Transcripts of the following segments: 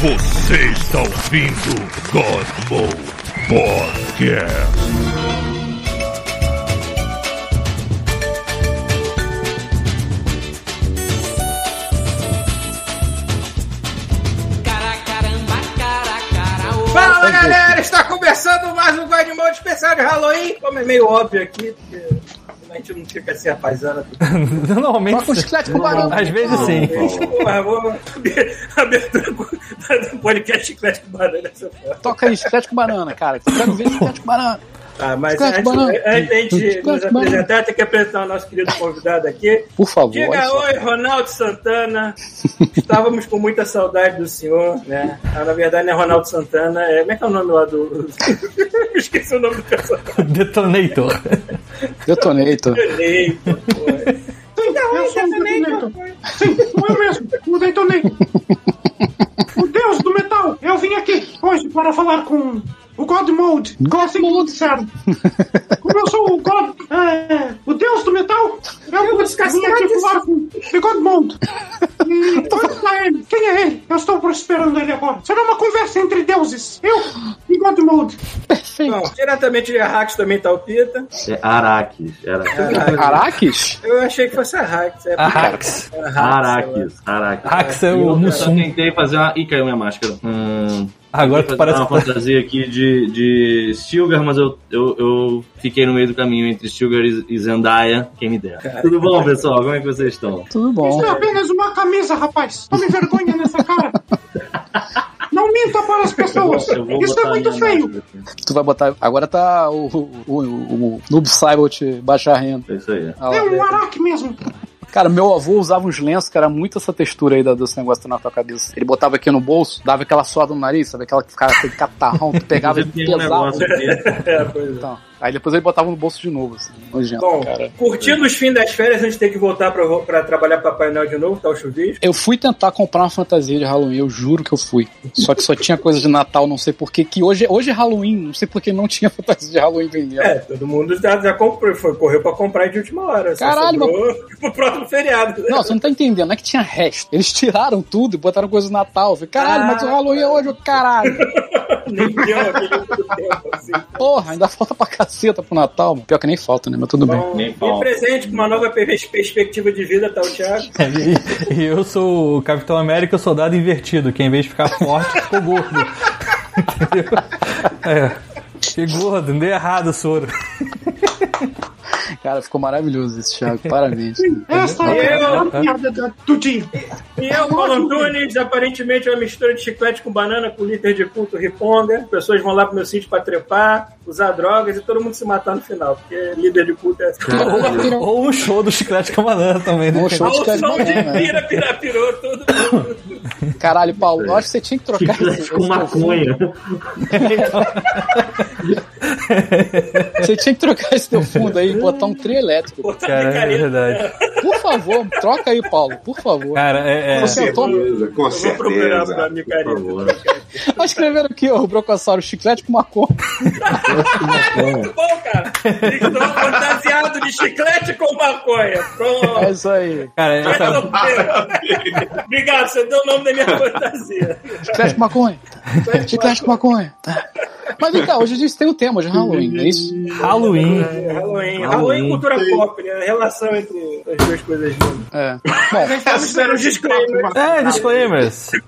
Você está ouvindo God Mode Podcast. Fala galera, está começando mais um God Mode especial de Halloween. Como é meio óbvio aqui, porque a gente não fica assim apaisando. Normalmente. Toca um chiclete com banana. Às vezes sim. Porra, vou abertura do podcast Chiclete com Banana. Toca aí, chiclete com banana, cara. Quero ver chiclete com banana. Ah, mas antes, antes Chiclete nos apresentar, tem que apresentar o nosso querido convidado aqui. Por favor. Diga oi, Ronaldo Santana. Estávamos com muita saudade do senhor, né? Ah, na verdade, não é Ronaldo Santana, é... como é que é o nome lá do. Esqueci o nome do personagem. Detonator. Detonator. Porra. Diga oi, Eu sou o Detonator. Detonator. Sim, sou eu mesmo, o Detonator. O deus do metal. Eu vim aqui hoje para falar com o God Mode. God assim que Mode. disseram. Como eu sou o God... É, o deus do metal, eu vim aqui falar com o God Mode. E onde está ele? Quem é ele? Eu estou esperando ele agora. Será uma conversa entre deuses. Eu e God Mode. Bom, diretamente de Arrakis também tá o Pita. É. Araques. Araques? Eu achei que fosse Arrakis. É Arrax. Araques. Araques. Arrax é Eu o Mussum. tentei fazer uma. Ih, caiu minha máscara. Hum, Agora tu parece uma tá- fantasia aqui de, de Stilgar, mas eu, eu, eu fiquei no meio do caminho entre Stilgar e e Zendaya. Quem me dera. Tudo bom, pessoal? Como é que vocês estão? Tudo bom. Isso é apenas uma camisa, rapaz. Tome vergonha nessa cara. Não minta para as pessoas. Eu vou Isso é muito feio. Tu vai botar. Agora tá o, o, o, o Noob Cybot baixa renda. É isso aí. É um araque mesmo. Cara, meu avô usava uns lenços que era muito essa textura aí da- desse negócio na tua cabeça. Ele botava aqui no bolso, dava aquela suada no nariz, sabe? Aquela que ficava aquele catarrão, tu pegava e um pesava. aqui. É, pois é. Então, aí depois ele botava no bolso de novo, assim. Nojento, Bom, cara. curtindo os fins das férias, a gente tem que voltar pra, pra trabalhar Papai Noel de novo, tá o chuvisco. Eu fui tentar comprar uma fantasia de Halloween, eu juro que eu fui. Só que só tinha coisa de Natal, não sei porquê. Que hoje, hoje é Halloween, não sei porque não tinha fantasia de Halloween vendendo. É, todo mundo já, já comprou, foi, correu pra comprar de última hora. Só Caralho, sobrou pro próximo feriado. né? Não, você não tá entendendo, não é que tinha resto. Eles tiraram tudo e botaram coisa de Natal. Eu falei, caralho, Ah. mas o Halloween é hoje, caralho. Nem deu aquele outro tempo, assim. Porra, ainda falta pra caceta pro Natal, mano. Pior que nem falta, né? Mas tudo bem. Bom, Nem e presente com uma nova pers- perspectiva de vida, tá o Thiago. E, e eu sou o Capitão América, o soldado invertido, que em vez de ficar forte, ficou gordo. Entendeu? É. Que gordo, não deu errado o soro. Cara, ficou maravilhoso esse Thiago. Parabéns. Essa é a piada da- do dia. E eu, Paulo Antunes, aparentemente é uma mistura de chiclete com banana com líder de culto riponga. Pessoas vão lá pro meu sítio pra trepar, usar drogas e todo mundo se matar no final, porque líder de culto é Ou, ou um show do chiclete com banana também. né? Um show de som de banana, pira, pira, pirou, todo mundo. Caralho, Paulo, eu acho que você tinha que trocar Chiclete esse- com esse- maconha. Você tinha que trocar esse teu fundo aí e botar um trio elétrico. Botar Cara, é verdade. Por favor, troca aí, Paulo, por favor. Cara, é. é- Você sentou? certeza, com Eu vou procurar certeza. pra micareta. Por favor. Nós escreveram aqui, ó, o Brocossauro, chiclete com maconha. Muito bom, cara. Estou fantasiado de chiclete com maconha. É isso aí. cara, essa-. Obrigado, você deu o nome da minha fantasia. Chiclete com maconha. Chiclete com maconha. Tá. Mas então, hoje a gente tem o tema de Halloween, é isso? Halloween. É, Halloween. Halloween e cultura pop, né? A relação entre as duas coisas juntas. É. Bom, os disclaimers. É, disclaimers.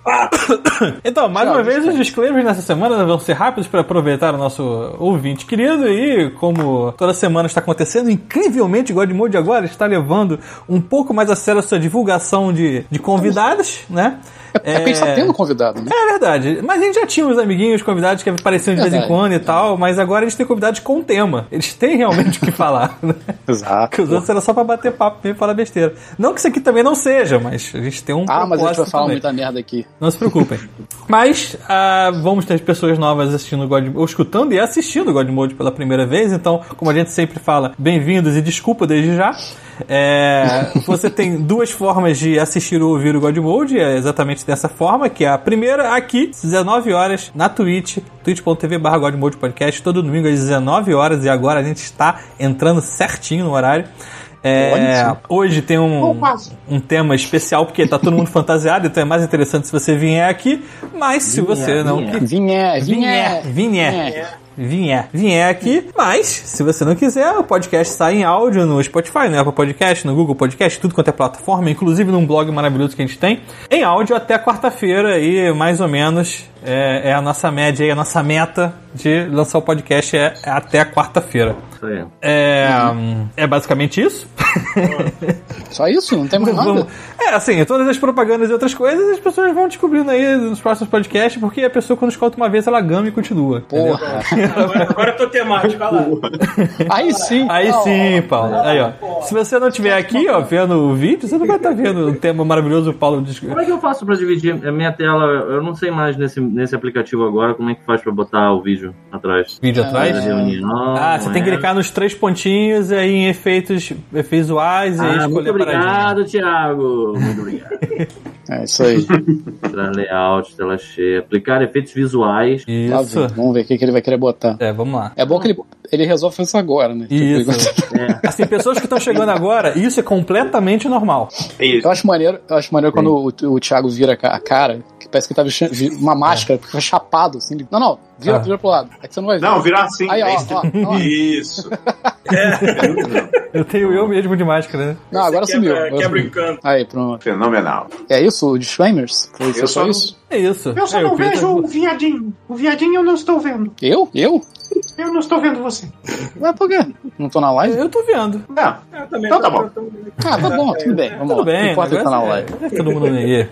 Então, mais uma vez, os disclaimers nessa semana vão ser rápidos para aproveitar o nosso ouvinte querido. E como toda semana está acontecendo, incrivelmente, God Mode agora está levando um pouco mais a sério a sua divulgação de, de convidados, né? É porque a gente tá tendo convidado, né? É verdade. Mas a gente já tinha uns amiguinhos convidados que apareciam de vez em quando e tal, mas agora a gente tem convidados com tema. Eles têm realmente o que falar, né? Exato. Que os outros era só pra bater papo e falar besteira. Não que isso aqui também não seja, mas a gente tem um Ah, mas a gente vai falar também. muita merda aqui. Não se preocupem. Mas ah, vamos ter pessoas novas assistindo God ou escutando e assistindo God Mode pela primeira vez. Então, como a gente sempre fala, bem-vindos e desculpa desde já. É, você tem duas formas de assistir ou ouvir o God Mode, é exatamente dessa forma, que é a primeira aqui, 19 horas, na Twitch, twitch.tv barra God Mode Podcast, todo domingo às 19 horas, e agora a gente está entrando certinho no horário. É, hoje tem um, um tema especial, porque tá todo mundo fantasiado, então é mais interessante se você vier aqui. Mas se você não vier. qui- Vinhé, Vier, vier, vier, vier aqui. Mas, se você não quiser, o podcast sai em áudio no Spotify, no Apple Podcast, no Google Podcast, tudo quanto é plataforma, inclusive num blog maravilhoso que a gente tem, em áudio até quarta-feira e mais ou menos é, é a nossa média aí, a nossa meta de lançar o podcast é, é até quarta-feira. Isso aí. É, é basicamente isso. Só isso? Não tem mais nada? É, assim, todas as propagandas e outras coisas as pessoas vão descobrindo aí nos próximos podcasts, porque a pessoa, quando escuta uma vez, ela gama e continua. Porra. Agora, agora eu tô temático, olha lá. Aí sim. Aí Ah, sim, Paulo. Aí, ó. Se você não estiver aqui, ó, vendo o vídeo, você não vai estar vendo o tema maravilhoso do Paulo. Como é que eu faço pra dividir a minha tela? Eu não sei mais nesse, nesse aplicativo agora como é que faz pra botar o vídeo atrás. Vídeo atrás. Da reunião, Ah, você tem que é. clicar nos três pontinhos e aí em efeitos, visuais e Ah, muito escolher paradinha. obrigado, Thiago. Muito obrigado. É isso aí. Entrar layout, tela cheia, aplicar efeitos visuais. Lá Isso. Vamos ver o que, que ele vai querer botar. É, vamos lá. É bom que ele, ele resolve isso agora, né? Isso. Tipo, Assim, pessoas que estão chegando agora, isso é completamente normal. Isso. Eu acho maneiro, eu acho maneiro quando o, o Thiago vira a ca- a cara, que parece que tá vestindo uma máscara, fica chapado, assim. Não, não, vira, Ah. vira pro lado. É que você não vai ver. Não, virar assim. Aí, ó, é isso. ó, ó. Isso. Eu tenho eu mesmo de máscara, né? Não, agora Você sumiu. quebra, agora quebra o sumiu. encanto. Aí, pronto. Fenomenal. É isso, o disclaimers? Foi, foi Eu só isso? É isso. Eu só É, não vejo o viadinho. O viadinho eu não estou vendo. Eu? Eu? Eu não estou vendo você. Ué, por quê? Não tô na live? Eu tô vendo. Não. Eu também Então tá bom. tô- Ah, tá bom, tudo bem. Vamos Tudo lá. bem, Não importa que tá na negócio live. é, é todo mundo aí.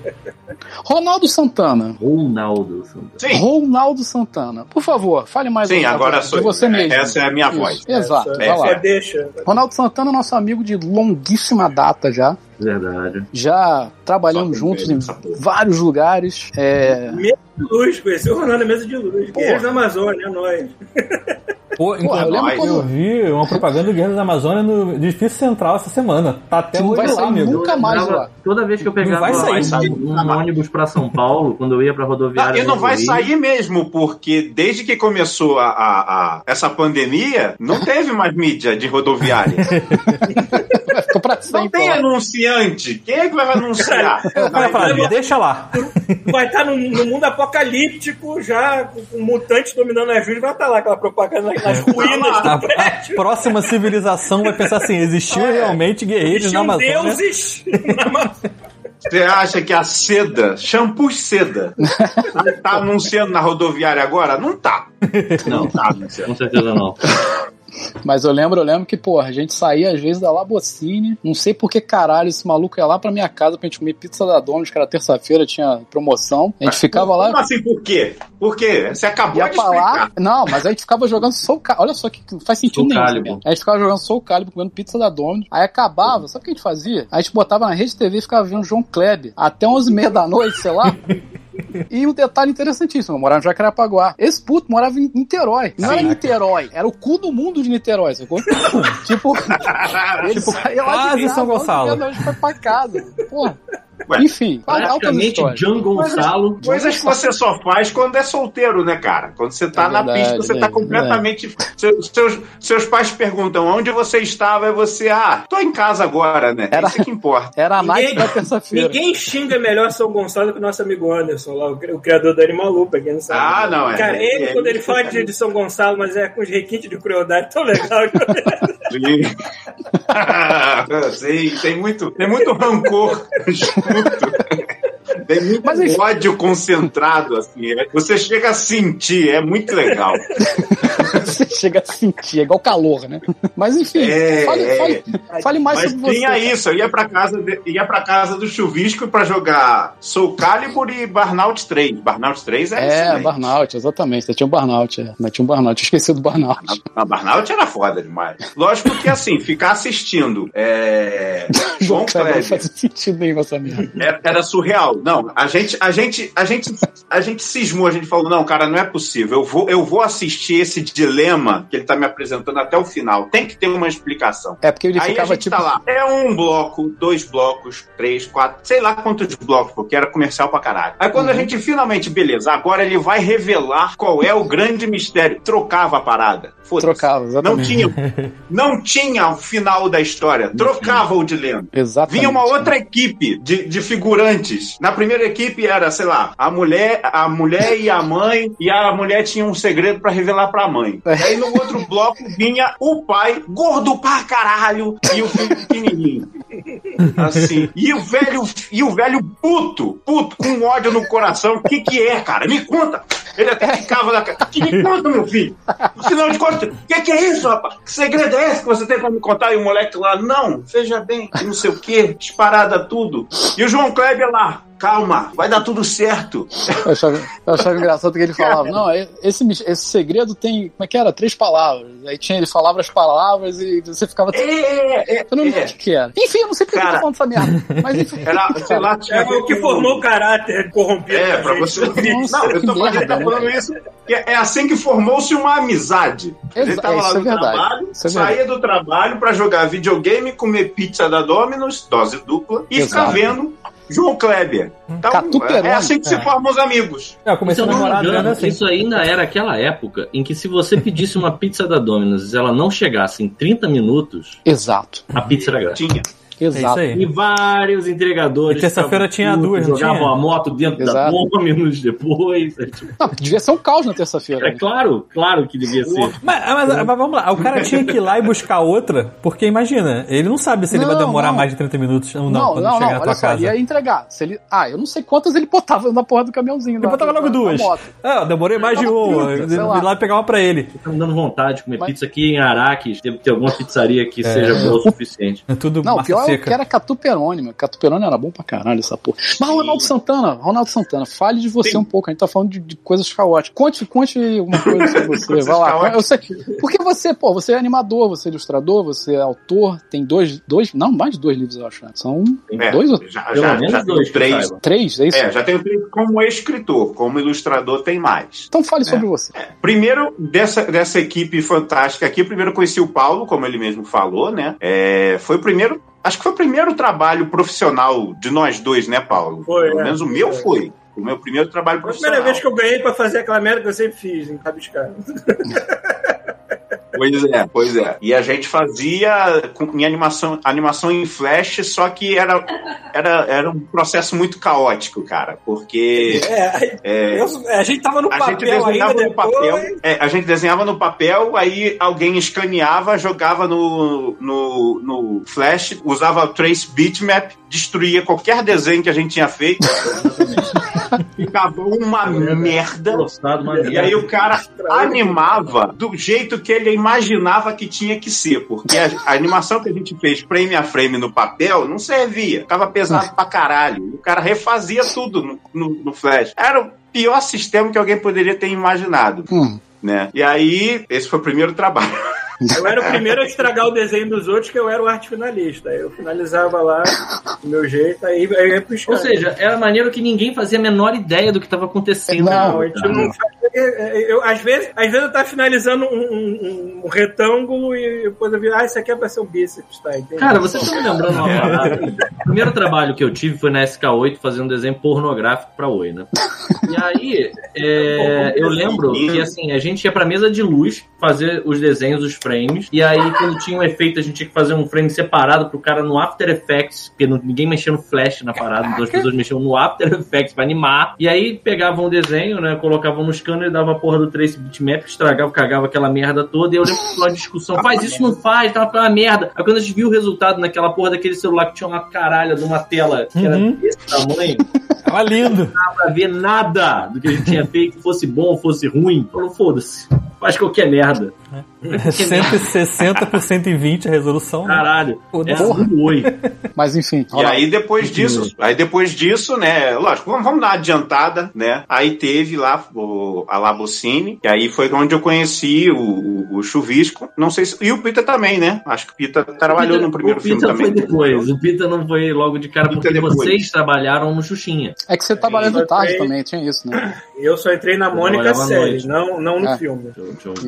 Ronaldo Santana. Ronaldo. Santana. Sim. Ronaldo Santana. Por favor, fale mais Sim, agora de sou você mesmo. Essa é a minha Isso, voz. Exato, Só- vai lá. Só deixa. Ronaldo Santana, nosso amigo de longuíssima data já. Verdade. Já trabalhamos juntos em vários lugares. É... Mesa de luz, conheci o Ronaldo na mesa de luz. Guerreiros da Amazônia, é nóis. Pô, inclusive, eu lembro eu, quando- vi uma propaganda do Guerreiros da Amazônia no Edifício Central essa semana. Tá até não vai lá, sair amigo. nunca mais lá. Toda vez que eu pegava vai sair. um- um ônibus pra São Paulo, quando eu ia pra Não, rodoviária. e não vai Rio, sair mesmo, porque desde que começou a, a- a- essa pandemia, não teve mais mídia de rodoviária. Ficou pra Não sempre. tem lá. anunciante. Quem é que vai anunciar? O cara fala, deixa lá. Vai estar no, no mundo apocalíptico já, com, com mutantes dominando as vidas, vai estar lá aquela propaganda nas ruínas A, do a prédio. próxima civilização vai pensar assim: existiu realmente guerreiros na Amazônia. deuses na Amazônia. Você acha que a seda, shampoo seda, tá anunciando na rodoviária agora? Não tá. Não tá anunciando. Com certeza não. Mas eu lembro, eu lembro que, porra, a gente saía às vezes da Labocine. Não sei por que caralho esse maluco ia lá pra minha casa pra gente comer pizza da Domino's, que era terça-feira, tinha promoção. A gente ficava lá. Como assim, por quê? Por quê? Você acabou Ia de explicar. Não, mas a gente ficava jogando Soul Calibur. Olha só que faz sentido Soul nenhum. Calibur. A gente ficava jogando Soul Calibur, comendo pizza da Domino's. Aí acabava, sabe o que a gente fazia? A gente botava na rede TV e ficava vendo João Kleber até 11h30 da noite, sei lá. E um detalhe interessantíssimo, eu morava em Jacarepaguá. Esse puto morava em Niterói. Não era Niterói, era o cu do mundo de Niterói, sacou? tipo, ele saía lá de casa, São Gonçalo. 11h30 da noite, foi pra casa. Porra. Ué, Enfim, Praticamente. John Gonçalo. Coisas que você só faz quando é solteiro, né, cara? Quando você tá É na verdade, pista, você é tá verdade. completamente. Seus, seus, seus pais perguntam onde você estava e você, ah, tô em casa agora, né? Era- É isso que importa. Era a Ninguém- night da terça-feira. Ninguém xinga melhor São Gonçalo que o nosso amigo Anderson, lá, o cri- o criador do Animal pra quem não sabe. Ah, não, é. Cara, ele, É, quando é, ele fala de, de São Gonçalo, mas é com os requintes de crueldade tão legal. Sim, tem muito, tem muito rancor muito. Tem muito Mas, enfim. ódio concentrado, assim. é- Você chega a sentir, é muito legal. Você chega a sentir, é igual calor, né? Mas enfim, É, fale, é. fale- fale mais Mas sobre você. tinha isso, eu ia pra casa, de- ia pra casa do chuvisco pra jogar Soul Calibur e Burnout 3. Burnout 3 é, É, excelente. Burnout, exatamente. Você tinha um Burnout, é. Mas tinha um Burnout, esqueci do Burnout. A Burnout era foda demais. Lógico que assim, ficar assistindo é, João Cara, não Kleber faz sentido nenhum essa merda. era, era surreal. Não, a gente, a gente, a gente, a gente cismou, a gente falou, não, cara, não é possível. Eu vou, eu vou assistir esse dilema que ele tá me apresentando até o final. Tem que ter uma explicação. É porque ele Aí a ficava gente tipo. tá lá. É um bloco, dois blocos, três, quatro, sei lá quantos blocos, porque era comercial pra caralho. Aí quando a Uhum. gente finalmente, beleza, agora ele vai revelar qual é o grande mistério. Trocava a parada. Trocava, Não exatamente. tinha, não tinha o final da história. Trocava o dilema. Exatamente. Vinha uma outra equipe de, de figurantes. Na primeira equipe era, sei lá, a mulher, a mulher e a mãe, e a mulher tinha um segredo pra revelar pra mãe. É. E aí no outro bloco vinha o pai, gordo pra caralho, e o filho pequenininho. Assim. E o velho, e o velho puto, puto, com ódio no coração. O que que é, cara? Me conta. Ele até ficava na cara. Que me conta, meu filho. Afinal de contas, o que, que é isso, rapaz? Que segredo é esse que você tem pra me contar? E o moleque lá, não, veja bem, não sei o quê, disparada tudo. E o João Kleber lá, calma, vai dar tudo certo. Eu achava, eu achava engraçado que ele falava, não, é- esse, esse segredo tem, como é que era? Três palavras. Aí tinha, ele falava as palavras e você ficava... É, é, Eu não lembro é. o que era. Enfim, eu não sei porque eu Cara, tô falando essa merda. Mas enfim. Era, sei lá, tinha É o que formou o caráter corrompido. É, pra gente. você. Nossa, Não, eu tô falando, ele tá merda, falando né? isso. que É é assim que formou-se uma amizade. Ele tava lá é no verdade, trabalho, é saía do trabalho pra jogar videogame, comer pizza da Domino's, dose dupla, e ficar Exato. vendo João Kleber. Então, Catu é Peroni. assim que se É. formam os amigos. É, eu Se comecei eu a não me namorar engano, assim. isso ainda era aquela época em que se você pedisse uma pizza da Domino's e ela não chegasse em 30 minutos, Exato. a pizza era grátis. Tinha. É Exato. aí. E vários entregadores. E terça-feira tinha duas, não Jogavam tinha? a moto dentro da Exato. Domino's depois. É, tipo, Não, devia ser um caos na terça-feira. é claro, claro que devia ser. Mas, mas- mas vamos lá, o cara tinha que ir lá e buscar outra, porque imagina, ele não sabe se ele vai Não, demorar não. mais de 30 minutos ou não, Não, quando não, chegar não, na tua só, casa. ele ia entregar. Se ele, ah, eu não sei quantas ele botava na porra do caminhãozinho. Ele da- botava logo duas. moto. Ah, eu demorei mais de uma. Eu lá. ir lá e pegar uma pra ele. Tá me dando vontade de comer Mas- pizza aqui em Araques. Deve ter alguma pizzaria que É. seja boa o suficiente. É tudo Não, pior é seca. que era Catu Peroni, mano. Catu Peroni era bom pra caralho essa porra. Mas Ronaldo Santana, Ronaldo Santana, fale de você Sim. um pouco. A gente tá falando de, de coisas caóticas. Conte, conte uma coisa sobre você. Vai lá. Eu sei. Porque você, pô, você é animador, você é ilustrador, você é autor, tem dois, dois, não, mais de dois livros, eu acho. né? São É, dois ou já, Pelo já, menos já dois, três. três, é isso? É, já tenho três como escritor, como ilustrador tem mais. Então fale sobre você. Primeiro, dessa, dessa equipe fantástica aqui, primeiro conheci o Paulo, como ele mesmo falou, né? É, foi o primeiro. Acho que foi o primeiro trabalho profissional de nós dois, né, Paulo? Foi, Pelo é. menos o meu foi. O meu primeiro trabalho Foi a profissional. primeira vez que eu ganhei pra fazer aquela merda que eu sempre fiz, em rabiscar. Pois é, pois é. E a gente fazia com, em animação, animação em flash, só que era, era, era um processo muito caótico, cara. Porque É, é, eu- a gente tava no a gente papel ainda desenhava no depois. papel. é, a gente desenhava no papel, aí alguém escaneava, jogava no, no, no flash, usava o trace bitmap, destruía qualquer desenho que a gente tinha feito. Ficava uma merda. E aí o cara animava do jeito que ele imaginava que tinha que ser, porque a, a animação que a gente fez frame a frame no papel não servia, ficava pesado pra caralho. O cara refazia tudo no, no, no Flash. Era o pior sistema que alguém poderia ter imaginado. Hum. Né? E aí, esse foi o primeiro trabalho. Eu era o primeiro a estragar o desenho dos outros, que eu era o arte finalista. Eu finalizava lá do meu jeito, aí aí ia pro Ou seja, era maneiro que ninguém fazia a menor ideia do que estava acontecendo. Não, a gente não fazia. Eu, às, vezes, às vezes eu tava finalizando um, um- um retângulo e depois eu vi, ah, isso aqui é pra ser um bíceps, tá? Entendeu? Cara, você tá me lembrando uma parada. O primeiro trabalho que eu tive foi na SK8 fazendo um desenho pornográfico pra Oi, né? E aí, é, eu lembro que assim, a gente ia pra mesa de luz fazer os desenhos, os frames, e aí quando tinha um efeito, a gente tinha que fazer um frame separado pro cara no After Effects, porque ninguém mexia no Flash na parada, então as pessoas mexiam no After Effects pra animar, e aí pegavam o desenho, né, colocavam no scanner, dava a porra do trace bitmap, estragava, cagava aquela merda toda, e eu lembro que foi uma discussão, faz isso, não faz, tava uma merda. Aí quando a gente viu o resultado naquela porra daquele celular que tinha uma caralha de uma tela que era Uhum. desse tamanho, Tava lindo. dá pra ver nada do que a gente tinha feito, fosse bom ou fosse ruim. Falou, foda-se, faz qualquer merda. 160 por 120 a resolução. né? Caralho. É Foda-se. tudo oi. Mas enfim. E aí depois disso, aí depois disso, né, lógico, vamos, vamos dar uma adiantada, né? Aí teve lá o, a Labocine, e aí foi onde eu conheci o, o, o Chuvisco, não sei se, e o Pita também, né? Acho que o Pita trabalhou Pita- no primeiro o filme Pita também. foi depois. O Pita não foi logo de cara Pita porque depois. vocês trabalharam no Xuxinha. É que você trabalhando eu tarde entrei- também, tinha isso, né? Eu só entrei na Eu Mônica trabalhava à série, noite. não, não no É. filme.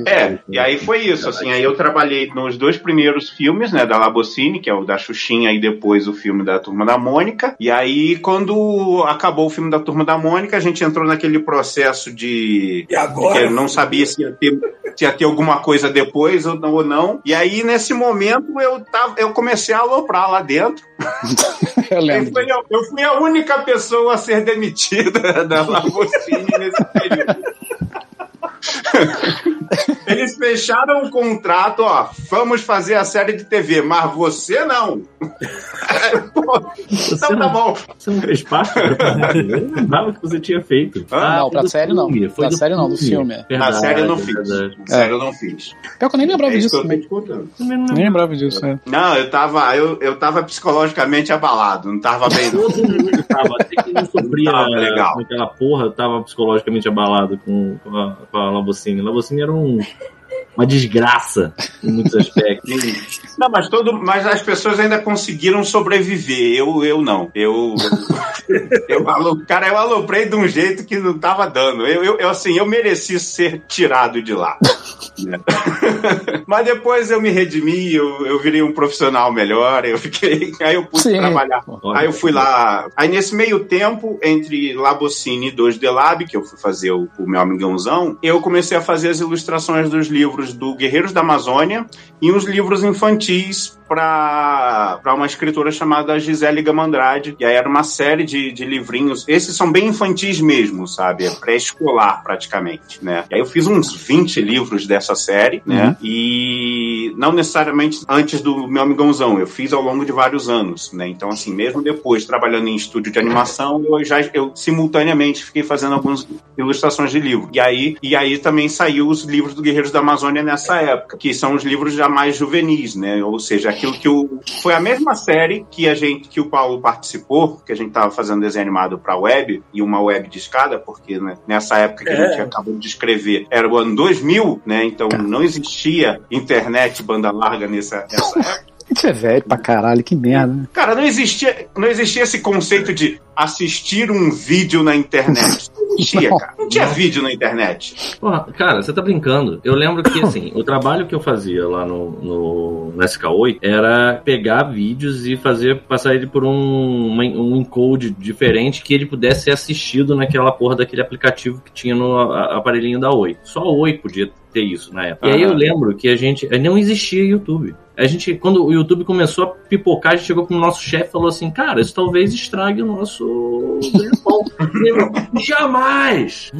É, e aí foi isso, assim, aí eu trabalhei nos dois primeiros filmes, né, da Labocine, que é o da Xuxinha, e depois o filme da Turma da Mônica, e aí quando acabou o filme da Turma da Mônica, a gente entrou naquele processo de... E agora? que eu não sabia se ia ter, se ia ter alguma coisa depois ou não, ou não, e aí nesse momento eu, tava, eu comecei a aloprar lá dentro, Eu eu lembro. fui, a- eu fui a única pessoa a ser demitida da Labocine nesse período. Eles fecharam um contrato, ó. Vamos fazer a série de TV, mas você não. Pô, então tá bom. Você não fez parte? Eu não lembrava que você tinha feito. Ah, não, pra série não. filme, foi Pra série não, do filme. é. Na série eu não fiz. Verdade. Na série eu não fiz. Pior que eu nem lembrava É isso que disso eu também. Nem lembrava disso, né? Não, eu tava, eu, eu tava psicologicamente abalado, não tava bem. não. Todo mundo tava, até que não sofria Tava legal. aquela porra, eu tava psicologicamente abalado com, com a, com a Labocine. Labocine era um, uma desgraça em muitos aspectos. Não, mas todo, mas as pessoas ainda conseguiram sobreviver. Eu, eu não. Eu, eu, alo- cara, eu aloprei de um jeito que não tava dando. Eu, eu, eu, assim, eu mereci ser tirado de lá. mas depois eu me redimi, eu, eu virei um profissional melhor. Eu fiquei, aí eu pude Sim. trabalhar. Olha, Aí eu fui lá. Aí nesse meio tempo, entre Labocine e 2D Lab, que eu fui fazer o, o meu amigãozão, eu comecei a fazer as ilustrações dos livros do Guerreiros da Amazônia e uns livros infantis para uma escritora chamada Gisele Gamandrade. E aí era uma série de, de livrinhos. Esses são bem infantis mesmo, sabe? É pré-escolar praticamente, né? E aí eu fiz uns 20 livros dessa série, né? E não necessariamente antes do meu amigãozão, eu fiz ao longo de vários anos, né? Então, assim, mesmo depois trabalhando em estúdio de animação, eu já eu simultaneamente fiquei fazendo algumas ilustrações de livro. E aí, e aí também saiu os livros do Guerreiros da Amazônia nessa época, que são os livros já mais juvenis, né? Ou seja, aquilo que o foi a mesma série que a gente que o Paulo participou, que a gente estava fazendo desenho animado para web e uma web de escada, porque né, nessa época que a É. gente acabou de escrever era o ano 2000, né? Então não existia internet banda larga nessa, nessa época. A gente é velho pra caralho, que merda, né? Cara, não existia, não existia esse conceito de assistir um vídeo na internet. Não existia, cara. Não tinha vídeo na internet. Porra, cara, você tá brincando. Eu lembro que, assim, o trabalho que eu fazia lá no, no, no SK8 era pegar vídeos e fazer, passar ele por um, uma- um encode diferente que ele pudesse ser assistido naquela porra daquele aplicativo que tinha no a- aparelhinho da Oi. Só a Oi podia ter isso na época. E aí eu lembro que a gente. Não existia YouTube. A gente, quando o YouTube começou a pipocar, a gente chegou pro nosso chefe e falou assim: Cara, isso talvez estrague o nosso ganha-pão. Jamais!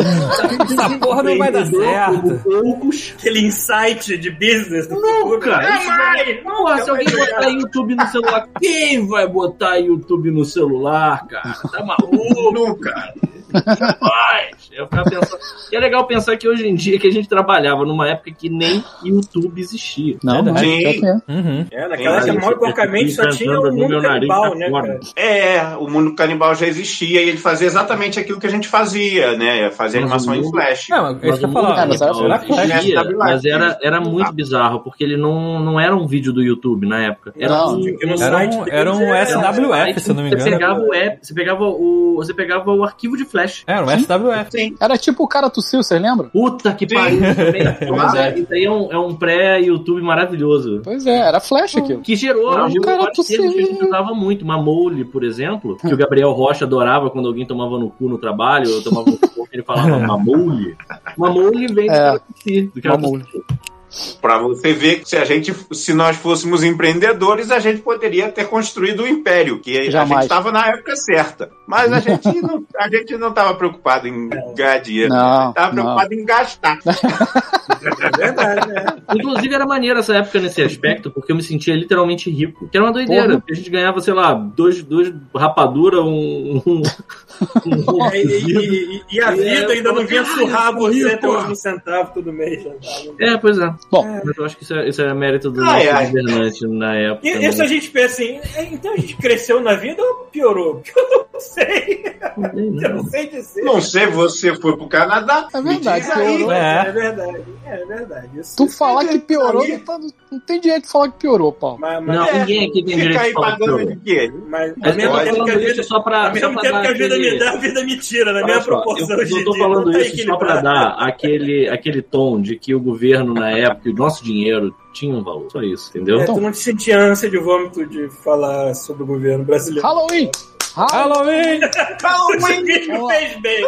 Essa porra não vai dar certo. Poucos. Aquele insight de business. Nunca! Jamais! Porra, se alguém botar YouTube no celular, quem vai botar YouTube no celular, cara? Tá maluco? Nunca. Jamais! Eu ficava pensando. E é legal pensar que hoje em dia que a gente trabalhava numa época que nem YouTube existia. Não, não, Sim. é. Uhum. É, naquela época, mal porcamente, só tinha o mundo canibal, tá né, cara? É, o mundo canibal já existia e ele fazia exatamente aquilo que a gente fazia, né? Fazia Mas animação em flash. Não, é que eu falar. Mas canibal era flash. mas era, era muito bizarro, porque ele não, não era um vídeo do YouTube na época. Era Não, um, Era um, era um era- SWF, se eu não me Você engano. pegava o app, você pegava o. Você pegava o arquivo de flash. Era um SWF. Era tipo o cara tossiu, vocês lembram? Puta que Sim. pariu também. Mas é. Isso aí é um, é um pré-YouTube maravilhoso. Pois é, era flash aquilo. Que gerou, Não, gerou cara, termos que a gente usava muito. Mamole, por exemplo, que o Gabriel Rocha adorava quando alguém tomava no cu no trabalho, ou tomava no cu, ele falava mamole. Mamole vem do É. cara tossir, do cara Mamole. tossir. Pra você ver que se a gente, se nós fôssemos empreendedores, a gente poderia ter construído o império, que a Jamais. gente estava na época certa. Mas a gente não, a gente não estava preocupado em ganhar dinheiro. Não, Estava não. preocupado em gastar. É verdade, né? Inclusive era maneiro essa época nesse aspecto, porque eu me sentia literalmente rico. Que era uma doideira. Porra. Porque a gente ganhava, sei lá, dois, dois rapadura, um. um, um É, e, e- e- a vida É, ainda não vinha surrar você até uns centavos todo mês. já tá? É, pois é. Bom. Mas eu acho que isso é, isso é mérito do Ai, nosso ai. governante na época. E né? isso a gente pensa assim, é, então a gente cresceu na vida ou piorou? Porque eu não sei. Eu não sei dizer. Não sei, você foi pro Canadá. É verdade, aí. piorou. É. É verdade, é verdade. Isso, Tu falar que piorou, Aí. não, tá- não tem direito de falar que piorou, Paulo. mas, mas, Não, É, ninguém aqui tem direito aí de falar que pagando piorou. de quê? mas, Mas mesmo tempo que a vida, só pra, ao mesmo tempo que a vida aquele- me dá, a vida me tira, na minha proporção eu, tô falando não tá isso só pra dar aquele, aquele tom de que o governo na época, o nosso dinheiro tinha um valor. Só isso, entendeu? É, tu não te sentia ânsia de vômito de falar sobre o governo brasileiro. Halloween! Halloween! Halloween fez bem.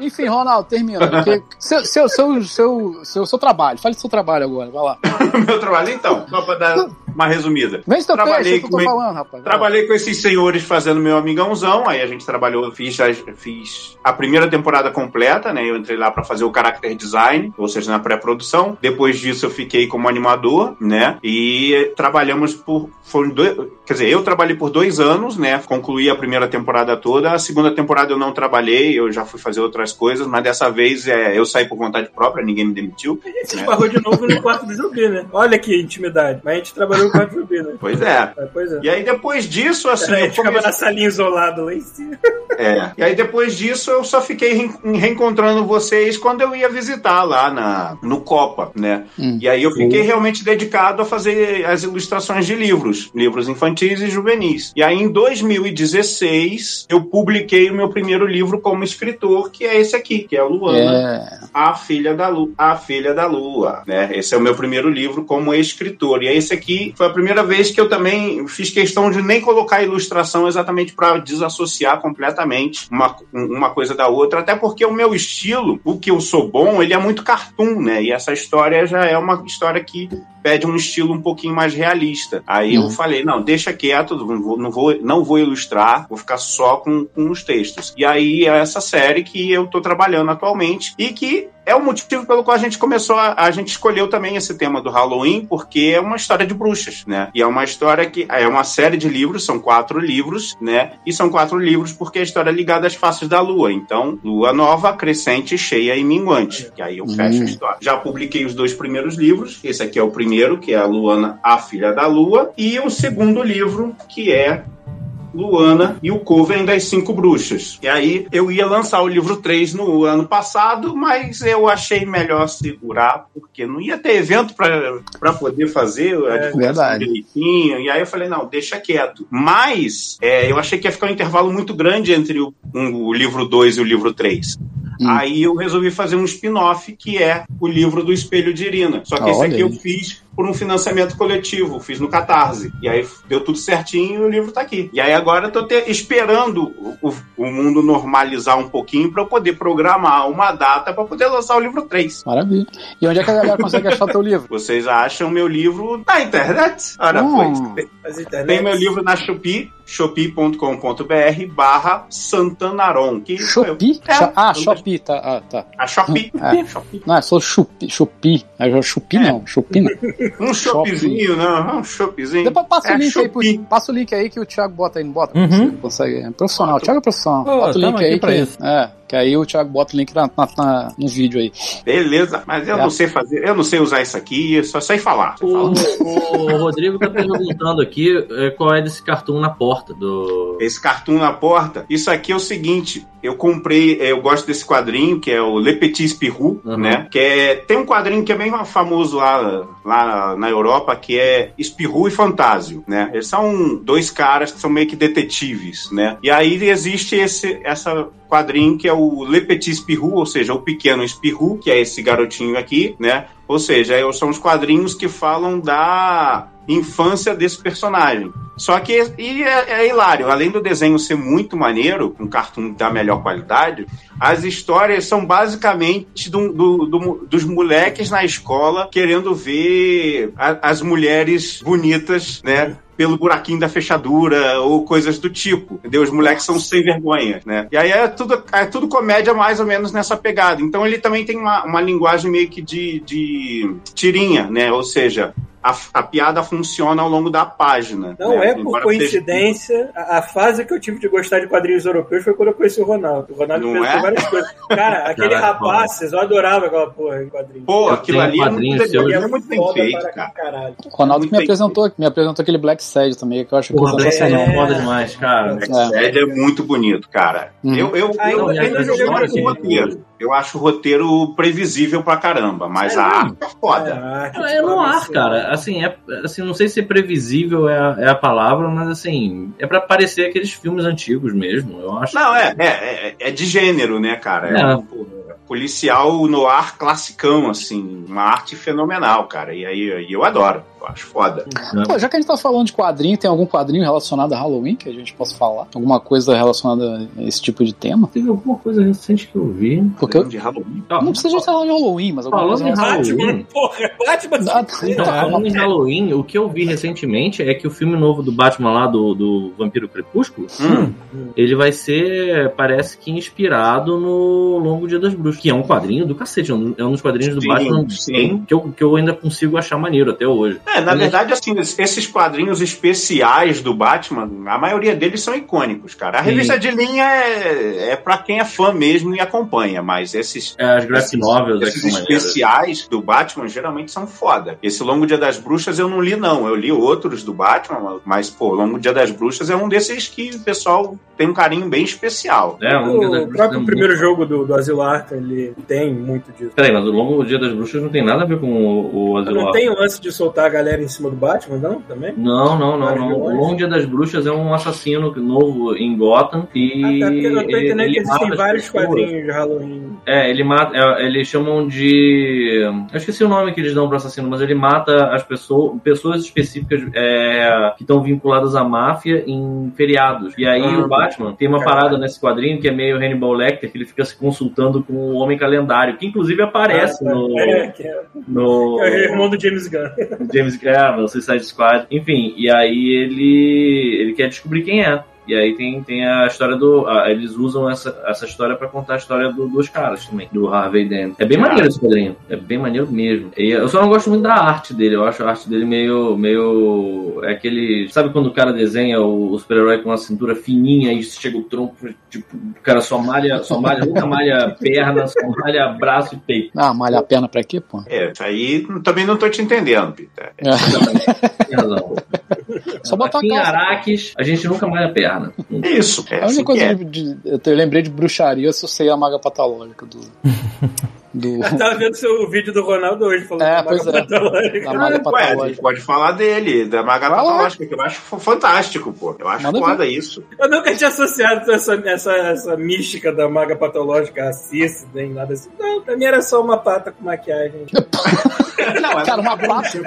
Enfim, Ronaldo, termina. Porque seu, seu, seu, seu, seu, seu trabalho. Fale do seu trabalho agora, vai lá. Meu trabalho, então, só pra dar uma resumida. Vem seu Trabalhei peixe, é o que eu tô com- falando, rapaz. Trabalhei com esses senhores fazendo meu amigãozão, aí a gente trabalhou, fiz, fiz a primeira temporada completa, né? Eu entrei lá pra fazer o character design, ou seja, na pré-produção. Depois disso eu fiquei como animador, né? E trabalhamos por. Foram dois, quer dizer, eu trabalhei por dois anos, né? Concluí a primeira temporada toda. A segunda temporada eu não trabalhei, eu já fui fazer outras coisas, mas dessa vez é, eu saí por vontade própria, ninguém me demitiu. Se esbarrou de novo no quarto do Jubi, né? Olha que intimidade. Mas a gente trabalhou quarto do Jubi, né? Pois é. É, Pois é. E aí depois disso, assim, a eu gente ficava comecei- na salinha isolado lá em cima. É. E aí depois disso eu só fiquei reen- reencontrando vocês quando eu ia visitar lá na, no Copa, né? Hum. E aí eu fiquei realmente dedicado a fazer as ilustrações de livros, livros infantis e juvenis. E aí em 2016 eu publiquei o meu primeiro livro como escritor, que é esse aqui, que é o Luana. É. A Filha da Lua, A Filha da Lua, né? Esse é o meu primeiro livro como escritor. E esse aqui foi a primeira vez que eu também fiz questão de nem colocar a ilustração exatamente para desassociar completamente uma, uma coisa da outra, até porque o meu estilo, o que eu sou bom, ele é muito cartoon, né? E essa história já é uma história que pede um estilo um pouquinho mais realista. Aí eu Uhum. falei, não, deixa quieto, não vou, não vou, não vou ilustrar, vou ficar só com, com os textos. E aí é essa série que eu tô trabalhando atualmente e que é o motivo pelo qual a gente começou a, a gente escolheu também esse tema do Halloween, porque é uma história de bruxas, né? E é uma história que é uma série de livros, são quatro livros, né? E são quatro livros porque a história é ligada às faces da lua. Então, lua nova, crescente, cheia e minguante. E aí eu fecho Hum. a história. Já publiquei os dois primeiros livros. Esse aqui é o primeiro, que é a Luana, a filha da lua, e o segundo livro, que é Luana e o Coven das Cinco Bruxas. E aí eu ia lançar o livro 3 no ano passado, mas eu achei melhor segurar, porque não ia ter evento para poder fazer a divulgação verdade. direitinho. E aí eu falei, não, deixa quieto. Mas é, eu achei que ia ficar um intervalo muito grande entre o, um- o livro 2 e o livro 3. Hum. Aí eu resolvi fazer um spin-off que é o livro do Espelho de Irina. Só que esse Olha aqui eu fiz por um financiamento coletivo, fiz no Catarse. E aí deu tudo certinho e o livro tá aqui. E aí agora eu tô te- esperando o, o- mundo normalizar um pouquinho para eu poder programar uma data para poder lançar o livro 3. Maravilha. E onde é que a galera consegue achar teu livro? Vocês acham meu livro na internet? Ora, Hum. pois. Tem meu livro na Shopee, shopee.com.br barra Santanaron. Que. Shopee? É, ah, Shopee, tá. Ah, tá. A Shopee. É. Shopee. Não, é só Chupi. Chupi. É Chupi não. Chupi não. Um choppzinho, não, um choppzinho. Depois passa É, o link aí. Shopee. pro- Passa o link aí que o Thiago bota aí, não bota? Uhum. Você consegue. É profissional. O Thiago é profissional. Pô, bota o link aí pra que, isso. É, que aí o Thiago bota o link na, na- na- no vídeo aí. Beleza, mas eu É. não sei fazer, eu não sei usar isso aqui, só sei falar. Sei O, falar. o Rodrigo tá perguntando aqui é, qual é desse cartão na porta do. Esse cartoon na porta, isso aqui é o seguinte, eu comprei, eu gosto desse quadrinho, que é o Le Petit Spirou, Uhum. né? Que é, tem um quadrinho que é bem famoso lá, lá na Europa, que é Spirou e Fantásio, né? Eles são dois caras que são meio que detetives, né? E aí existe esse, essa quadrinho que é o Le Petit Spirou, ou seja, o pequeno Spirou, que é esse garotinho aqui, né? Ou seja, são os quadrinhos que falam da infância desse personagem. Só que e é, é hilário, além do desenho ser muito maneiro, um cartoon da melhor qualidade, as histórias são basicamente do- do- do- dos moleques na escola querendo ver a- as mulheres bonitas, né? Pelo buraquinho da fechadura ou coisas do tipo. Entendeu? Os moleques são sem vergonha, né? E aí é tudo, é tudo comédia mais ou menos nessa pegada. Então ele também tem uma, uma linguagem meio que de, de tirinha, né? Ou seja, a, a piada funciona ao longo da página. Não né? é por Embora coincidência. A, a fase que eu tive de gostar de quadrinhos europeus foi quando eu conheci o Ronaldo. O Ronaldo Não apresentou é? várias coisas. Cara, aquele Caraca, rapazes, eu adorava aquela porra de quadrinhos. Pô, Eu aquilo ali é muito, é bem feito, cara. O Ronaldo que me apresentou, me apresentou aquele Black Sad também, que eu acho que é Black Sad é foda demais, cara. Black é muito bonito, cara. Uhum. Eu, eu, eu, eu- eu, eu. Eu acho o roteiro previsível pra caramba, mas a arte é foda. Ah, que É no ar, cara. Assim, é, assim, não sei se previsível é a, é a palavra, mas assim, é pra parecer aqueles filmes antigos mesmo. Eu acho. Não, é, é, é, é de gênero, né, cara? É, É. um, policial no ar classicão, assim, uma arte fenomenal, cara. E aí eu adoro, eu acho foda. Pô, já que a gente tá falando de quadrinho, tem algum quadrinho relacionado a Halloween que a gente possa falar? Alguma coisa relacionada a esse tipo de tema? Teve alguma coisa recente que eu vi. Porque eu, de Halloween. Não precisa de falar de Halloween, mas alguma Falando coisa em Halloween. Batman, porra, Batman. Ah, então, Falando em Halloween, o que eu vi recentemente é que o filme novo do Batman lá, do, do Vampiro Crepúsculo, Hum, ele vai ser, parece que inspirado no Longo Dia das Bruxas, que é um quadrinho do cacete, é um é um dos quadrinhos do Sim, Batman sim. Que, eu, que eu ainda consigo achar maneiro até hoje. É, na verdade, assim, esses quadrinhos especiais do Batman, a maioria deles são icônicos, cara. A Sim. revista de linha é, é para quem é fã mesmo e acompanha, mas esses, É, as graphic esses, novels é esses especiais do Batman geralmente são foda. Esse Longo Dia das Bruxas eu não li, não. Eu li outros do Batman, mas, pô, Longo Dia das Bruxas é um desses que o pessoal tem um carinho bem especial. É, o Longo O é próprio muito- primeiro jogo do, do Asilo Arkham, ele tem muito disso. Peraí, mas o Longo Dia das Bruxas não tem nada a ver com o, o Asilo Não Arkham. tem o lance de soltar a galera em cima do Batman, não? Também? Não, não, não, não. O? Longo Dia das Bruxas é um assassino novo em Gotham e tá, porque eu tô ele- entendendo ele que existem vários pessoas. quadrinhos de Halloween. É, ele mata. é, eles chamam de. Eu esqueci o nome que eles dão pro assassino, mas ele mata as pessoas, pessoas específicas é, que estão vinculadas à máfia em feriados. E aí Ah, o Batman tem uma caralho. parada nesse quadrinho que é meio Hannibal Lecter, que ele fica se consultando com o Homem Calendário, que inclusive aparece Ah, no. É, que é, no é o irmão do James Gunn. James Gunn, no Suicide Squad, enfim, e aí ele ele quer descobrir quem é. E aí tem, tem a história do. a- eles usam essa, essa história pra contar a história do- dos caras também, do Harvey Dent. É bem maneiro esse quadrinho. É bem maneiro mesmo. E eu só não gosto muito da arte dele. Eu acho a arte dele meio. meio. É aquele. Sabe quando o cara desenha o, o super-herói com a cintura fininha e chega o tronco, tipo, o cara só malha, só malha, nunca malha perna, só malha braço e peito. Ah, malha a perna pra quê, pô? É, isso aí também não tô te entendendo, Peter. É. Tem razão. Só botar Aqui em. Araques, a gente nunca malha perna. É isso. É A assim única que coisa é. de, de- eu, te- eu lembrei de bruxaria se eu sei a maga patológica do. do Eu tava vendo seu vídeo do Ronaldo hoje falando É, da pois maga é. patológica. da maga Ué, a gente pode falar dele, da Maga. Patológica, que eu acho fantástico, pô. Eu acho Manda foda isso. Eu nunca tinha associado essa, essa, essa mística da maga patológica a cis, nem nada assim. Não, pra mim era só uma pata com maquiagem. Não, é Cara, uma pata,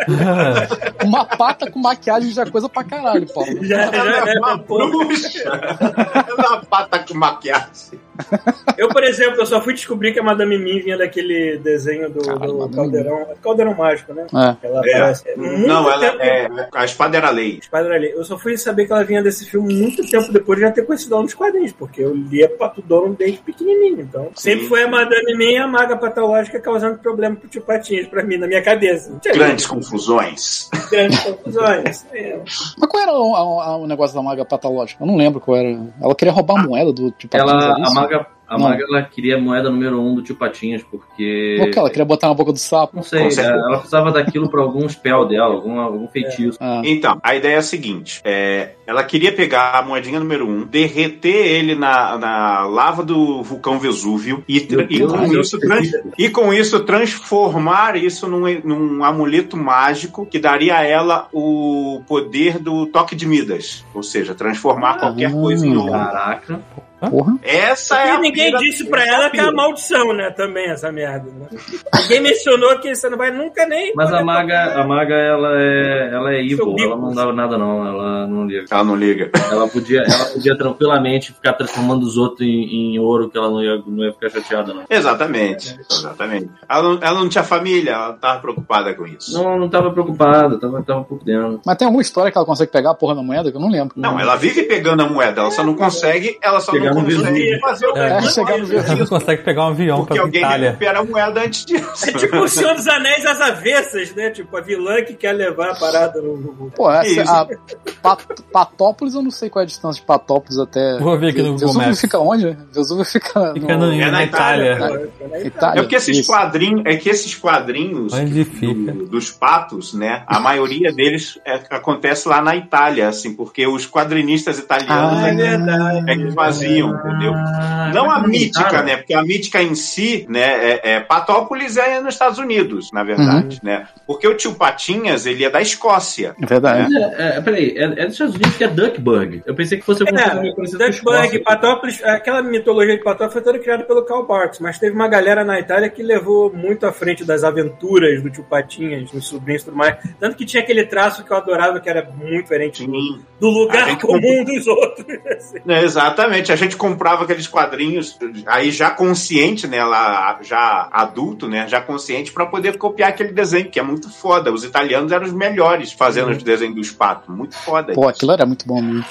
uma pata com maquiagem já é coisa pra caralho, Paulo. Já, já é é, uma pô. bruxa. É uma pata com maquiagem. Eu, por exemplo, eu só fui descobrir que a Madame Mim vinha daquele desenho do, Caralho, do Caldeirão. Caldeirão Mágico, né? É. Ela É. aparece. Não, ela tempo- é. A espada era lei. Espada ali. Eu só fui saber que ela vinha desse filme muito tempo depois de já ter conhecido ela nos quadrinhos, porque eu lia Pato Dono desde pequenininho. Então, sempre foi a Madame e a maga patológica causando problema pro tio Patinhas pra mim, na minha cabeça. Grandes confusões. grandes confusões. É. Mas qual era o, a- a- o negócio da maga patológica? Eu não lembro qual era. Ela queria roubar a moeda do tipo Ela, a maga, a Não. maga ela queria a moeda número um do tio Patinhas, porque. O que ela queria botar na boca do sapo? Não sei, ela precisava daquilo pra algum spell dela, algum, algum feitiço. Ah, Então, a ideia é a seguinte: é, ela queria pegar a moedinha número um, derreter ele na, na lava do vulcão Vesúvio e, e com isso, trans- e com isso transformar isso num, num amuleto mágico que daria a ela o poder do toque de Midas. Ou seja, transformar qualquer Ah. coisa em ouro. Caraca. Porra. Essa é E a ninguém pira- disse pra ela que é a maldição, né? Também, essa merda. Né? Ninguém mencionou que você não vai nunca nem. Mas a maga, a maga ela é, ela é evil, bico. ela não dava nada não, ela não liga. Ela não liga. Ela podia, ela podia tranquilamente ficar transformando os outros em, em ouro, que ela não ia, não ia ficar chateada não. Exatamente, exatamente. Ela não, ela não tinha família, ela não tava preocupada com isso. Não, não tava preocupada, tava, tava dentro. Mas tem alguma história que ela consegue pegar a porra da moeda que eu não lembro. Não, ela vive pegando a moeda, ela só não consegue, ela só Chegar não no consegue Vesúvio. fazer o É, chegar no Você não consegue pegar um avião porque pra alguém Itália. recupera a moeda antes disso. É tipo o Senhor dos Anéis às avessas, né? Tipo, a vilã que quer levar a parada no. Pô, essa, Isso. a Pat- Patópolis, eu não sei qual é a distância de Patópolis até. Vou ver aqui no Google Vesúvio Maps. fica onde? Vesúvio fica, Fica no... no- É na na Itália. Itália. Itália. É porque esses Isso. quadrinhos, é que esses quadrinhos Onde fica? do- dos patos, né? A maioria deles é- acontece lá na Itália, assim, porque os quadrinistas italianos Ah, é, É que- verdade. Faziam, entendeu? Ah, Não a mítica, né? Porque a mítica em si, né? É, é- Patópolis é nos Estados Unidos, na verdade, né? Porque o tio Patinhas, ele é da Escócia. É verdade. É, é, peraí, é, é dos Estados Unidos que é Duckburg. Eu pensei que fosse alguma coisa É, parecida Duckburg. Patópolis, aquela mitologia de Patópolis foi toda criada pelo Karl Barks, mas teve uma galera na Itália que levou muito à frente das aventuras do tio Patinhas, dos sobrinhos e tudo mais. Tanto que tinha aquele traço que eu adorava, que era muito diferente do, lugar comum dos outros. assim. É, exatamente. A gente comprava aqueles quadrinhos aí já consciente, né? Lá, já adulto, né? Já consciente para poder copiar aquele desenho, que é muito foda. Os italianos eram os melhores fazendo os desenhos dos patos. Muito foda. Pô, aquilo era muito bom mesmo.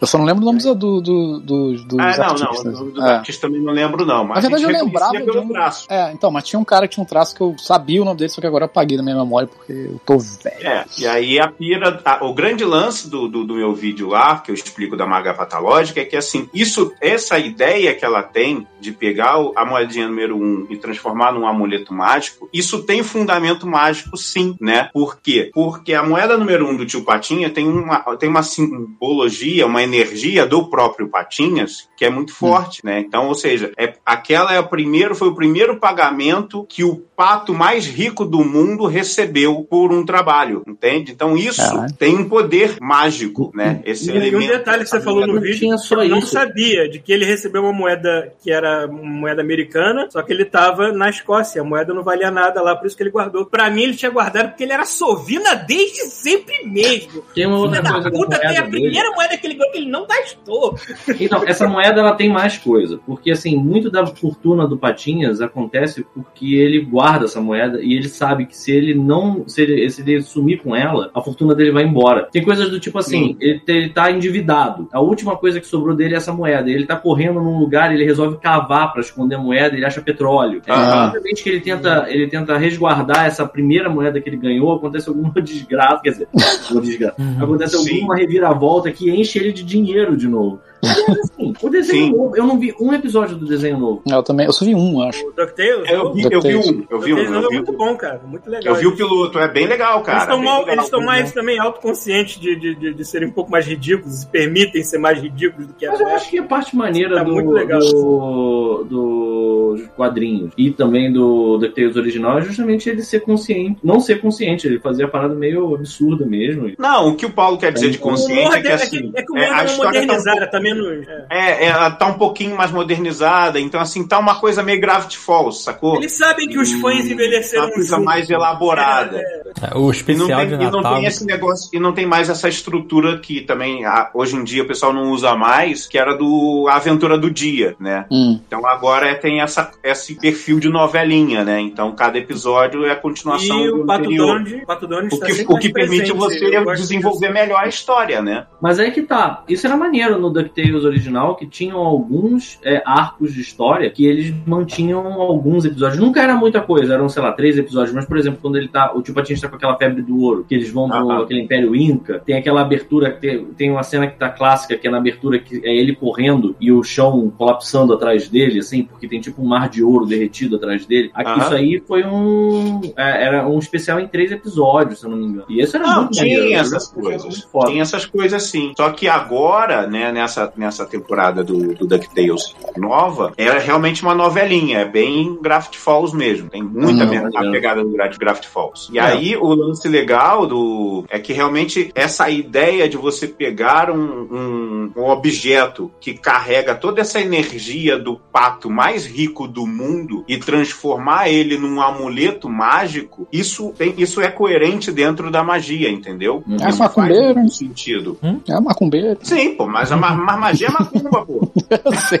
Eu só não lembro o nome dos, do, do, dos, dos Ah, não, artistas. não. Do, do É. artista também não lembro, não. Mas Na verdade, eu lembrava de um. traço. É, então, mas tinha um cara que tinha um traço que eu sabia o nome dele, só que agora eu apaguei da minha memória porque eu tô velho. É, e aí a pira, a- o grande lance do, do, do meu vídeo lá, que eu explico da maga patológica, é que assim, isso, essa ideia que ela tem de pegar o- a moedinha número um e transformar num amuleto mágico, isso tem fundamento mágico sim, né? Por quê? Porque a moeda número um do tio Patinha tem uma, tem uma simbologia, uma energia do próprio Patinhas que é muito forte, né? Então, ou seja, é, aquela é o primeiro, foi o primeiro pagamento que o pato mais rico do mundo recebeu por um trabalho, entende? Então isso Caralho. tem um poder mágico, né? Esse E, e um elemento. detalhe que você falou no Não vídeo, tinha só eu não isso. sabia de que ele recebeu uma moeda que era moeda americana, só que ele tava na Escócia, a moeda não valia nada lá, por isso que ele guardou. Pra mim, ele tinha guardado porque ele era sovina desde sempre mesmo. Tem uma outra Filha da coisa da puta, tem a dele. primeira moeda que ele ganhou que ele não gastou. Então, essa moeda ela tem mais coisa, porque assim, muito da fortuna do Patinhas acontece porque ele guarda essa moeda e ele sabe que se ele não, se ele, se ele sumir com ela, a fortuna dele vai embora. Tem coisas do tipo assim, ele, ele tá endividado. A última coisa que sobrou dele é essa moeda. Ele tá correndo num lugar, ele resolve cavar pra esconder a moeda, ele acha petróleo. É. Cada vez que ele tenta, ele tenta resguardar essa primeira moeda que ele ganhou, acontece alguma desgraça, quer dizer, uma desgraça. Acontece Sim. alguma reviravolta que enche ele de dinheiro de novo. É assim, o desenho Sim. novo, eu não vi um episódio do desenho novo. Eu também, eu só vi um, acho. O DuckTales? Eu vi, eu vi um, eu vi um, eu é vi muito um. bom, cara. Muito legal. Eu vi o piloto, é bem legal, cara. Eles estão bem mal- legal. eles estão mais também autoconscientes de, de, de, de serem um pouco mais ridículos, se permitem ser mais ridículos do que Mas eu acho que a parte maneira Tá do, muito legal. do- dos quadrinhos e também do DuckTales original é justamente ele ser consciente, não ser consciente, ele fazia a parada meio absurda mesmo. Não, o que o Paulo quer dizer de O consciente é que dele- assim, é que o é, mundo a é tá um modernizada, tá menos. é. É, ela tá um pouquinho mais modernizada, então assim, tá uma coisa meio Gravity Falls, sacou? Eles sabem que os fãs envelheceram Uma coisa junto. mais elaborada. É, O E não, especial tem, de e não Natal. tem esse negócio, e não tem mais essa estrutura que também hoje em dia o pessoal não usa mais, que era do a aventura do dia, né? Hum. Então agora é- tem essa, esse perfil de novelinha, né? Então cada episódio é a continuação E do o Pato anterior. Donald, Pato Donald O está que, o que permite presente. você desenvolver melhor a história, né? Mas aí que tá. Isso era maneiro no DuckTales original, que tinham alguns é, arcos de história que eles mantinham alguns episódios. Nunca era muita coisa, eram, sei lá, três episódios. Mas, por exemplo, quando ele tá. O Tio Patinhas tá com aquela febre do ouro, que eles vão pro Aham. aquele Império Inca, tem aquela abertura, tem, tem uma cena que tá clássica, que é na abertura que é ele correndo e o chão colapsando atrás dele, assim, porque tem tipo um mar de ouro derretido atrás dele. Aqui, Aham. Isso aí foi um. é, era um especial em três episódios, se eu não me engano. E esse era Não, muito maneiro, tinha era essas coisas. Tem essas coisas sim. Só que agora, né, nessa, nessa temporada do, do DuckTales nova, é realmente uma novelinha. É bem Graft Falls mesmo. Tem muita Hum, a pegada do Gra- Graft Falls. E É, aí o lance legal do é que realmente essa ideia de você pegar um, um, um objeto que carrega toda essa energia do pato mais rico do mundo e transformar ele num amuleto mágico, isso, tem, isso é coerente dentro da magia, entendeu? É isso macumbeiro. faz muito sentido. É macumbeiro. Sim, pô, mas a ma- mas magia é macumba, pô. Eu sei.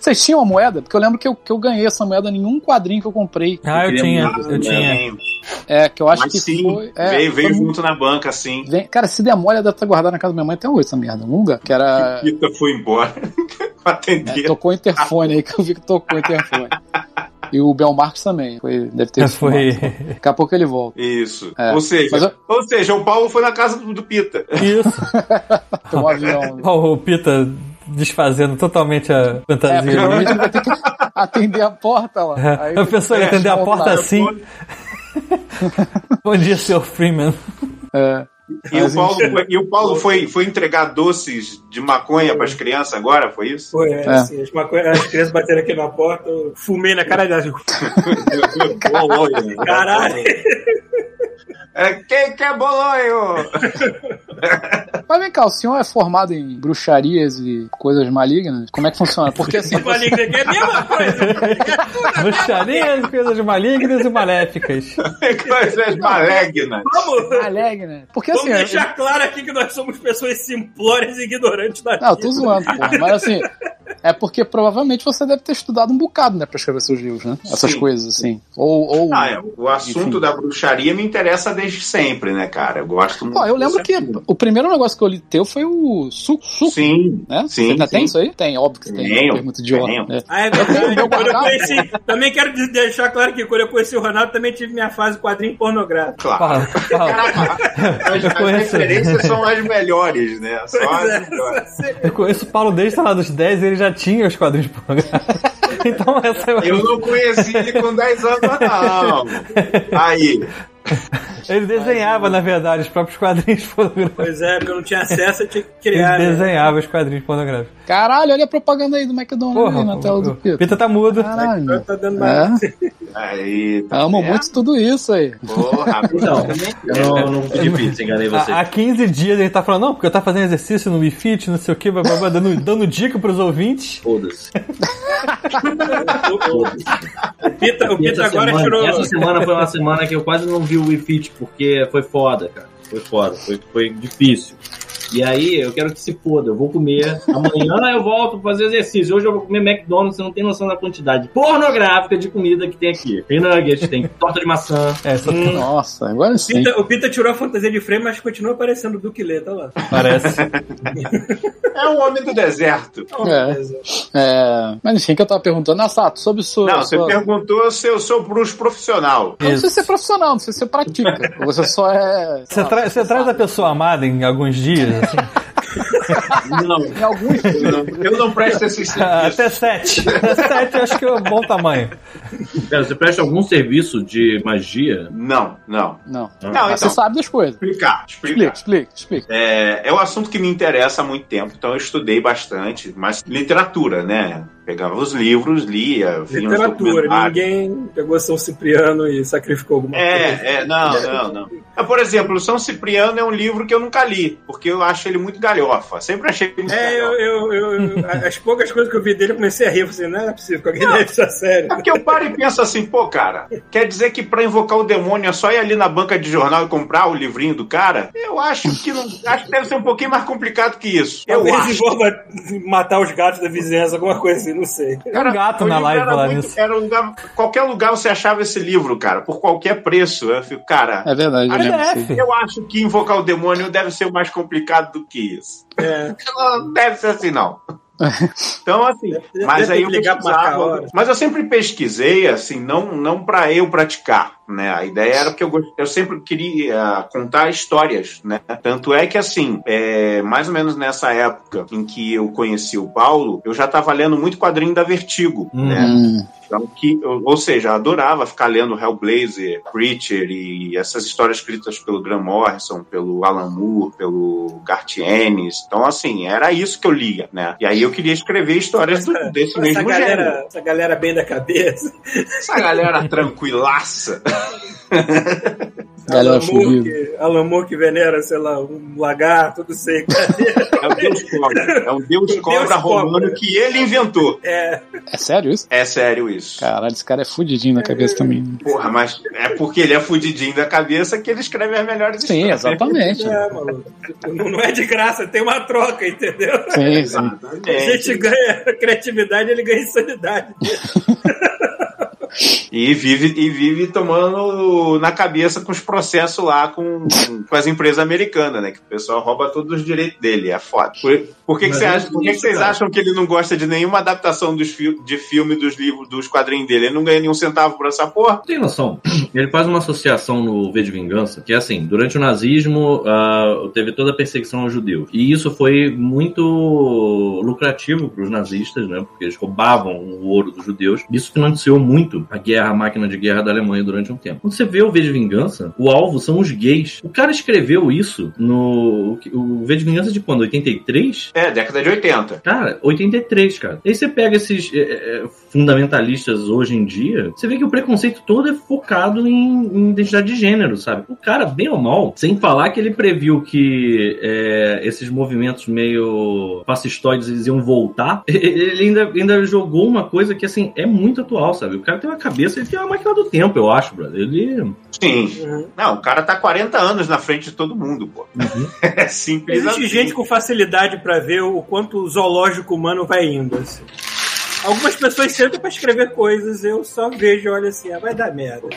Vocês tinham a moeda? Porque eu lembro que eu, que eu ganhei essa moeda em um quadrinho que eu comprei. Ah, eu queria tinha, eu né? tinha. É, que eu acho Mas que sim, foi. É, veio, veio foi- junto na banca, assim. Vem- Cara, se der mole, deve estar guardado na casa da minha mãe até hoje, essa merda. Lunga, que era. Pita foi embora. É, Atender. tocou o interfone aí, que eu vi que tocou o interfone. E o Bel Marcos também. Foi, deve ter sido Foi. fumado. Daqui a pouco ele volta. Isso. É, Ou, seja, eu- ou seja, o Paulo foi na casa do, do Pita. Isso. Um avião. Ó, o Pita desfazendo totalmente a É, fantasia. dele. realmente ele vai ter que atender a porta lá. Aí, A pessoa ia atender a É, porta assim. Bom dia, seu Freeman. É. E o Paulo, foi, e o Paulo foi, foi entregar doces de maconha para as crianças agora, foi isso? Foi, é, É. assim, as, maconha- as crianças bateram aqui na porta, eu fumei na cara delas. Caralho! É, quem quer bolonho? Mas vem cá, o senhor é formado em bruxarias e coisas malignas? Como é que funciona? Porque assim. você- Maligna é a mesma coisa. Bruxarias, coisas malignas e maléficas. Coisas malignas. Vamos, Maligna. Porque assim. vamos eu- deixar claro aqui que nós somos pessoas simplórias e ignorantes da Não, eu vida. tô zoando, porra. Mas assim, é porque provavelmente você deve ter estudado um bocado, né, pra escrever seus livros, né? Essas Sim. coisas, assim. Ou. ou Ah, é, o assunto Enfim. da bruxaria me interessa desde sempre, né, cara? Eu gosto muito. Pô, eu lembro que o primeiro negócio que eu li teu foi o suco, suco Sim, né? sim. Você ainda tem sim. isso aí? Tem, óbvio que tem. Tenho, Pergunta idiota. tenho. né? Ah, é verdade. eu conheci, também quero de- deixar claro que quando eu conheci o Ronaldo, também tive minha fase quadrinho pornográfico. Claro. Fala, fala. As, as referências são as melhores, né? Só Pois as é. melhores. Eu conheço o Paulo desde sei lá, dos 10 e ele já tinha os quadrinhos pornográficos. Então essa é Eu não conheci ele com 10 anos, não. Aí, Ele desenhava, na verdade, os próprios quadrinhos pornográficos. Pois é, porque eu não tinha acesso, eu tinha que Ele criar. né? desenhava os quadrinhos pornográficos. Caralho, olha a propaganda aí do McDonald's Porra, aí na tela do o Pito. Pita tá mudo. Caralho. Tá dando mais. É, aí. Tá amo vendo? muito tudo isso aí. Porra, Então, eu não, não pedi pizza, enganei você. Há há 15 dias ele tá falando, não, porque eu tava fazendo exercício no Wii não sei o que, dando, dando dica pros ouvintes. Foda-se. O Pita, o E Pita agora semana, tirou. essa semana foi uma semana que eu quase não vi o Wii Fit, porque foi foda, cara. Foi foda, foi, foi difícil. E aí, eu quero que se foda, eu vou comer. Amanhã eu volto pra fazer exercício. Hoje eu vou comer McDonald's, você não tem noção da quantidade pornográfica de comida que tem aqui. Tem nuggets, tem torta de maçã. É, só Nossa, agora sim. Pita- o Pita tirou a fantasia de freio, mas continua aparecendo o Duque Lê, tá lá. parece. é um homem do deserto. É. É, mas enfim, que eu tava perguntando, ah, Sato, sobre o seu. Não, você sua- perguntou se eu sou bruxo profissional. Eu não sei se é profissional, não sei se você pratica. Você só é. Você, tra- você traz a pessoa amada em alguns dias, assim, Não, Em alguns eu não, eu não presto esses serviços. até 7. Até 7 eu acho que é um bom tamanho. Cara, você presta algum serviço de magia? Não, não. Não. Não, Mas você então, sabe das coisas. explicar, Explica, explicar. explica, explica. É, é um assunto que me interessa há muito tempo, então eu estudei bastante, mas literatura, né? Pegava os livros, lia, uns Literatura, ninguém pegou São Cipriano e sacrificou alguma coisa. É, é, não, não, não. Ah, Por exemplo, São Cipriano é um livro que eu nunca li, porque eu acho ele muito galhofa. Sempre achei muito É, eu, galhofa. eu, eu- eu- as poucas coisas que eu vi dele, eu comecei a rir. Eu falei, não é possível que alguém leve isso a sério. É porque eu paro e penso assim, pô, cara, quer dizer que pra invocar o demônio é só ir ali na banca de jornal e comprar o livrinho do cara? Eu acho que não. Acho que deve ser um pouquinho mais complicado que isso. Eu Talvez acho. envolva matar os gatos da vizinhança, alguma coisa assim, não sei. Tem um gato na live era muito-. Era um lugar, qualquer lugar você achava esse livro, cara, por qualquer preço. Eu fico, cara, É verdade, eu eu acho que invocar o demônio deve ser mais complicado do que isso. É. Não deve ser assim, não. Então, assim, mas aí eu pesquisava, hora. mas eu sempre pesquisei, assim, não, não para eu praticar, né? A ideia era que eu, gost- eu sempre queria contar histórias, né? Tanto é que, assim, é, mais ou menos nessa época em que eu conheci o Paulo, eu já estava lendo muito quadrinho da Vertigo, né? Hum, Então, que, ou seja, adorava ficar lendo Hellblazer, Preacher e essas histórias escritas pelo Graham Morrison, pelo Alan Moore, pelo Garth Ennis. Então, assim, era isso que eu lia, né? E aí eu queria escrever histórias do- desse Essa mesmo gênero. galera, essa galera bem da cabeça. Essa galera tranquilaça. Galera Alan Moore, fudida. que, Alan Moore que venera, sei lá, um lagarto, não sei. É o Deus Cobra. É o Deus Deus Cobra romano que ele inventou. É, É sério isso? É sério isso. Caralho, esse cara é fudidinho na cabeça também. Porra, mas é porque ele é fudidinho da cabeça que ele escreve as melhores Sim, histórias. exatamente. é, maluco. Não não é de graça, tem uma troca, entendeu? Sim, sim. A gente ganha criatividade, ele ganha insanidade. E vive, e vive tomando na cabeça com os processos lá com, com as empresas americanas, né? Que o pessoal rouba todos os direitos dele. É foda. Por, por que, que, você é acha, por que, que vocês acham que ele não gosta de nenhuma adaptação dos fi de filme, dos livros, dos quadrinhos dele? Ele não ganha nenhum centavo por essa porra? Tem noção? Ele faz uma associação no V de Vingança, que é assim, durante o nazismo ah, teve toda a perseguição aos judeus. E isso foi muito lucrativo para os nazistas, né? Porque eles roubavam o ouro dos judeus. Isso financiou muito a guerra, a máquina de guerra da Alemanha durante um tempo. Quando você vê o V de Vingança, o alvo são os gays. O cara escreveu isso no... O V de Vingança de quando? 83? É, década de 80. Cara, 83, cara. Aí você pega esses é, é, fundamentalistas hoje em dia, você vê que o preconceito todo é focado em, em identidade de gênero, sabe? O cara, bem ou mal, sem falar que ele previu que é, esses movimentos meio fascistoides eles iam voltar, ele ainda, ainda jogou uma coisa que, assim, é muito atual, sabe? O cara tem uma cabeça, ele tem uma máquina do tempo, eu acho, brother. Ele... Sim. Não, o cara tá 40 anos na frente de todo mundo, pô. É simples Existe assim. gente com facilidade pra ver o quanto o zoológico humano vai indo. assim. Algumas pessoas sentam pra escrever coisas, eu só vejo, olha assim, ah, vai dar merda.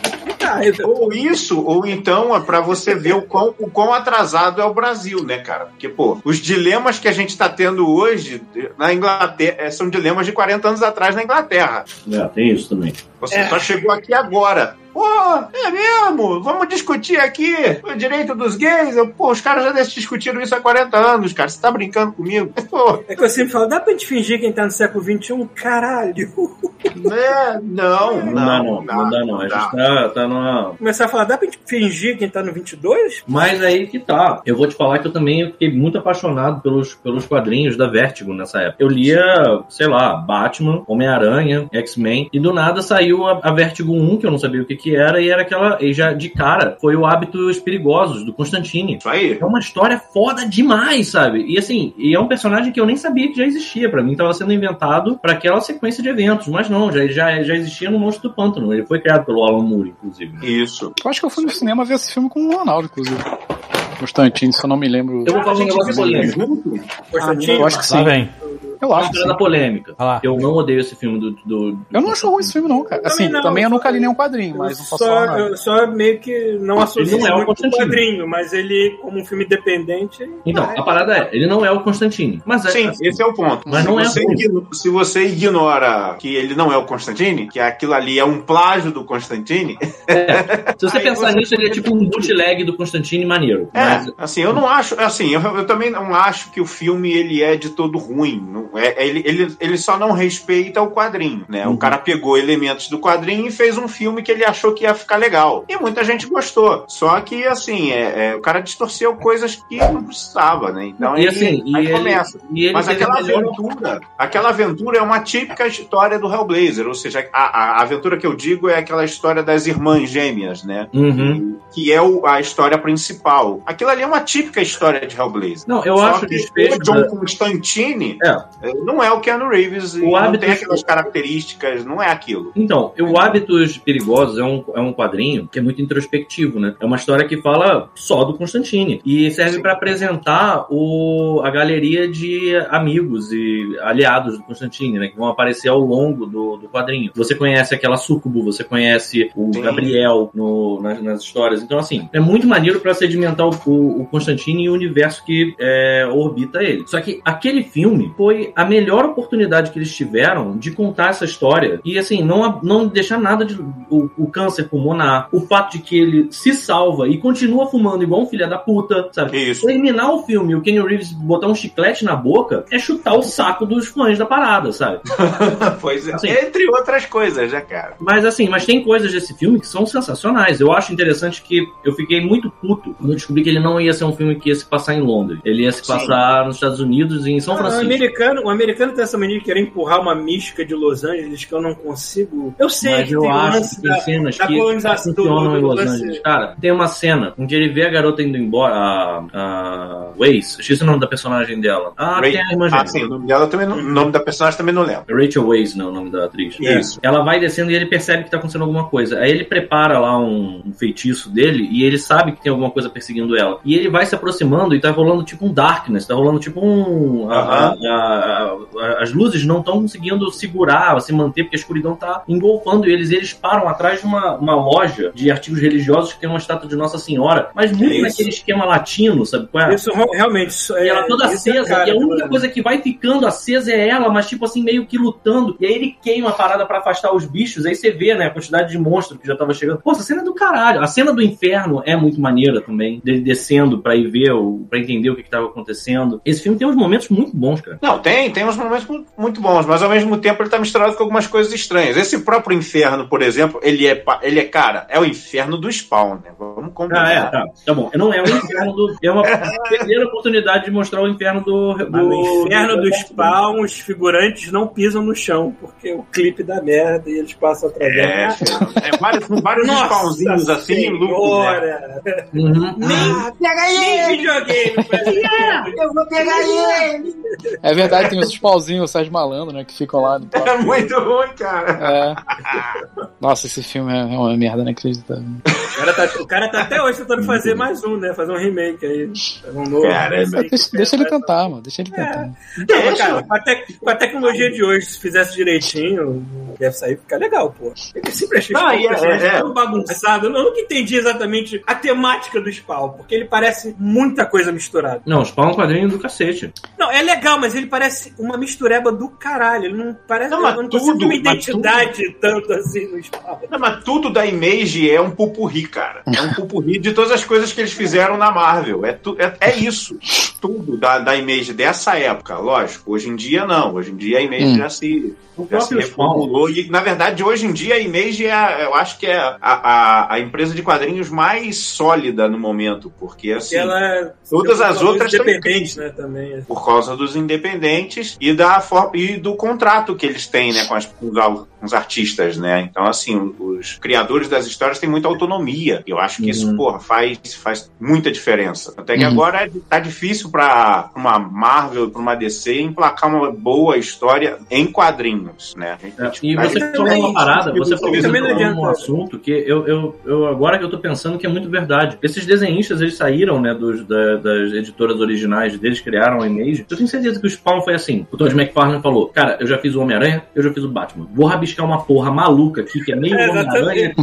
Eu- Ou isso, ou então é pra você ver o quão, o quão atrasado é o Brasil, né, cara? Porque, pô, os dilemas que a gente tá tendo hoje na Inglaterra eh, são dilemas de 40 anos atrás na Inglaterra. É, tem isso também. Você só chegou aqui agora. Pô, é mesmo? Vamos discutir aqui o direito dos gays? Eu, Pô, os caras já discutiram isso há 40 anos, cara. Você tá brincando comigo? Pô, É que eu sempre falo, dá pra gente fingir quem tá no século XXI? Caralho! né? Não, Não, dá não, não dá não. A gente tá, tá numa, Começar a falar, dá pra gente fingir quem tá no 22? Mas aí que tá. Eu vou te falar que eu também fiquei muito apaixonado pelos, pelos quadrinhos da Vertigo nessa época. Eu lia, sei lá, Batman, Homem-Aranha, X-Men, e do nada saiu a, a Vertigo 1, que eu não sabia o que que era, e era aquela. E já de cara, foi o Hábitos Perigosos, do Constantine. Isso aí. É uma história foda demais, sabe? E assim, e é um personagem que eu nem sabia que já existia. Pra mim, tava sendo inventado pra aquela sequência de eventos. Mas não, já, já, já existia no Monstro do Pântano. Ele foi criado pelo Alan Moore, inclusive. Isso. Eu acho que eu fui no cinema ver esse filme com o Ronaldo, inclusive. Constantino, se eu não me lembro. Eu vou falar um negócio polêmico. junto? Constantino? Eu acho que Lá sim. vem. Eu acho Entrada sim. polêmica. Lá. Eu não odeio esse filme do. do, do- Eu não acho ruim esse filme, não, cara. Assim, não. também eu nunca li nenhum quadrinho, mas não posso só, falar nada. só meio que não associo não é o quadrinho, mas ele, como um filme independente. Então, vai. a parada é, ele não é o Constantine. Mas é. Sim, esse é o ponto. Mas se, não é você ruim. igno- se você ignora que ele não é o Constantine, que aquilo ali é um plágio do Constantine, Se você pensar você- nisso, ele é tipo um bootleg do Constantine maneiro. é, Mas, assim, eu não acho, assim, eu, eu também não acho que o filme ele é de todo ruim. Não é, ele, ele, ele só não respeita o quadrinho, né? Uhum. O cara pegou elementos do quadrinho e fez um filme que ele achou que ia ficar legal. E muita gente gostou. Só que, assim, é, é, o cara distorceu coisas que não precisava, né? Então e ele, assim, e aí ele, começa. e Mas aquela aventura, aquela aventura é uma típica história do Hellblazer, ou seja, a, a- aventura que eu digo é aquela história das irmãs gêmeas, né? Uhum. Que é o- a história principal. Aquilo ali é uma típica história de Hellblazer. Não, eu Só acho que desfecho. o John da- Constantine É. não é o Keanu Reeves O não tem aquelas características, não é aquilo. Então, o Hábitos Perigosos é um, é um quadrinho que é muito introspectivo, né? É uma história que fala só do Constantine. E serve para apresentar o, a galeria de amigos e aliados do Constantine, né? Que vão aparecer ao longo do, do quadrinho. Você conhece aquela Sucubo, você conhece o Sim. Gabriel no- nas, nas histórias. Então, assim, é muito maneiro para sedimentar o, o, o Constantine e o universo que é, orbita ele. Só que aquele filme foi a melhor oportunidade que eles tiveram de contar essa história e, assim, não, não deixar nada de. O, o câncer pulmonar, o fato de que ele se salva e continua fumando igual um filho da puta, sabe? Isso. Terminar o filme e o Kenny Reeves botar um chiclete na boca é chutar o saco dos fãs da parada, sabe? pois é. Assim. Entre outras coisas, né, cara? Mas assim, mas tem coisas desse filme que são sensacionais. Eu acho interessante que eu fiquei muito puto quando eu descobri que ele não ia ser um filme que ia se passar em Londres. Ele ia se Sim. passar nos Estados Unidos e em São Ah, Francisco. americano americano, o americano tem essa mania de querer empurrar uma mística de Los Angeles que eu não consigo. Eu sei Mas que eu tem acho lance que tem da, cenas da que colonização funcionam do, em Los Angeles. Cara, tem uma cena onde ele vê a garota indo embora, a, a Waze, esqueci o nome da personagem dela. Ah, tem a irmã Ah, sim, o nome dela também o nome da personagem também não lembro. Rachel Waze, não é o nome da atriz. Isso. Ela vai descendo e ele percebe que tá acontecendo alguma coisa. Aí ele prepara lá um, um feitiço dele e ele sabe que tem alguma coisa perseguindo ela. E ele vai se aproximando e tá rolando tipo um darkness, tá rolando tipo um. a- a- a- a- as luzes não estão conseguindo segurar, se manter, porque a escuridão tá engolfando eles. E eles param atrás de uma, uma loja de artigos religiosos que tem uma estátua de Nossa Senhora, mas muito isso. naquele esquema latino, sabe qual é? Isso realmente. Isso é, E ela toda é acesa, cara e a única coisa que vai ficando acesa é ela, mas tipo assim, meio que lutando. E aí ele queima a parada pra afastar os bichos, aí você vê, né, a quantidade de monstro que já tava chegando. Pô, essa cena é do caralho. A cena do inferno é muito maneira também, dele descendo pra ir ver, pra entender o que, que tava acontecendo. Esse filme tem uns momentos muito bons, cara. Não, tem, tem uns momentos mu- muito bons, mas ao mesmo tempo ele tá misturado com algumas coisas estranhas. Esse próprio inferno, por exemplo, ele é, ele é cara, é o inferno do spawn, né? Vamos combinar. Ah, é, tá. Tá bom. Não é o inferno do. É uma primeira oportunidade de mostrar o inferno do. do no inferno do do- spawn, os figurantes não pisam no chão, porque o clipe dá merda e eles passam através. É, é vários, vários spawnzinhos assim, luz, né? Uhum. Nem, nem videogame! Eu vou pegar ele! É verdade, tem os pauzinhos, o Sérgio Malandro, né? Que ficam lá. No É muito ruim, cara. É. Nossa, esse filme é é uma merda, né? Acreditável. O cara, tá, o cara tá até hoje tentando fazer mais um, né? Fazer um remake aí. Um novo. Cara, remake. Deixa, deixa ele tentar, mano. Deixa ele É. tentar. Não, mas, cara, com a, tec- com a tecnologia de hoje, se fizesse direitinho, deve sair ficar legal, pô. Eu sempre achei Ah, que é- é- é. tão bagunçado. Eu nunca entendi exatamente a temática do Spawn, porque ele parece muita coisa misturada. Não, Spawn é um quadrinho do cacete. Não, é legal, mas ele parece uma mistureba do caralho. Ele não parece. Não, mas não tudo, uma identidade tanto assim no Spawn. Não, mas tudo da Image é um pupurri, cara. É um pupurri de todas as coisas que eles fizeram na Marvel. É, tu- é, é isso. Tudo da, da Image dessa época, lógico. Hoje em dia, não. Hoje em dia a Image Hum. já se. O Já se reformulou. E, na verdade, hoje em dia a Image é, a- eu acho que é a, a, a empresa de quadrinhos mais sólida no momento. Porque, assim, Porque ela. todas as outras independentes, né? Também. por causa dos independentes e da e do contrato que eles têm né, com, as- com os, au- os artistas, né? Então, assim, os criadores das histórias têm muita autonomia. Eu acho que isso, Uhum. porra, faz, faz muita diferença. Até que Uhum. agora é- tá difícil pra uma Marvel, pra uma DC, emplacar uma boa história em quadrinhos, né? É, E você falou uma parada, você falou, Também não um assunto que eu, eu, eu agora que eu tô pensando que é muito verdade. Esses desenhistas, eles saíram, né, dos, da- das editoras originais deles, criaram a Image. Eu tenho certeza que o Spawn foi assim. O Todd McFarlane falou, cara, eu já fiz o Homem-Aranha, eu já fiz o Batman. Vou rabiscar uma porra maluca aqui, que é meio É, Homem-Aranha.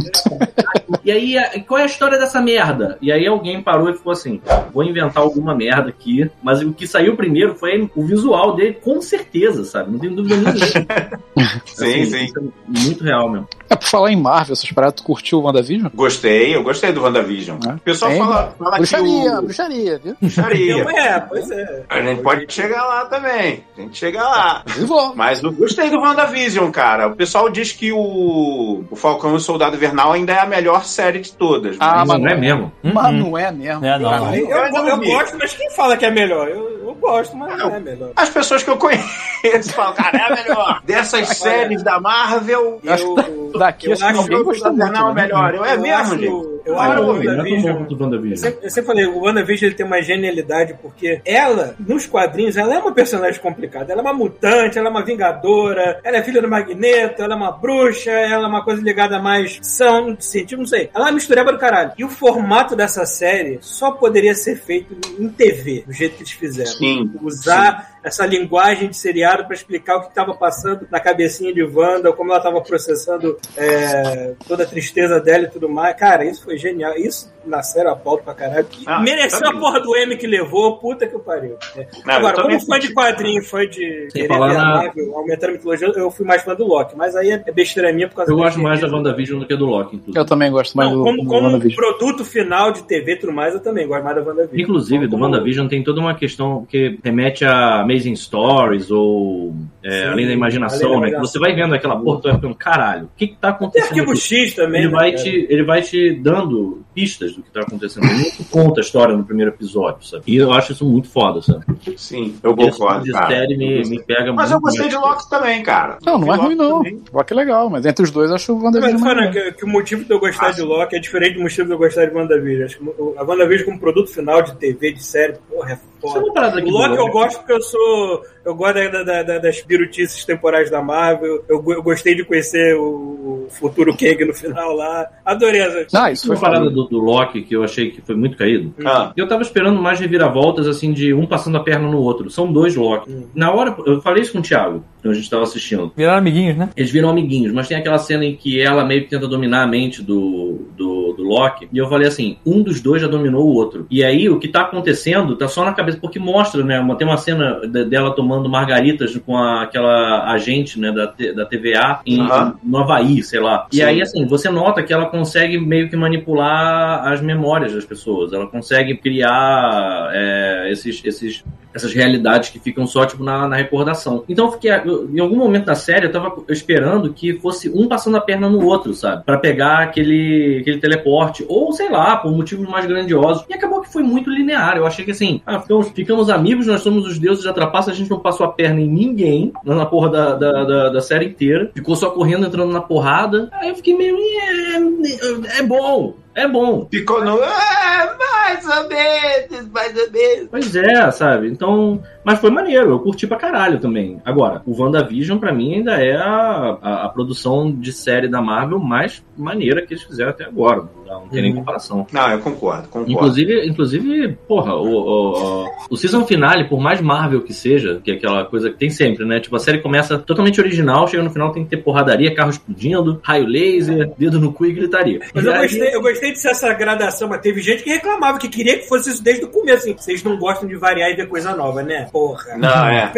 E aí, qual é a história dessa merda? E aí alguém parou e ficou assim, vou inventar alguma merda aqui, mas o que saiu primeiro foi o visual dele, com certeza, sabe? Não tenho dúvida nenhuma. Sim, Assim, sim. isso é muito real mesmo. É por falar em Marvel, essas paradas, tu curtiu o WandaVision? Gostei, eu gostei do WandaVision. É. O pessoal É, fala, fala que Bruxaria, o... bruxaria, viu? Bruxaria. Não é, pois é. A gente pode chegar lá também. A gente chega lá. E vou. Mas eu gostei do WandaVision, cara. O pessoal diz que o, o Falcão e o Soldado Invernal ainda é a melhor série de todas. Ah, mas- Mas não é mesmo. Mas não é mesmo. É, não. Eu, eu, eu gosto, mas quem fala que é melhor? Eu, eu gosto, mas não é melhor. As pessoas que eu conheço falam, cara, é a melhor. Dessas séries da Marvel, Eu, Daqui eu acho que acho ninguém o gostou Soldado muito. Invernal é né? melhor. Eu, é eu mesmo, acho, gente. eu acho não, o não é WandaVision. Eu sempre, eu sempre falei, o WandaVision ele tem uma genialidade porque ela, nos quadrinhos, ela é uma personagem complicada. Ela é uma mutante, ela é uma vingadora, ela é filha do Magneto, ela é uma bruxa, ela é uma coisa ligada a mais são, sentido, não sei. Ela é uma mistureba do caralho. E o formato dessa série só poderia ser feito em TV, do jeito que eles fizeram. Sim. Usar essa linguagem de seriado para explicar o que estava passando na cabecinha de Wanda, como ela estava processando é, toda a tristeza dela e tudo mais. Cara, isso foi genial. Isso na série eu aplaudo pra caralho. Ah, Mereceu também. a porra do M que levou, puta que pariu. É. Não, Agora, como fã de quadrinho, fã de querer falar ver a na- Marvel, aumentando a mitologia, eu fui mais fã do Loki. Mas aí é besteira minha por causa Eu gosto mais da. WandaVision do que do Loki, inclusive. Eu também gosto mais Não, do, como, do como WandaVision. produto final de TV e tudo mais, eu também gosto mais da WandaVision. Inclusive, do Como- WandaVision tem toda uma questão que remete a Amazing Stories ou é, Sim, Além da Imaginação, Além da né? Que você vai vendo aquela porra, tu vai ficando, caralho, o que que tá Tem acontecendo arquivo aqui? X também. Ele né, vai, cara? te, ele vai te dando pistas do que tá acontecendo. Ele não conta a história no primeiro episódio, sabe? E eu acho isso muito foda, sabe? Sim, eu tipo concordo, de cara. série me, me pega Mas muito. eu gostei de Loki também, cara. Não, não é ruim, não. também. Loki é legal, mas entre os dois acho o Mas WandaVision falando legal. que, que o motivo de eu gostar de Loki é diferente do motivo de eu gostar de WandaVision. Acho que a WandaVision como produto final de TV, de série, porra, é é foda. aqui O Loki eu Loki. gosto porque eu sou. Eu gosto da, da- da- das birutices temporais da Marvel. Eu, eu gostei de conhecer o futuro Kang no final lá. Adorei essa. Ah, isso foi parada do, do Loki que eu achei que foi muito caído. Ah, Eu tava esperando mais reviravoltas, assim, de um passando a perna no outro. São dois Loki. Na hora, eu falei isso com o Thiago, quando a gente tava assistindo. Viraram amiguinhos, né? Eles viram amiguinhos, mas tem aquela cena em que ela meio que tenta dominar a mente do, do, do Loki. E eu falei assim: um dos dois já dominou o outro. E aí o que tá acontecendo tá só na cabeça, porque mostra, né? Uma, tem uma cena de- dela tomando margaritas com a- aquela agente, né, da, da TVA em, Aham. no Havaí, sei lá. E Sim. aí, assim, você nota que ela consegue meio que manipular as memórias das pessoas. Ela consegue criar é, esses, esses essas realidades que ficam só tipo na, na recordação. Então eu fiquei eu- em algum momento da série eu tava esperando que fosse um passando a perna no outro, sabe? Pra pegar aquele aquele teleporte ou sei lá, por motivos mais grandiosos. E acabou que foi muito linear. Eu achei que assim, ah, ficamos, ficamos amigos, nós somos os deuses da trapaça, a gente não passou a perna em ninguém na porra da, da, da, da série inteira. Ficou só correndo, entrando na porrada. Aí eu fiquei meio. É, é bom. É bom. ficou no. Ah, mais ou menos, mais ou menos. Pois é, sabe? Então. Então, mas foi maneiro, eu curti pra caralho também. Agora, o WandaVision, pra mim, ainda é a, a, a produção de série da Marvel mais maneira que eles fizeram até agora. Não, não tem nem comparação. Não, eu concordo, concordo. Inclusive, inclusive, porra, o, o, o, o season finale, por mais Marvel que seja, que é aquela coisa que tem sempre, né? Tipo, a série começa totalmente original, chega no final tem que ter porradaria, carro explodindo, raio laser, dedo no cu e gritaria. Mas E eu aí- gostei, eu gostei de ser essa gradação, mas teve gente que reclamava, que queria que fosse isso desde o começo. Assim, vocês não gostam de variar e ver coisa nova, né? Porra. Não, é.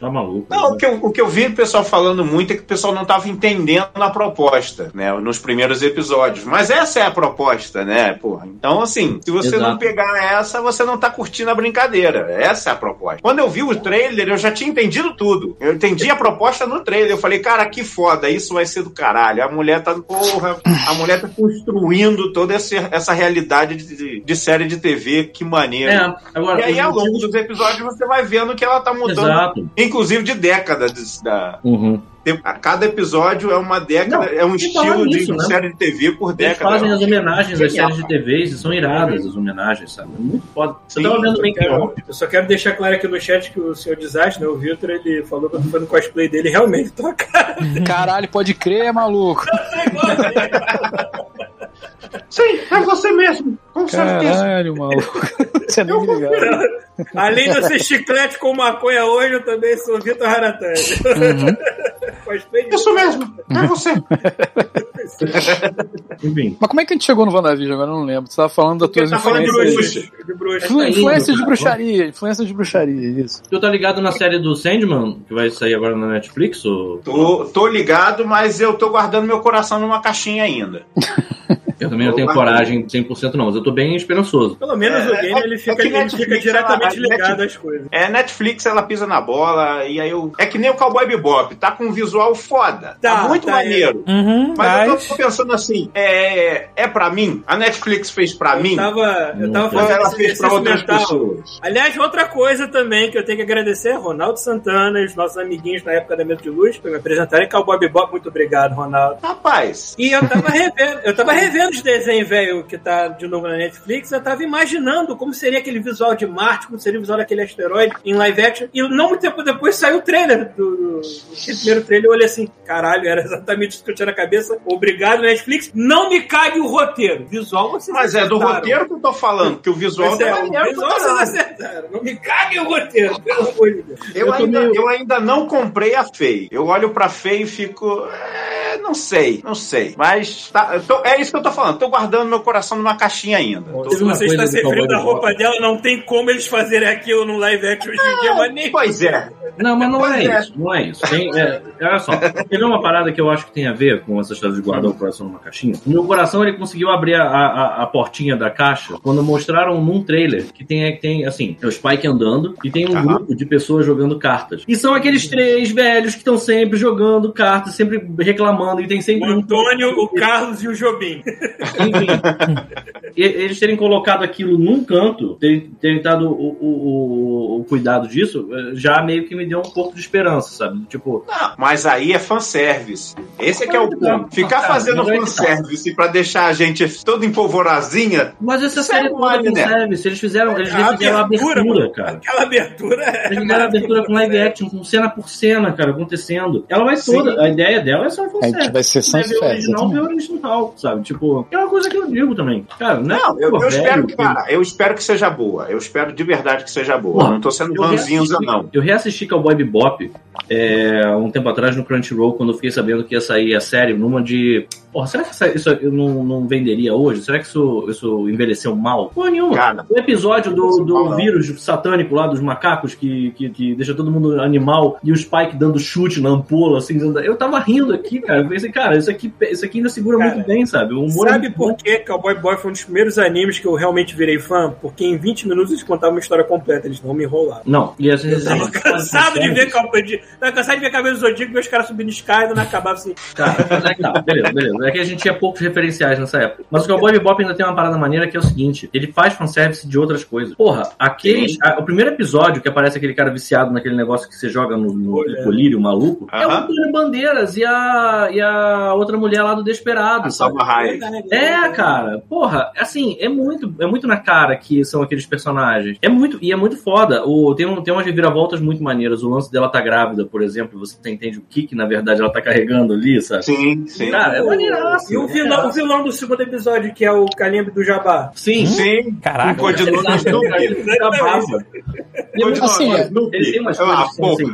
Tá maluco. Não, o que, eu, o que eu vi o pessoal falando muito é que o pessoal não estava entendendo a proposta, né? Nos primeiros episódios. Mas essa é a proposta, né? Porra. Então, assim, se você Exato. não pegar essa, você não tá curtindo a brincadeira. Essa é a proposta. Quando eu vi o trailer, eu já tinha entendido tudo. Eu entendi a proposta no trailer. Eu falei, cara, que foda, isso vai ser do caralho. A mulher tá, porra, a mulher tá construindo toda essa, essa realidade de, de série de TV, que maneiro. É, agora. E aí, ao longo dos episódios, você vai vendo que ela tá mudando, Exato. inclusive de décadas. Da, Uhum. tem- a cada episódio é uma década, Não, é um e falar estilo de nisso, né? série de TV por Eles década. fazem as homenagens às séries de TVs e são iradas as homenagens, sabe? É muito foda. Você Sim, tava vendo Eu, bem que quero- eu só quero deixar claro aqui no chat que o senhor Desastre, né, o Victor, ele falou que eu tô fazendo cosplay dele realmente tô a cara. Caralho, pode crer, maluco. Sim, é você mesmo, com certeza. Caralho, maluco. Você ligado. Além de eu ser chiclete com maconha hoje, eu também sou Vitor cosplay de Isso mesmo, é você. Enfim. Mas como é que a gente chegou no WandaVision? Agora eu não lembro. Você tava falando das tuas tá falando de bruxa. de bruxa. Influ- Tá Influência indo, de cara. bruxaria, influência de bruxaria, isso. Tu tá ligado na série do Sandman, que vai sair agora na Netflix? Ou... Tô, tô ligado, mas eu tô guardando meu coração numa caixinha ainda. Eu também não tenho coragem 100% não, mas eu tô bem esperançoso. Pelo menos É, o game é- ele é fica, que ele Netflix, fica diretamente ela- a ligado às coisas. É, Netflix, ela pisa na bola, e aí eu. É que nem o Cowboy Bebop, tá com um visual foda. Tá, Tá, muito tá, maneiro. Uhum, Mas, mas. eu tô pensando assim, é, é pra mim? A Netflix fez pra mim? Eu tava, eu tava fazendo ela fez pra outras mental. pessoas? Aliás, outra coisa também que eu tenho que agradecer é Ronaldo Santana, os nossos amiguinhos na época da Medo de Luz, por me apresentarem Cowboy Bebop. Muito obrigado, Ronaldo. Rapaz, E eu tava revendo, eu tava revendo os desenhos, velho, que tá de novo na Netflix, eu tava imaginando como seria aquele visual de Marte, como seria o visual daquele asteroide em live action. E não muito tempo depois saiu o trailer do, do, do primeiro trailer, eu olhei assim, caralho, era exatamente isso que eu tinha na cabeça. Obrigado, Netflix. Não me cague o roteiro. Visual vocês mas é do acertaram. roteiro que eu tô falando, que o visual Pois é, tá o visual vocês acertaram. Não me cague o roteiro, pelo amor de Deus. Eu, Eu ainda, meio- eu ainda não comprei a Fei. Eu olho pra Fei e fico. é, não sei, não sei. Mas tá, tô- é isso que eu tô falando. Tô guardando meu coração numa caixinha ainda. Tô- Se uma você está se referindo Cowboy à roupa dela, não tem como eles fazerem aquilo no live action hoje em dia, mas nem. Pois é. Não, mas não é, é. isso, não é isso. Tem, é, olha só, teve uma parada que eu acho que tem a ver com essa história de guardar o coração numa caixinha. O meu coração, ele conseguiu abrir a, a, a portinha da caixa quando mostraram num trailer que tem, que tem assim, é o Spike andando e tem um Aham. grupo de pessoas jogando cartas. E são aqueles três velhos que estão sempre jogando cartas, sempre falando, e tem sempre O um Antônio, o Carlos e o Jobim. Enfim, eles terem colocado aquilo num canto, terem, terem dado o, o, o- cuidado disso, eh, já meio que me deu um pouco de esperança, sabe? Tipo, Não, mas aí é fanservice. Esse é que é o ponto. Ficar fazendo que tá. fanservice pra deixar a gente todo em polvorosinha. mas essa Isso série é toda mole, não serve. Se eles fizeram, eles A fizeram a abertura, mano, cara. Aquela abertura é. Eles fizeram a abertura com live action, com cena por cena, cara, acontecendo. Ela vai toda. A ideia dela é só A fanservice. gente vai ser Vai ver o fanservice, original, ver o original, sabe? Tipo, é uma coisa que eu digo também. Cara, não é Não, eu, pô, eu espero velho, que, cara, eu espero que seja boa. Eu espero de verdade que seja boa. Porra, não tô sendo ranzinza, não. Eu reassisti Cowboy Bebop é, um tempo atrás no Crunchyroll, quando eu fiquei sabendo que ia sair a série numa de... Porra, será que isso eu não, não venderia hoje? Será que isso, isso envelheceu mal? Porra nenhuma. Cara, O episódio do, mal, do não. vírus satânico lá dos macacos que, que, que deixa todo mundo animal e o Spike dando chute na ampola, assim, eu tava rindo aqui, cara. Eu pensei, cara, isso aqui, isso aqui ainda segura Cara, muito bem, sabe? O humor Sabe muito por que Cowboy Boy foi um dos primeiros animes que eu realmente virei fã? Porque em 20 minutos eles contavam uma história completa, eles não me enrolavam. Não, e às Eu vezes. tava cansado de ver Cowboy de... Tava cansado de ver Cabelo do Zodíaco, ver os caras subindo escada e não acabava assim. Cara, é que tá, beleza, beleza. É que a gente tinha poucos referenciais nessa época. Mas o Cowboy Bebop ainda tem uma parada maneira que é o seguinte: ele faz fanservice de outras coisas. Porra, aqueles. a- o primeiro episódio que aparece aquele cara viciado naquele negócio que você joga no, no Olha. colírio maluco é o. Antônio Bandeiras e a, e a outra mulher lá do Desperado. a sabe? Salma É, cara, porra, assim, é muito, é muito na cara que são aqueles personagens. É muito, e é muito foda. O, tem, um, tem umas reviravoltas muito maneiras. O lance dela tá grávida, por exemplo, você entende o que, que na verdade ela tá carregando ali, sabe? Sim, sim. Cara, é maneiraço. E o vilão, o vilão do segundo episódio, que é o Calimbe do Jabá. Sim. Sim. Caraca. Um codinome Snoopy. Assim, é. Ele tem umas Ah, são assim.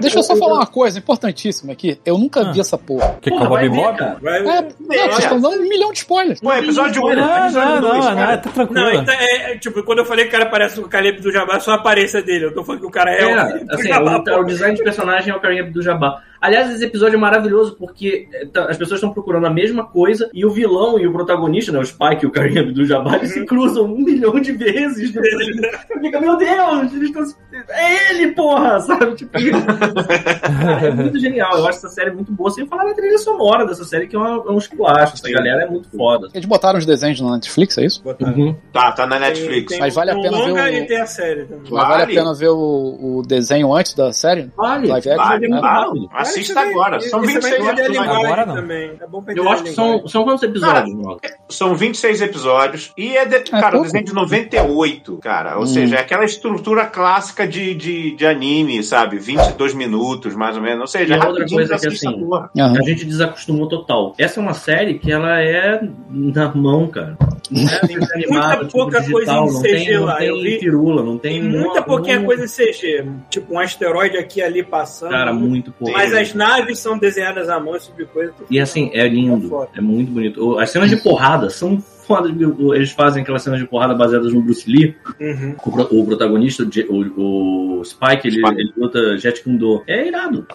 Deixa eu só falar uma coisa importantíssima aqui. Eu nunca vi essa porra. Que Porra, ver, Bebop? cara. Vai... É, não, vocês estão dando milhão de spoilers. Pô, episódio 1. Não, não, não, não, cara. tá Não, tranquilo. então, é, é, tipo, quando eu falei que o cara parece o Calimbe do Jabá, só a aparência dele. Eu tô falando que o cara é, É, o assim, Jabá. o, o design de personagem é o carinha do Jabá. Aliás, esse episódio é maravilhoso porque eh, tá- as pessoas estão procurando a mesma coisa e o vilão e o protagonista, né, o Spike e o carinha do Jabá, eles se cruzam um milhão de vezes. Você fica, meu Deus, eles estão é ele, porra, sabe? Tipo, é muito genial. Eu acho essa série muito boa, sem falar da trilha sonora dessa série, que é, uma, é um esculacho. Essa galera é muito foda. Eles botaram os desenhos na Netflix, é isso? Uhum. Tá, tá na Netflix. Tem Mas vale a pena ver longa o- e tem a série também. Mas vale a Vale. pena ver o, o desenho antes da série? Vale. Live action, Vale, né? vale. Assista agora. São Esse vai 26 entender a episódios. Agora não. Também. É Eu acho que são, são quantos episódios, Mauro? São 26 episódios e é, de, cara, o pouco. desenho de 98, cara. Ou Hum. seja, é aquela estrutura clássica de, de, de anime, sabe? 22 minutos, mais ou menos. Ou seja, E é a outra coisa que, assim. Aham. A gente desacostumou total. Essa é uma série que ela é na mão, cara. Não é desenho animado, tipo, pouca digital, coisa em tem, CG não lá, eu tem vi. firula, não tem, Tem muita uma- pouquinha coisa em CG. Tipo, um asteroide aqui e ali passando. Cara, muito pouco. Mas as naves são desenhadas à mão, esse tipo de coisa. E assim, é lindo, é muito bonito. As cenas de porrada são fodas. Eles fazem aquelas cenas de porrada baseadas no Bruce Lee. Uhum. O, o protagonista, o, o- Spike, ele, Spike. ele luta Jet Kundo. É irado.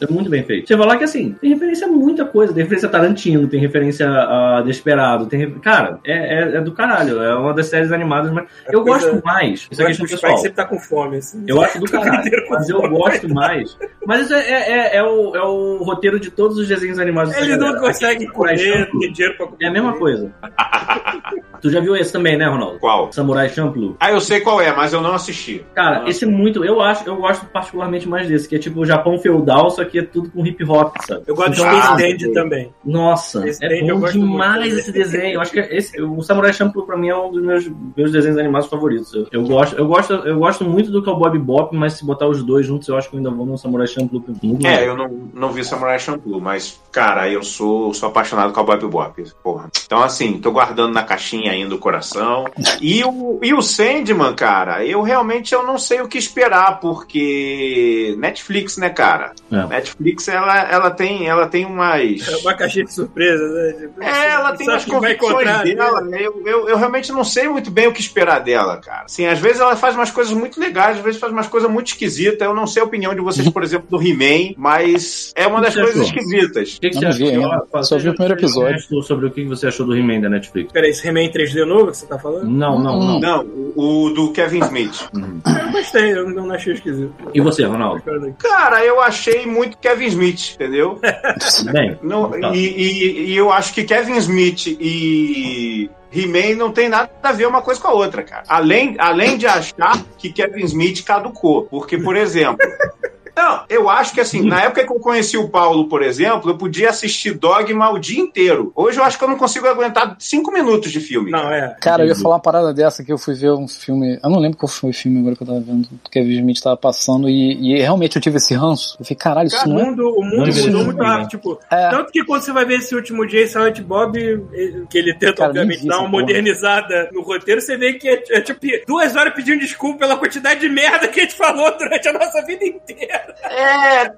É muito bem feito. Você vai lá que assim, tem referência a muita coisa. Tem referência a Tarantino, tem referência a Desperado. Tem, cara, é, é, é do caralho. É uma das séries animadas, mas eu coisa- gosto mais. Isso é Eu questão acho que o Spike pessoal. sempre tá com fome, assim. Eu acho do caralho, mas eu gosto mais. Mas isso é, é, é- é o, é o roteiro de todos os desenhos animados Ele não galera. consegue comer, não tem dinheiro pra comer. É a mesma coisa. tu já viu esse também, né, Ronaldo? Qual? Samurai Champloo. Ah, eu sei qual é, mas eu não assisti. Cara, Ah. esse é muito. Eu acho, eu gosto particularmente mais desse, que é tipo o Japão feudal, só que é tudo com hip hop, sabe? Eu gosto Então, do Space ah, Dandy também. Nossa, Esse é bom demais esse desenho. Eu acho que esse, o Samurai Champloo pra mim é um dos meus, meus desenhos animados favoritos. Eu, eu gosto, eu gosto, eu gosto muito do Cowboy Bebop, mas se botar os dois juntos, eu acho que eu ainda vou no Samurai Champloo. Muito É, eu não, não vi Samurai Champloo, mas, cara, eu sou, sou apaixonado com o Bob Bebop, porra. Então, assim, tô guardando na caixinha ainda o coração. E o, e o Sandman, cara, eu realmente eu não sei o que esperar, porque Netflix, né, cara? É. Netflix, ela, ela, tem, ela tem umas... É uma caixinha de surpresa, né? Tipo, É, ela tem vai convicções né? dela. né? Eu, eu, eu realmente não sei muito bem o que esperar dela, cara. Assim, às vezes ela faz umas coisas muito legais, às vezes faz umas coisas muito esquisitas. Eu não sei a opinião de vocês, por exemplo, do He-Man, mas é uma das coisas achou? esquisitas. O que, que você achou? Só vi o primeiro episódio. Sobre o que você achou do He-Man da Netflix. Peraí, esse He-Man 3D novo que você tá falando? Não, não, não. Não, o, do Kevin Smith. Eu gostei, eu não achei esquisito. E você, Ronaldo? Cara, eu achei muito Kevin Smith, entendeu? Bem, Não, Tá. e, e- e eu acho que Kevin Smith e He-Man não tem nada a ver uma coisa com a outra, cara. Além, além de achar que Kevin Smith caducou. Porque, por exemplo. Não, eu acho que assim, na época que eu conheci o Paulo, por exemplo, eu podia assistir Dogma o dia inteiro. Hoje eu acho que eu não consigo aguentar cinco minutos de filme. Não, é. Cara, eu ia falar uma parada dessa que eu fui ver um filme. Eu não lembro qual foi o filme agora que eu tava vendo, que a Smith tava passando, e, e realmente eu tive esse ranço. Eu falei, caralho, isso Cara, o não é. mundo, o mundo Não mudou muito rápido. Tipo, É. Tanto que quando você vai ver esse último Jay Silent Bob, que ele tenta, Cara, obviamente, vi dar uma porra. modernizada no roteiro, você vê que é, é tipo duas horas pedindo desculpa pela quantidade de merda que a gente falou durante a nossa vida inteira. É.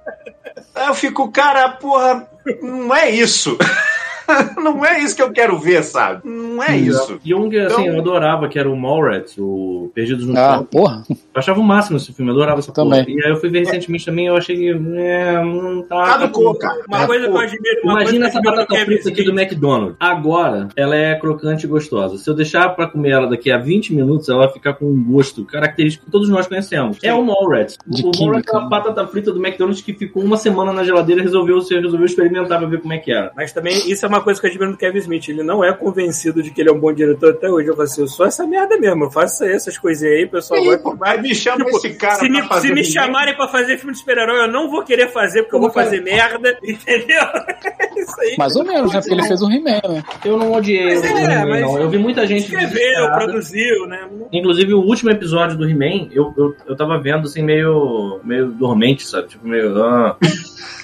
Eu fico, cara, porra, não é isso. Não é isso que eu quero ver, sabe? Não é isso. E um que assim, Então- eu adorava, que era o Mallrats, o Perdidos no Ah, Campo. porra. Eu achava o máximo esse filme, eu adorava essa Também. porra. E aí eu fui ver recentemente também eu achei que. É, não tá. Caducou, cara. Uma coisa que eu admiro. uma Imagina coisa essa batata Kevin frita aqui do. McDonald's. Agora, ela é crocante e gostosa. Se eu deixar pra comer ela daqui a 20 minutos, ela vai ficar com um gosto característico que todos nós conhecemos. É o Mallrats. De o Mallrats é uma né? batata frita do McDonald's que ficou uma semana na geladeira e resolveu, você resolveu experimentar pra ver como é que era. Mas também, isso é uma coisa que eu admiro do Kevin Smith. Ele não é convencido de que ele é um bom diretor até hoje. Eu falo assim, eu sou essa merda mesmo. Eu faço essas coisinhas aí, o pessoal vai Vai me chama Tipo, esse cara se me, pra fazer se me chamarem pra fazer filme de super-herói, eu não vou querer fazer porque eu vou fazer merda, entendeu? Isso aí. Mais ou menos, né? Porque ele fez um He-Man, né? Eu não odiei Mas o é, He-Man, mas não. Eu vi muita gente. Escreveu, produziu, né? Inclusive, o último episódio do He-Man, eu, eu, eu tava vendo assim, meio, meio dormente, sabe? Tipo, meio. Ah,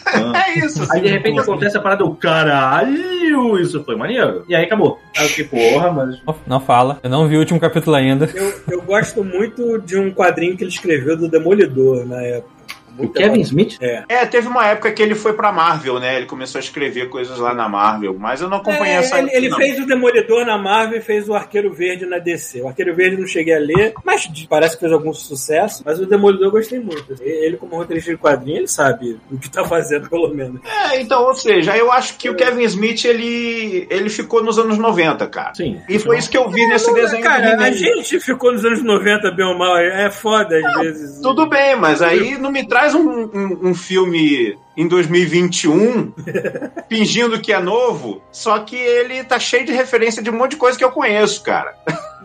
ah. É isso. Aí de repente acontece a parada, eu, caralho, isso foi maneiro. E aí acabou. Aí eu fiquei, porra, mas. Não, não fala. Eu não vi o último capítulo ainda. Eu, eu gosto muito de um quadrinho que ele escreveu do Demolidor na época. O Kevin bom. Smith? É. É, teve uma época que ele foi pra Marvel, né? Ele começou a escrever coisas lá na Marvel, mas eu não acompanhei É, essa ele, ele não. fez o Demolidor na Marvel e fez o Arqueiro Verde na DC. O Arqueiro Verde não cheguei a ler, mas parece que fez algum sucesso. Mas o Demolidor eu gostei muito. Ele, como roteirista de quadrinho, ele sabe o que tá fazendo, pelo menos. É, então, ou seja, eu acho que o Kevin Smith, ele, ele ficou nos anos 90, cara. Sim. E foi isso que eu vi nesse desenho do Cara, a gente ficou nos anos 90 bem ou mal. É foda às vezes. Tudo bem, mas aí não me traz um, um, um filme em 2021 fingindo que é novo, só que ele tá cheio de referência de um monte de coisa que eu conheço, cara.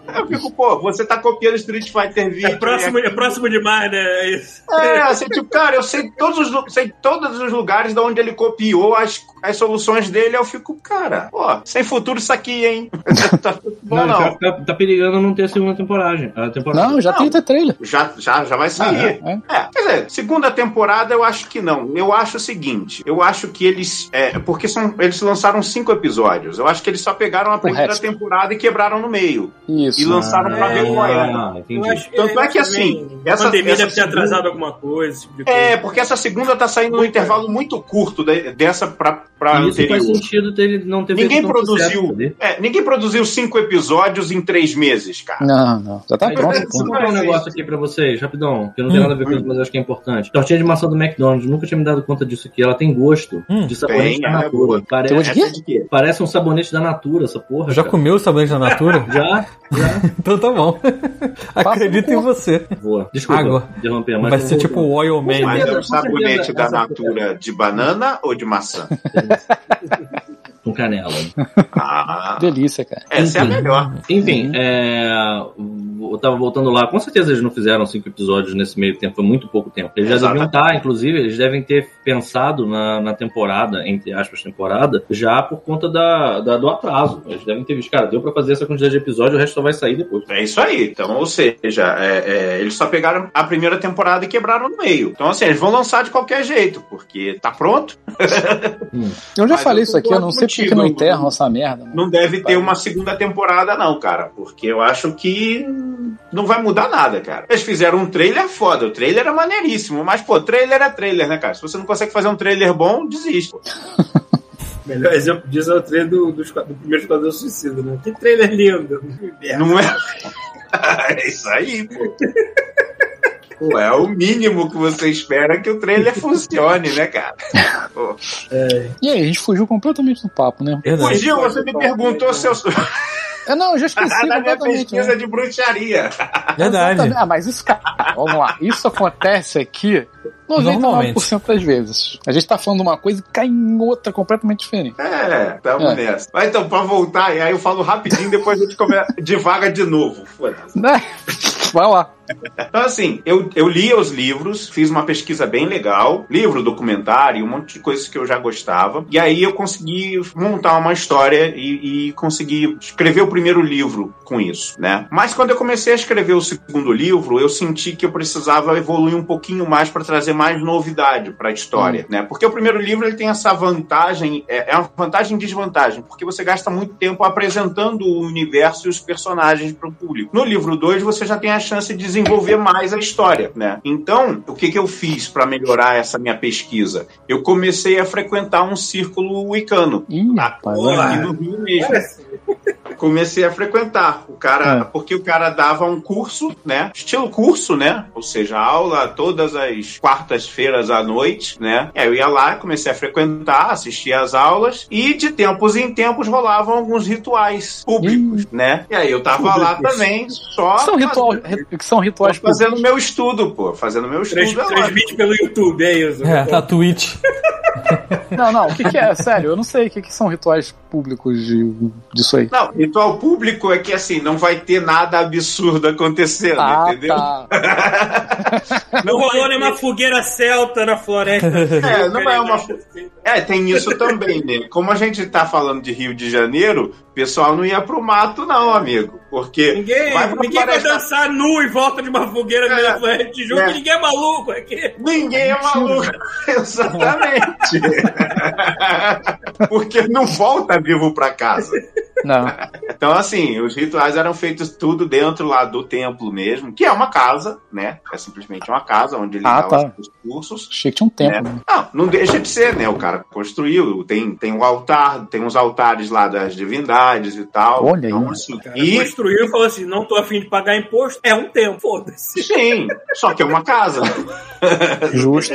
Eu fico, pô, você tá copiando Street Fighter 20. É próximo, é próximo demais, né? É isso. É, assim, tipo, cara, eu sei todos os, sei todos os lugares de onde ele copiou as, as soluções dele, eu fico, cara, pô, sem futuro isso aqui, hein? tá bom, Não, não. Tá, tá perigando não ter segunda temporada. A temporada. Não, já Não. tem até trailer. Já, já, já vai sair. Ah, é? É, quer dizer, segunda temporada eu acho que não. Eu acho o seguinte: eu acho que eles. É, porque são, eles lançaram cinco episódios. Eu acho que eles só pegaram a primeira temporada e quebraram no meio. Isso. E lançaram pra ver qual era. Ah, Tanto é que, assim, A essa- pandemia essa deve ter segunda- atrasado alguma coisa, esse tipo coisa. É, porque essa segunda tá saindo num intervalo muito curto de- dessa pra, pra E isso faz anterior. sentido ter, não ter Ninguém produziu. É, ninguém produziu cinco episódios em três meses, cara. Não, não. Já tá Aí, pronto. Deixa eu contar um negócio aqui pra vocês, rapidão, que não tem nada a ver com isso, mas eu acho que é importante. Tortinha de maçã do McDonald's, nunca tinha me dado conta disso aqui. Ela tem gosto Hum. de sabonete Tem, da é Natura. boa. Pare- Tem gosto de quê? Essa de quê? Parece um sabonete da Natura, essa porra. Já cara. comeu o sabonete da Natura? Já? Já. então tá bom. Acredito em você. Boa. Desculpa. Água. Interromper, mas Vai ser tipo o Oil Man. Mas né? é o Com sabonete da Natura de banana ou de maçã? Com canela. Ah, Delícia, cara. essa é a Enfim. melhor. Enfim, é, eu tava voltando lá. Com certeza eles não fizeram cinco episódios nesse meio tempo, foi muito pouco tempo. Eles já Exato. deviam estar, inclusive, eles devem ter pensado na, na temporada, entre aspas, temporada, já por conta da, da- do atraso. Eles devem ter visto, cara, deu pra fazer essa quantidade de episódios, o resto só vai sair depois. É isso aí. Então, ou seja, é, é, eles só pegaram a primeira temporada e quebraram no meio. Então, assim, eles vão lançar de qualquer jeito, porque tá pronto. Eu já Mas falei eu isso aqui, eu não sei que não enterram essa merda. mano. Não deve ter uma segunda temporada, não, cara. Porque eu acho que não vai mudar nada, cara. Eles fizeram um trailer foda. O trailer é maneiríssimo. Mas, pô, trailer é trailer, né, cara? Se você não consegue fazer um trailer bom, desiste. Melhor exemplo disso é o trailer do, do, do primeiro Esquadrão Suicida, né? Que trailer lindo. Não é? é isso aí, pô. Pô, é o mínimo que você espera que o trailer funcione, né, cara? Pô. E aí, a gente fugiu completamente do papo, né? Verdade. Dia você me perguntou se eu sou. É, não, eu já esqueci da minha pesquisa né? de bruxaria. Verdade. Ah, mas isso, cara, vamos lá. Isso acontece aqui Normalmente. 99% das vezes. A gente tá falando de uma coisa e cai em outra completamente diferente. É, tamo É. nessa. Mas então, pra voltar, e aí eu falo rapidinho, depois a gente começa devagar de novo. Foda-se. Né? Vai lá. Então, assim, eu, eu li os livros, fiz uma pesquisa bem legal, livro, documentário, um monte de coisas que eu já gostava. E aí eu consegui montar uma história e, e consegui escrever o primeiro livro com isso, né? Mas quando eu comecei a escrever o segundo livro, eu senti que eu precisava evoluir um pouquinho mais para trazer mais novidade para a história, né? Porque o primeiro livro ele tem essa vantagem, é, é uma vantagem e desvantagem, porque você gasta muito tempo apresentando o universo e os personagens para o público. No livro 2, você já tem a chance de desenvolver mais a história, né? Então, o que, que eu fiz para melhorar essa minha pesquisa? Eu comecei a frequentar um círculo wicano. Ih, rapaz, Aqui no Rio mesmo. Comecei a frequentar o cara, É. porque o cara dava um curso, né? Estilo curso, né? Ou seja, aula todas as quartas-feiras à noite, né? E aí eu ia lá, comecei a frequentar, assistia às aulas e de tempos em tempos rolavam alguns rituais públicos, né? E aí eu tava lá Públicos. também, só Que são, ritual, fazendo, que são rituais fazendo meu estudo, pô, fazendo meu estudo. Trans, é transmite pelo YouTube, é isso. É, na Twitch. Não, não, o que, que é? Sério, eu não sei o que, que são rituais públicos de, disso aí. Não, ritual público é que assim, não vai ter nada absurdo acontecendo, Ah, entendeu? tá. Não rolou nenhuma fogueira celta na floresta. É, não é uma. É, tem isso também, né? Como a gente tá falando de Rio de Janeiro, o pessoal não ia pro mato, não, amigo. Porque. Ninguém, vai ninguém vai dançar nu em volta de uma fogueira É, de Tijuca, é. ninguém é maluco aqui. Ninguém é maluco. Exatamente. Porque não volta vivo pra casa. Não. Então, assim, os rituais eram feitos tudo dentro lá do templo mesmo, que é uma casa, né? É simplesmente uma casa onde ele Ah, dava tá. os cursos. Achei que tinha um tempo. né? né? Não, não deixa de ser, né? O cara construiu, tem, tem um altar, tem uns altares lá das divindades e tal. Olha aí. Então, assim, O cara e construiu e falou assim: não tô afim de pagar imposto, é um tempo, foda-se. sim, só que é uma casa, Justo.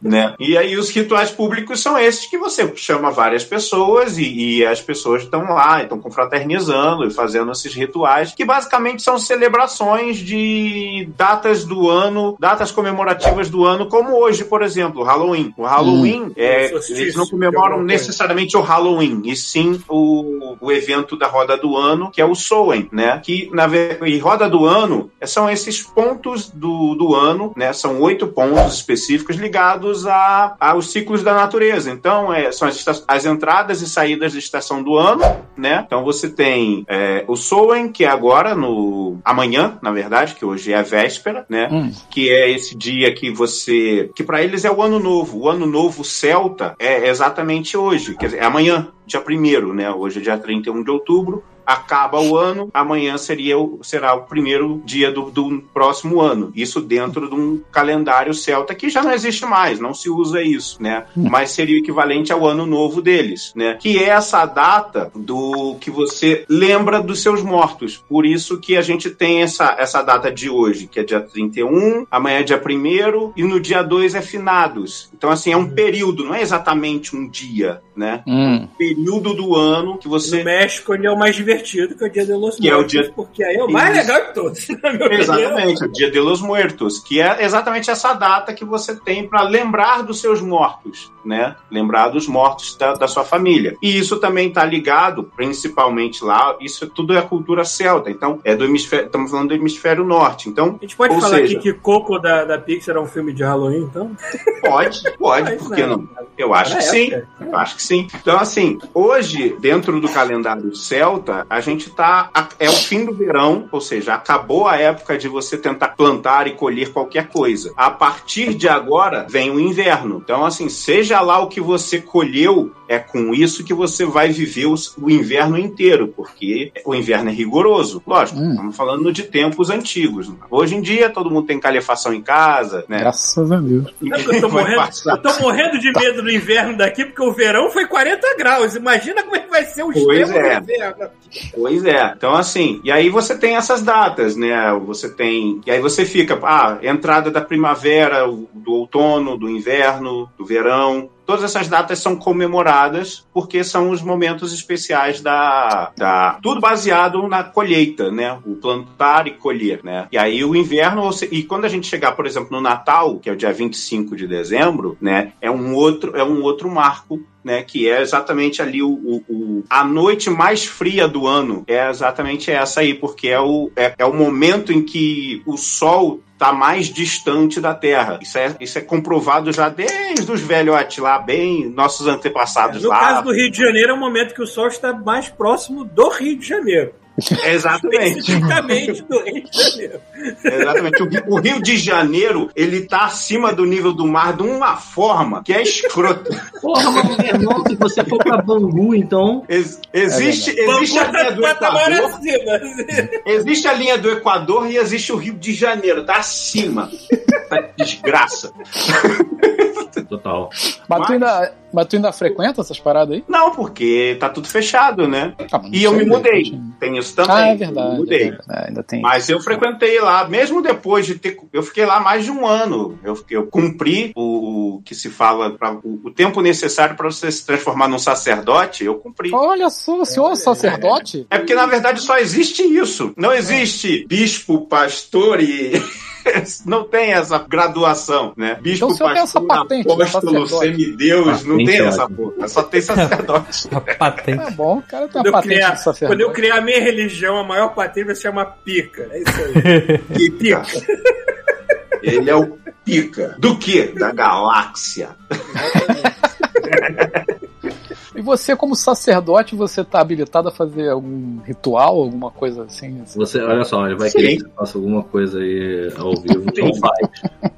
né? E aí os rituais públicos são esses que você chama várias pessoas e, e as pessoas estão lá, estão confraternizando e fazendo esses rituais, que basicamente são celebrações de datas do ano, datas comemorativas do ano, como hoje, por exemplo, o Halloween. O Halloween, é, Solstício, eles não comemoram necessariamente o Halloween, e sim o, o evento da roda do ano, que é o Soen, né? Que na e roda do ano são esses pontos do, do ano, né? São oito pontos específicos ligados a, aos ciclos da natureza. Então, é, são as, as entradas e saídas da estação do ano, né? Então você tem é, o Soen, que é agora no amanhã, na verdade, que hoje é a véspera, né? Hum. que é esse dia que você. que para eles é o ano novo. O ano novo celta é exatamente hoje, quer dizer, é amanhã, dia 1 né? Hoje é dia 31 de outubro. Acaba o ano, amanhã seria o, será o primeiro dia do, do próximo ano. Isso dentro de um calendário celta que já não existe mais, não se usa isso, né? Mas seria o equivalente ao ano novo deles, né? Que é essa data do que você lembra dos seus mortos. Por isso que a gente tem essa, essa data de hoje, que é dia 31, amanhã é dia 1 e no dia 2 é finados. Então, assim, é um período, não é exatamente um dia, né? Hum. Período do ano que No você. México, onde é o mais divertido, que é o Dia de los Que é o Muertos, dia- porque aí é o mais Isso. legal de todos. Exatamente, o Dia de los Muertos, que é exatamente essa data que você tem para lembrar dos seus mortos, né? Lembrar dos mortos da, da sua família. E isso também está ligado, principalmente lá, isso tudo é a cultura celta. Então, é do hemisfério, estamos falando do hemisfério norte. Então, A gente pode falar seja- aqui que Coco da, da Pixar é um filme de Halloween, então? pode, pode, Mas por que não. não? Eu acho que É, sim. é. Eu acho que sim. Então, assim, hoje, dentro do calendário celta, a gente tá. É o fim do verão, ou seja, acabou a época de você tentar plantar e colher qualquer coisa. A partir de agora vem o inverno. Então, assim, seja lá o que você colheu, é com isso que você vai viver os- o inverno inteiro, porque o inverno é rigoroso. Lógico, Hum. estamos falando de tempos antigos. Hoje em dia, todo mundo tem calefação em casa, né? Graças a Deus. Eu tô, morrendo, eu tô morrendo de medo do inverno daqui, porque o verão foi 40 graus. Imagina como é que vai ser o Pois é. do inverno. Pois é. Então, assim, e aí você tem essas datas, né? Você tem. E aí você fica, ah, entrada da primavera, do outono, do inverno, do verão. Todas essas datas são comemoradas porque são os momentos especiais da, da. Tudo baseado na colheita, né? O plantar e colher, né? E aí o inverno. E quando a gente chegar, por exemplo, no Natal, que é o dia 25 de dezembro, né? É um outro, é um outro marco né, que é exatamente ali o, o, o, a noite mais fria do ano é exatamente essa aí, porque é o, é, é o momento em que o sol está mais distante da Terra. Isso é, isso é comprovado já desde os velhotes lá, bem nossos antepassados No lá. caso do Rio de Janeiro, é o momento que o Sol está mais próximo do Rio de Janeiro. Exatamente. Especificamente do Rio de Janeiro. Exatamente. O Rio, o Rio de Janeiro, ele tá acima do nível do mar de uma forma que é escrota. Porra, mas meu irmão, se você for pra Bangu, então. Ex- existe, existe a linha do a mão Equador. acima. Existe a linha do Equador e existe o Rio de Janeiro, tá acima. Tá desgraça. Total. Mas tu, ainda, mas tu ainda frequenta essas paradas aí? Não, porque tá tudo fechado, né? Ah, mas E eu me mudei. Tem isso também. Ah, é verdade. mudei. é verdade. É, ainda tem. Mas eu frequentei lá, mesmo depois de ter. Eu fiquei lá mais de um ano. Eu, eu cumpri o, o que se fala, pra, o, o tempo necessário para você se transformar num sacerdote, eu cumpri. Olha só, o senhor é sacerdote? É porque, na verdade, só existe isso. Não existe bispo, pastor e. Não tem essa graduação, né? Bispo, Então tem essa pastor, patente, né, apóstolo, semideus, não tem é essa porra. Só tem sacerdote. A patente. Tá bom, o cara tem Quando uma eu, patente criar, sacerdote. quando eu criar a minha religião, a maior patente vai se chamar Pica. É isso aí. Pica. Ele é o pica. Do que? Da galáxia. E você, como sacerdote, você tá habilitado a fazer algum ritual, alguma coisa assim? assim? Você, olha só, ele vai Sim. querer que você faça alguma coisa aí ao vivo. Então faz.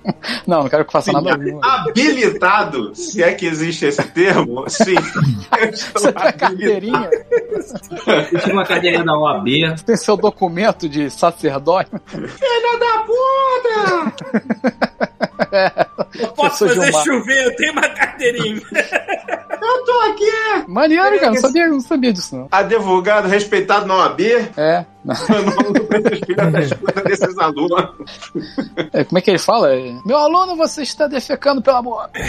Não, não quero que faça Sim, nada. nenhum. habilitado, se é que existe esse termo, sim. Você tem habilitado. carteirinha, Eu tive uma cadeirinha da OAB. tem seu documento de sacerdote. Filha da puta! Eu posso fazer Gilmar. chover, eu tenho uma carteirinha. Eu tô aqui! Maneiro, cara, não sabia, não sabia disso, não. Advogado respeitado na OAB, É. não. não desses alunos. É, Como é que ele fala? Meu aluno, você está defecando pela boca.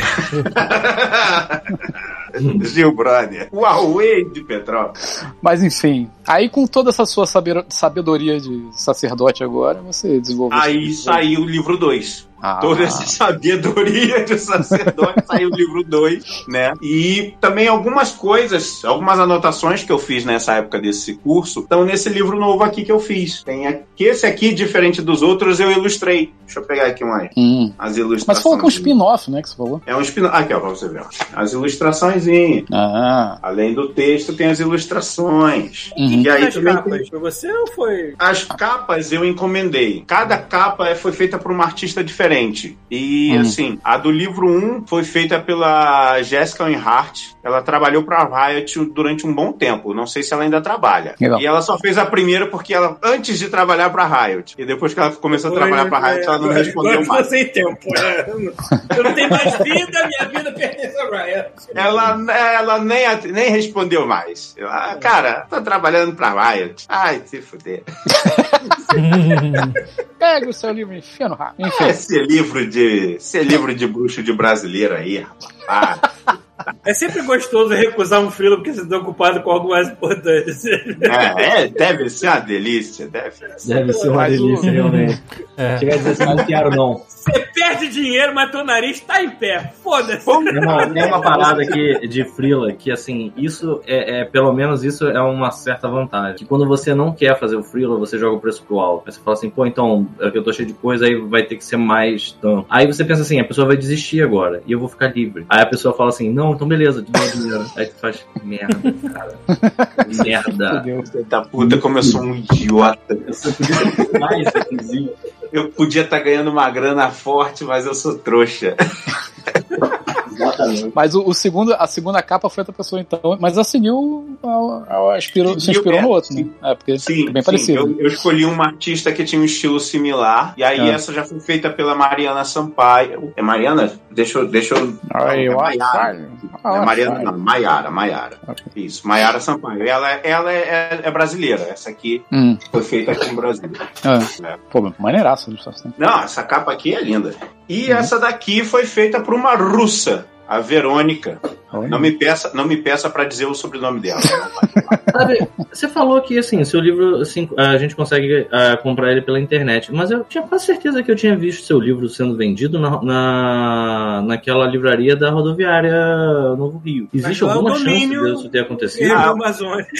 Gil Brother. Huawei de Petrópolis. Mas enfim, aí com toda essa sua sabedoria de sacerdote agora, você desenvolveu. Aí saiu o livro 2. Ah. Toda essa sabedoria de sacerdote saiu o livro 2, né? E também algumas coisas, algumas anotações que eu fiz nessa época desse curso, estão nesse livro novo aqui que eu fiz. Tem aqui, esse aqui, diferente dos outros, eu ilustrei. Deixa eu pegar aqui mais. Hum. As ilustrações. Mas falou que é um spin-off, né? Que você falou. É um spin-off. Aqui, ó, pra você ver. ó. As ilustrações. Ah. Além do texto, tem as ilustrações. Uhum. E aí As também capas, tem- foi você ou foi? As capas eu encomendei. Cada capa é- foi feita por uma artista diferente. E, Hum. assim, a do livro 1 foi feita pela Jessica Earhart. Ela trabalhou pra Riot durante um bom tempo. Não sei se ela ainda trabalha. Legal. E ela só fez a primeira porque ela, antes de trabalhar pra Riot. E depois que ela começou a trabalhar pra Riot, ela não respondeu agora mais. ficou sem tempo. né? Eu não tenho mais vida, minha vida pertence a Riot. Ela, ela nem, nem respondeu mais. Eu, ah, cara, tá trabalhando pra Riot. Ai, se fuder. Pega o seu livro e enfia no rato. Enfim. Esse livro de. Esse livro de bruxo de brasileiro aí, rapaz. É sempre gostoso recusar um frilo porque você está ocupado com algo mais importante. É, é, deve ser uma delícia, deve ser. Deve ser uma delícia, realmente. É. Chega a dizer assim, não quero não. Você perde dinheiro, mas teu nariz tá em pé. Foda-se. Irmão, tem uma parada aqui de Freela que, assim, isso é, é- pelo menos isso é uma certa vantagem. Que quando você não quer fazer o Freela, você joga o preço pro alto. Aí você fala assim, pô, então, é que eu tô cheio de coisa, aí vai ter que ser mais tanto. Aí você pensa assim, a pessoa vai desistir agora e eu vou ficar livre. Aí a pessoa fala assim, não, então beleza, te dou dinheiro. Aí tu faz, merda, cara. merda. Fudeu. Da puta, como eu sou um idiota. Você podia ter mais, inclusive. Eu podia estar ganhando uma grana forte, mas eu sou trouxa. Exatamente. Mas o, o segundo, a segunda capa foi outra pessoa, então. Mas ela seguiu. ela- ela inspirou- se Seguiu, inspirou é, no outro, né? sim. É, porque Sim, é bem sim, parecido. Eu, eu escolhi uma artista que tinha um estilo similar, e aí Ah. essa já foi feita pela Mariana Sampaio. É Mariana? Deixa eu. Deixa eu Ai, eu é. Maiara. Ah, é Mariana, acho. não, Maiara, Maiara. Isso, Maiara Sampaio. Ela, ela é, é- é brasileira, essa aqui Hum, foi feita aqui no Brasil. é. É. Pô, maneiraça a ilustração. Não, essa capa aqui é linda. E Uhum. essa daqui foi feita por uma russa, a Verônica. Não me peça, não me peça para dizer o sobrenome dela. Sabe, você falou que assim, seu livro assim, a gente consegue ah, comprar ele pela internet, mas eu tinha quase certeza que eu tinha visto seu livro sendo vendido na, na, naquela livraria da rodoviária Novo Rio. Existe é alguma chance domínio- disso ter É acontecido? do Ah. Amazônia.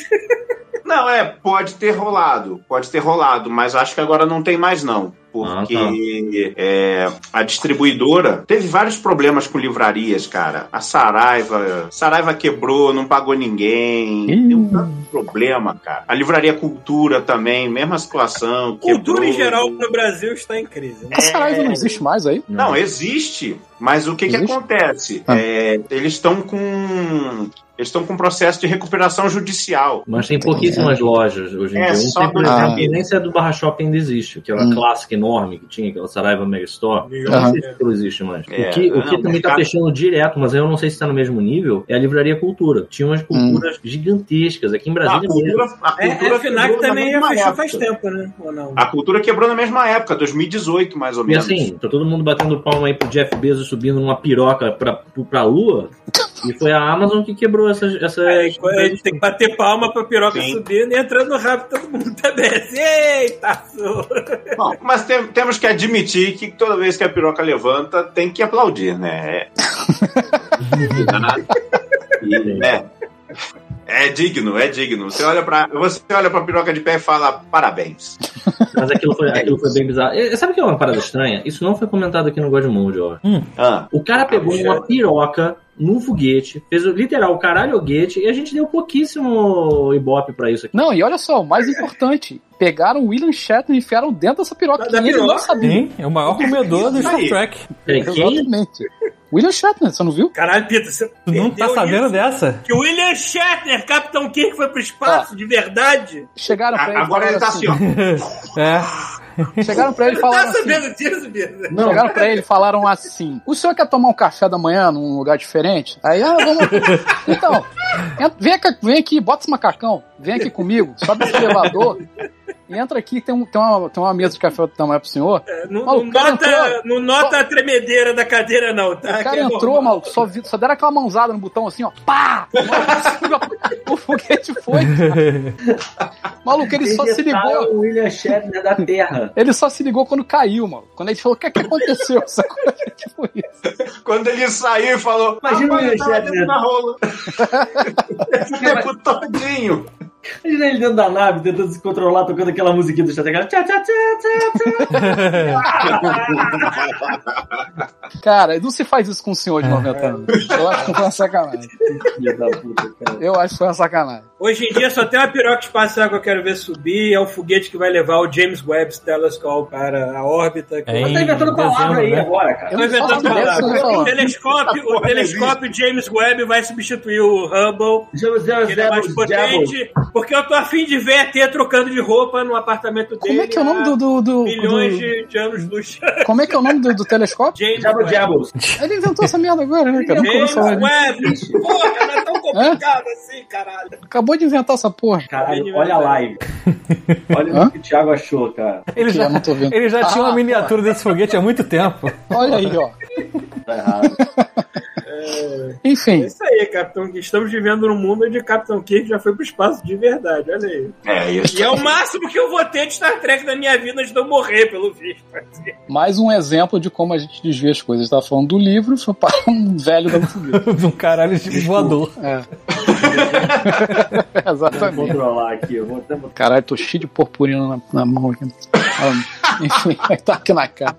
Não, é, pode ter rolado, pode ter rolado, mas acho que agora não tem mais não. Porque Ah, é, a distribuidora teve vários problemas com livrarias, cara. A Saraiva, Saraiva quebrou, não pagou ninguém. Ih. Tem um tanto de problema, cara. A livraria Cultura também, mesma situação. Cultura quebrou. em geral no Brasil está em crise. né? A Saraiva não existe mais aí? Não, existe, mas o que, que acontece? Ah. É, eles estão com. Eles estão com um processo de recuperação judicial. Mas tem pouquíssimas lojas hoje em É, dia. Um só tem, por do- exemplo, Ah. que nem se é do Barra Shopping ainda existe, aquela Hum. clássica enorme que tinha, aquela Saraiva Mega Store. Digamos Não sei se aquilo existe mais. É, o que, o não, que também tá mercado- fechando direto, mas eu não sei se tá no mesmo nível, é a Livraria Cultura. Tinha umas culturas gigantescas aqui em A Brasília. mesmo. cultura, a É, cultura é, a na também fechou época. faz tempo, né? Ou não? A cultura quebrou na mesma época, 2018, mais ou E menos. assim, tá todo mundo batendo palma aí pro Jeff Bezos subindo numa piroca pra, pra lua. E foi a Amazon que quebrou essas... É, a gente tem que bater palma pra piroca Sim. subindo e entrando no rabo todo mundo também. Assim, Eita, Bom, mas tem- temos que admitir que toda vez que a piroca levanta, tem que aplaudir, né? É, é, é digno, é digno. Você olha pra, você olha pra piroca de pé e fala parabéns. Mas aquilo foi, aquilo foi bem bizarro. E, sabe o que é uma parada estranha? Isso não foi comentado aqui no God Mode, ó. Ah, O cara pegou puxa. uma piroca num foguete, fez o literal caralhoguete e a gente deu pouquíssimo ibope pra isso aqui. Não, e olha só, o mais importante: pegaram o William Shatner e enfiaram dentro dessa piroca Da- que da ele não piroca? sabia. Sim, é o maior comedor do Star. Trek. Exatamente. William Shatner, você não viu? Caralho, Pita, você Tu não tá sabendo isso? dessa? Que o William Shatner, Capitão Kirk, foi pro espaço, de verdade? Chegaram pra ele. e agora ele tá assim, ó. É. Chegaram pra ele e Tá falaram assim. sabendo disso, Pita? Não, Chegaram pra ele e falaram assim: O senhor quer tomar um café da manhã num lugar diferente? Aí, ah, vamos. Então, vem aqui, vem aqui, bota esse macacão, vem aqui comigo, sobe esse elevador entra aqui, tem, um, tem, uma, tem uma mesa de café da manhã pro senhor. Não, Maluco, não nota, entrou. não nota a tremedeira da cadeira, não, tá? O cara é entrou, normal. maluco, só, vi- só deram aquela mãozada no botão assim, ó, pá! o foguete foi. Maluco, ele só se ligou. o William Shatner da Terra. Ele só se ligou quando caiu, mano. Quando ele falou, o que, que aconteceu? Tipo isso. Quando ele saiu e falou, Imagina "Rapaz, o eu tava Shatner. da rola. Esse tempo todinho. Imagina ele dentro da nave, tentando se controlar, tocando aquela musiquinha do Shatner. Tchá, tchá, tchá, tchá. Cara, não se faz isso com um senhor de 90 anos. Eu acho que foi uma sacanagem. Eu acho que foi uma sacanagem. Hoje em dia só tem uma piroca espacial que eu quero ver subir, é o foguete que vai levar o James Webb Telescope para a órbita. Que É em tá inventando palavra aí né? agora, cara. Eu Tô inventando você tá O telescópio, o telescópio James Webb vai substituir o Hubble. James que Ele é mais potente, porque eu tô afim de ver a T trocando de roupa no apartamento dele. Como é que é o nome do. do, do- Milhões do- de, de anos luz. Como é que é o nome do, do telescópio? James Webb. Ele inventou essa merda agora, né, cara? James. Webb. Porra, não é tão complicado assim, caralho. Acabou de inventar essa porra. Caralho, olha a live. Olha Hã? o que o Thiago achou, cara. Ele já, não tô vendo. ele já tinha Ah, uma miniatura desse foguete há muito tempo. Olha aí, ó. Tá errado. É Enfim, isso aí, Capitão Kirk. Estamos vivendo num mundo onde Capitão Kirk já foi pro espaço de verdade, olha aí. É isso. E é o máximo que eu vou ter de Star Trek na minha vida antes de eu morrer, pelo visto. mais um exemplo de como a gente desvia as coisas. Tava falando do livro, foi para um velho da de um caralho de voador. É. Vou Exatamente. controlar aqui. Eu vou até botar. Caralho, tô cheio de purpurina na, na mão aqui. Enfim, tá aqui na cara.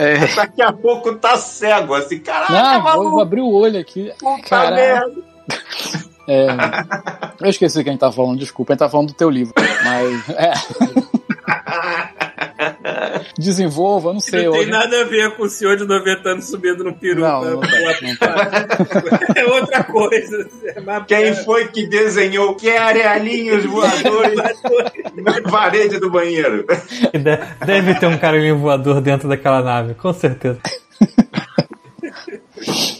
É, Daqui a pouco tá cego, assim, caraca, não, vou, maluco. vou abrir o olho aqui. Puta Caralho. merda. É, eu esqueci quem tá falando, desculpa, a gente tá falando do teu livro. Mas, é. desenvolva, não sei. Não tem nada a ver com o senhor de 90 anos subindo no peru. Não, pra- não pra- É outra coisa. É Quem foi que desenhou que arealinhos voadores na parede do banheiro? De- Deve ter um carinho voador dentro daquela nave, com certeza.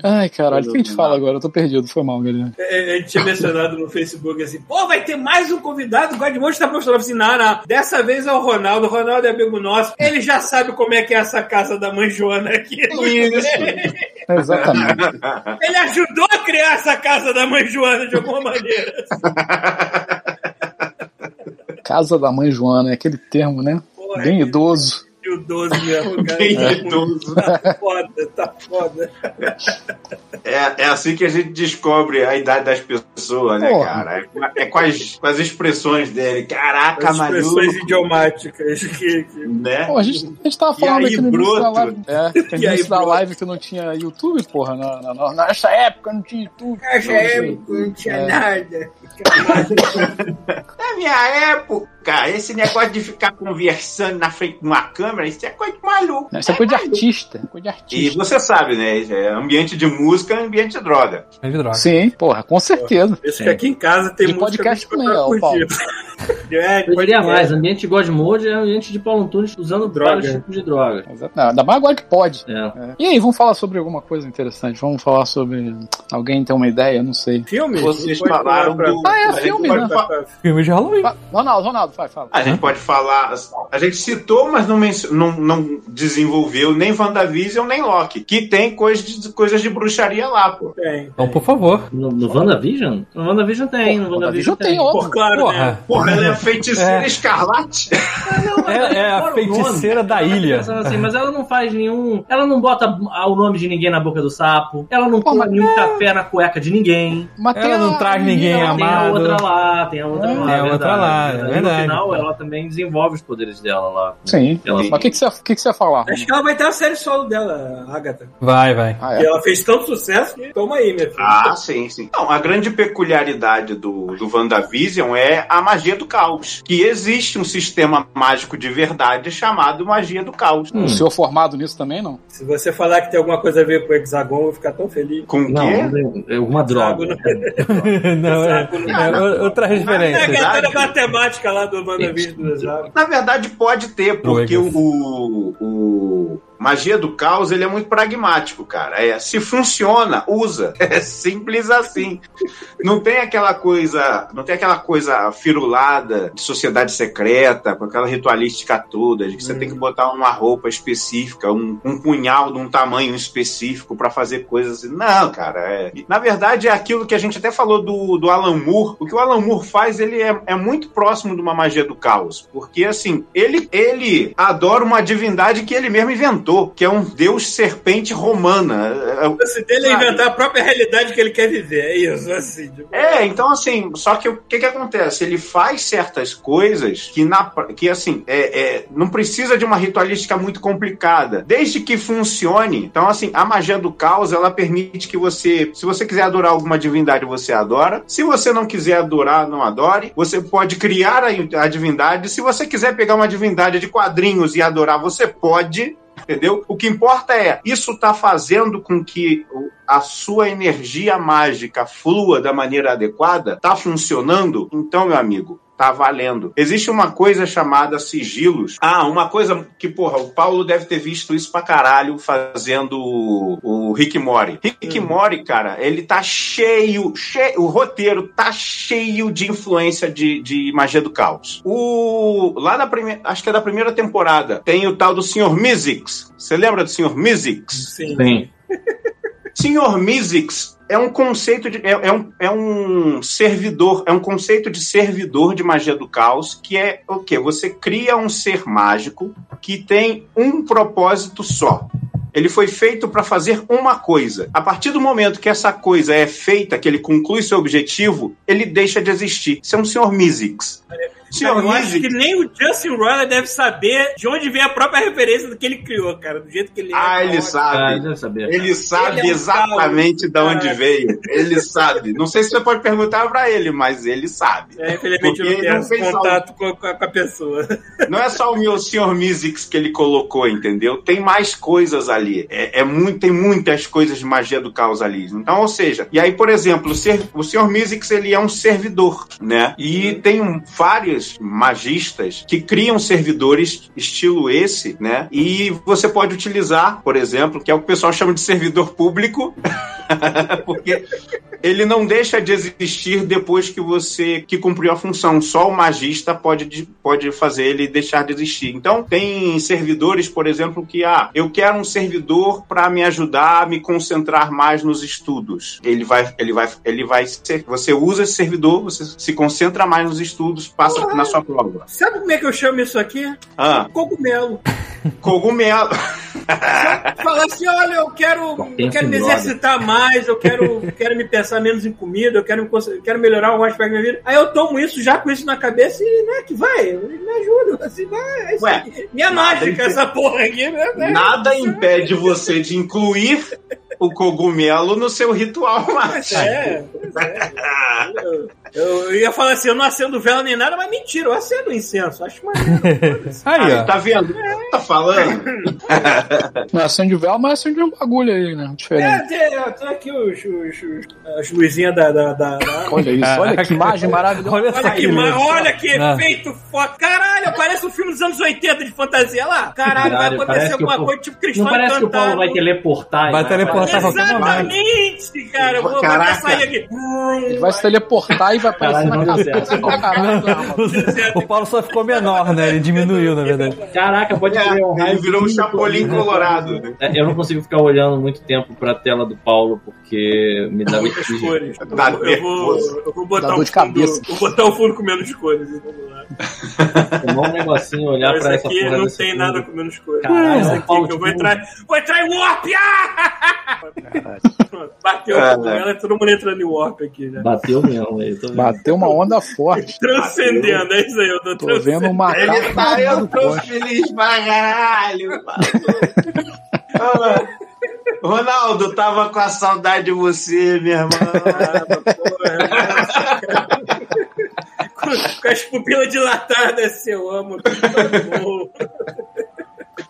Ai, caralho, o que a gente fala agora? Eu tô perdido, foi mal, galera. É, A gente tinha mencionado no Facebook assim, pô, vai ter mais um convidado, o Godmode tá postando assim, não, não, dessa vez é o Ronaldo, o Ronaldo é amigo nosso, ele já sabe como é que é essa casa da mãe Joana aqui. É, exatamente. Ele ajudou a criar essa casa da mãe Joana de alguma maneira. Casa da mãe Joana, é aquele termo, né? Porra, Bem idoso. O 12 mesmo, cara. Bem idoso. Tá foda, tá foda. É, é assim que a gente descobre a idade das pessoas, né, Porra. cara? É, é com, as, com as expressões dele. Caraca, As maluco. expressões idiomáticas que, que- Né? Pô, a, gente, a gente tava E falando aí, aqui no início da live. É, que no E aí, início da live que não tinha YouTube, porra. Na, na- na- nessa época não tinha YouTube. Essa época não tinha É. nada. Na minha época, esse negócio de ficar conversando na frente de uma câmera, isso é coisa de maluco. Isso é coisa de artista. Coisa de E artista. você sabe, né? É ambiente de música, ambiente de droga. É de droga. Sim, porra, com certeza. Isso que aqui em casa tem De música podcast 24 também, ó, Paulo. É, Eu diria podcast. mais, ambiente de God Mode é ambiente de Paulo Antunes usando Droga. tipos de droga. Não, ainda mais agora que pode. É. É. E aí, vamos falar sobre alguma coisa interessante? Vamos falar sobre. Alguém tem uma ideia? Não sei. Filme? Vocês falaram falar do. Ah, é filme, né? pra- Filme de Halloween. Va- Ronaldo, Vai, fala. A gente pode falar. A gente citou, mas não, não, não desenvolveu nem WandaVision nem Loki. Que tem coisas de, coisas de bruxaria lá, pô. Tem. Então, por favor. No, no WandaVision? No WandaVision tem, no WandaVision WandaVision tem, tem. óbvio. Por claro, né? Porra. Porra, ela é feiticeira É. escarlate. É, é a feiticeira da ilha. assim, mas ela não faz nenhum. Ela não bota o nome de ninguém na boca do sapo. Ela não Pô, põe mas nenhum é- café na cueca de ninguém. Mas Ela não traz ninguém lá, Tem a amado. outra lá, tem a outra É. lá. Tem a outra verdade. lá, é E verdade. Final, ela também desenvolve os poderes dela lá. Sim. Ela- Mas o que, que, você, o que, que você ia falar? Acho que ela vai ter a série solo dela, Agatha. Vai, vai. Ah, E é? ela fez tanto sucesso que toma aí, minha filha. Ah, sim, sim. Não, a grande peculiaridade do, do WandaVision é a magia do caos. Que existe um sistema mágico de verdade chamado magia do caos. O senhor formado nisso também, não? Se você falar que tem alguma coisa a ver com o Hexagon, eu vou ficar tão feliz. Com o quê? é uma droga. não, é, é outra É a referência. galera matemática lá do WandaVision do. Na verdade, pode ter, porque Drogas. o, o Magia do Caos ele é muito pragmático, cara. É, se funciona, usa. É simples assim. Não tem aquela coisa, não tem aquela coisa firulada de sociedade secreta, com aquela ritualística toda, de que você tem que botar uma roupa específica, um, um punhal de um tamanho específico pra fazer coisas assim. Não, cara. é- Na verdade, é aquilo que a gente até falou do, do Alan Moore. O que o Alan Moore faz, ele é, é muito próximo de uma magia do caos. Porque, assim, ele, ele adora uma divindade que ele mesmo inventou, que é um deus serpente romana. É- O lance dele é inventar a própria realidade que ele quer viver. É isso, assim. tipo, É, então assim, só que o que que acontece? Ele faz certas coisas que, na, que assim, é, é, não precisa de uma ritualística muito complicada, desde que funcione. Então, assim, a magia do caos, ela permite que você, se você quiser adorar alguma divindade, você adora. Se você não quiser adorar, não adore. Você pode criar a, a divindade. Se você quiser pegar uma divindade de quadrinhos e adorar, você pode. Entendeu? O que importa é, isso está fazendo com que a sua energia mágica flua da maneira adequada? Tá funcionando? Então, meu amigo, tá valendo. Existe uma coisa chamada sigilos. Ah, uma coisa que, porra, o Paulo deve ter visto isso pra caralho fazendo o, o Rick Mori. Rick Mori, cara, ele tá cheio, cheio, o roteiro tá cheio de influência de, de magia do caos. O, lá na primeira, acho que é da primeira temporada, tem o tal do Sr. Mizix. Você lembra do Sr. Mizix? Sim. Tem. Senhor Mizix é um conceito de. É, é um, é um servidor, é um conceito de servidor de magia do caos, que é o quê? Você cria um ser mágico que tem um propósito só. Ele foi feito para fazer uma coisa. A partir do momento que essa coisa é feita, que ele conclui seu objetivo, ele deixa de existir. Isso é um Sr. Mizix. Senhor eu acho Music. que nem o Justin Roiland deve saber de onde vem a própria referência do que ele criou, cara. Do jeito que ele é. Ah, ele Ah, sabe. saber. Ele sabe Ele é um exatamente de onde Cara. veio. Ele sabe. Não sei se você pode perguntar pra ele, mas ele sabe. É, infelizmente eu não tenho contato com, com a, com a pessoa. Não é só o meu Sr. Musics que ele colocou, entendeu? Tem mais coisas ali. É, é muito, tem muitas coisas de magia do caos ali. Então, ou seja, e aí, por exemplo, o, Sr. Musics ele é um servidor, né? E tem um- vários magistas que criam servidores estilo esse, né? E você pode utilizar, por exemplo, que é o que o pessoal chama de servidor público, porque ele não deixa de existir depois que você que cumpriu a função. Só o magista pode, de- pode fazer ele deixar de existir. Então, tem servidores, por exemplo, que ah, eu quero um servidor para me ajudar a me concentrar mais nos estudos. Ele vai, ele vai, ele vai ser, você usa esse servidor, você se concentra mais nos estudos, passa na sua prova. Sabe como é que eu chamo isso aqui? Ah, Cogumelo. cogumelo. Falar assim, olha, eu quero, eu quero me exercitar mais, eu quero, quero me pensar menos em comida, eu quero, me quero melhorar algum aspecto da minha vida. Aí eu tomo isso já com isso na cabeça e, né, que vai, me ajuda, assim, vai, é isso Ué. Minha mágica, impede- essa porra aqui, né? né? Nada impede você de incluir o cogumelo no seu ritual mágico. É, pois é. Eu, ia falar assim, eu não acendo vela nem nada, mas mentira, eu acendo incenso, acho maneiro. Aí, ó. Tá vendo? Tá falando? Não acende vela, mas acende um bagulho aí, né? É, Diferente. tem, tem aqui os, os, os- as luzinhas da, da, da- da- Olha isso, olha que imagem maravilhosa. Olha, Olha que, ma- olha que Ah. efeito foda. Caralho, parece um filme dos anos 80 de fantasia lá. Caralho, vai acontecer alguma coisa tipo Não Cristal parece que o Paulo vai teleportar. Vai né? teleportar. Exatamente, cara. Eu vou, vou Caraca. até sair aqui. Ele vai se teleportar e vai aparecer Caralho, na cabeça. O Paulo só ficou menor, né? Ele diminuiu, na verdade. Caraca, pode É, um ele virou um chapolim né? colorado. né? É, Eu não consigo ficar olhando muito tempo pra tela do Paulo porque me dá Muitas cores. Eu, Dá eu vou, eu vou botar Dá um dor de fundo, cabeça. Vou botar um fundo com menos cores. Lá. Tomar um negocinho, olhar Esse pra essa aqui porra não tem fundo. nada com menos cores. Caralho, Esse o aqui Paulo, que eu vou entrar. Vou entrar em Warp! Ah! Bateu É, o cogumelo, todo mundo entrando em Warp aqui já. Bateu mesmo aí, tô vendo. Bateu uma onda forte. Transcendendo, é isso aí, eu tô, Tô vendo um macaco Ele tá, eu tô feliz pra caralho. Ronaldo, tava com a saudade de você, meu irmão. com, com as pupilas dilatadas, eu amo.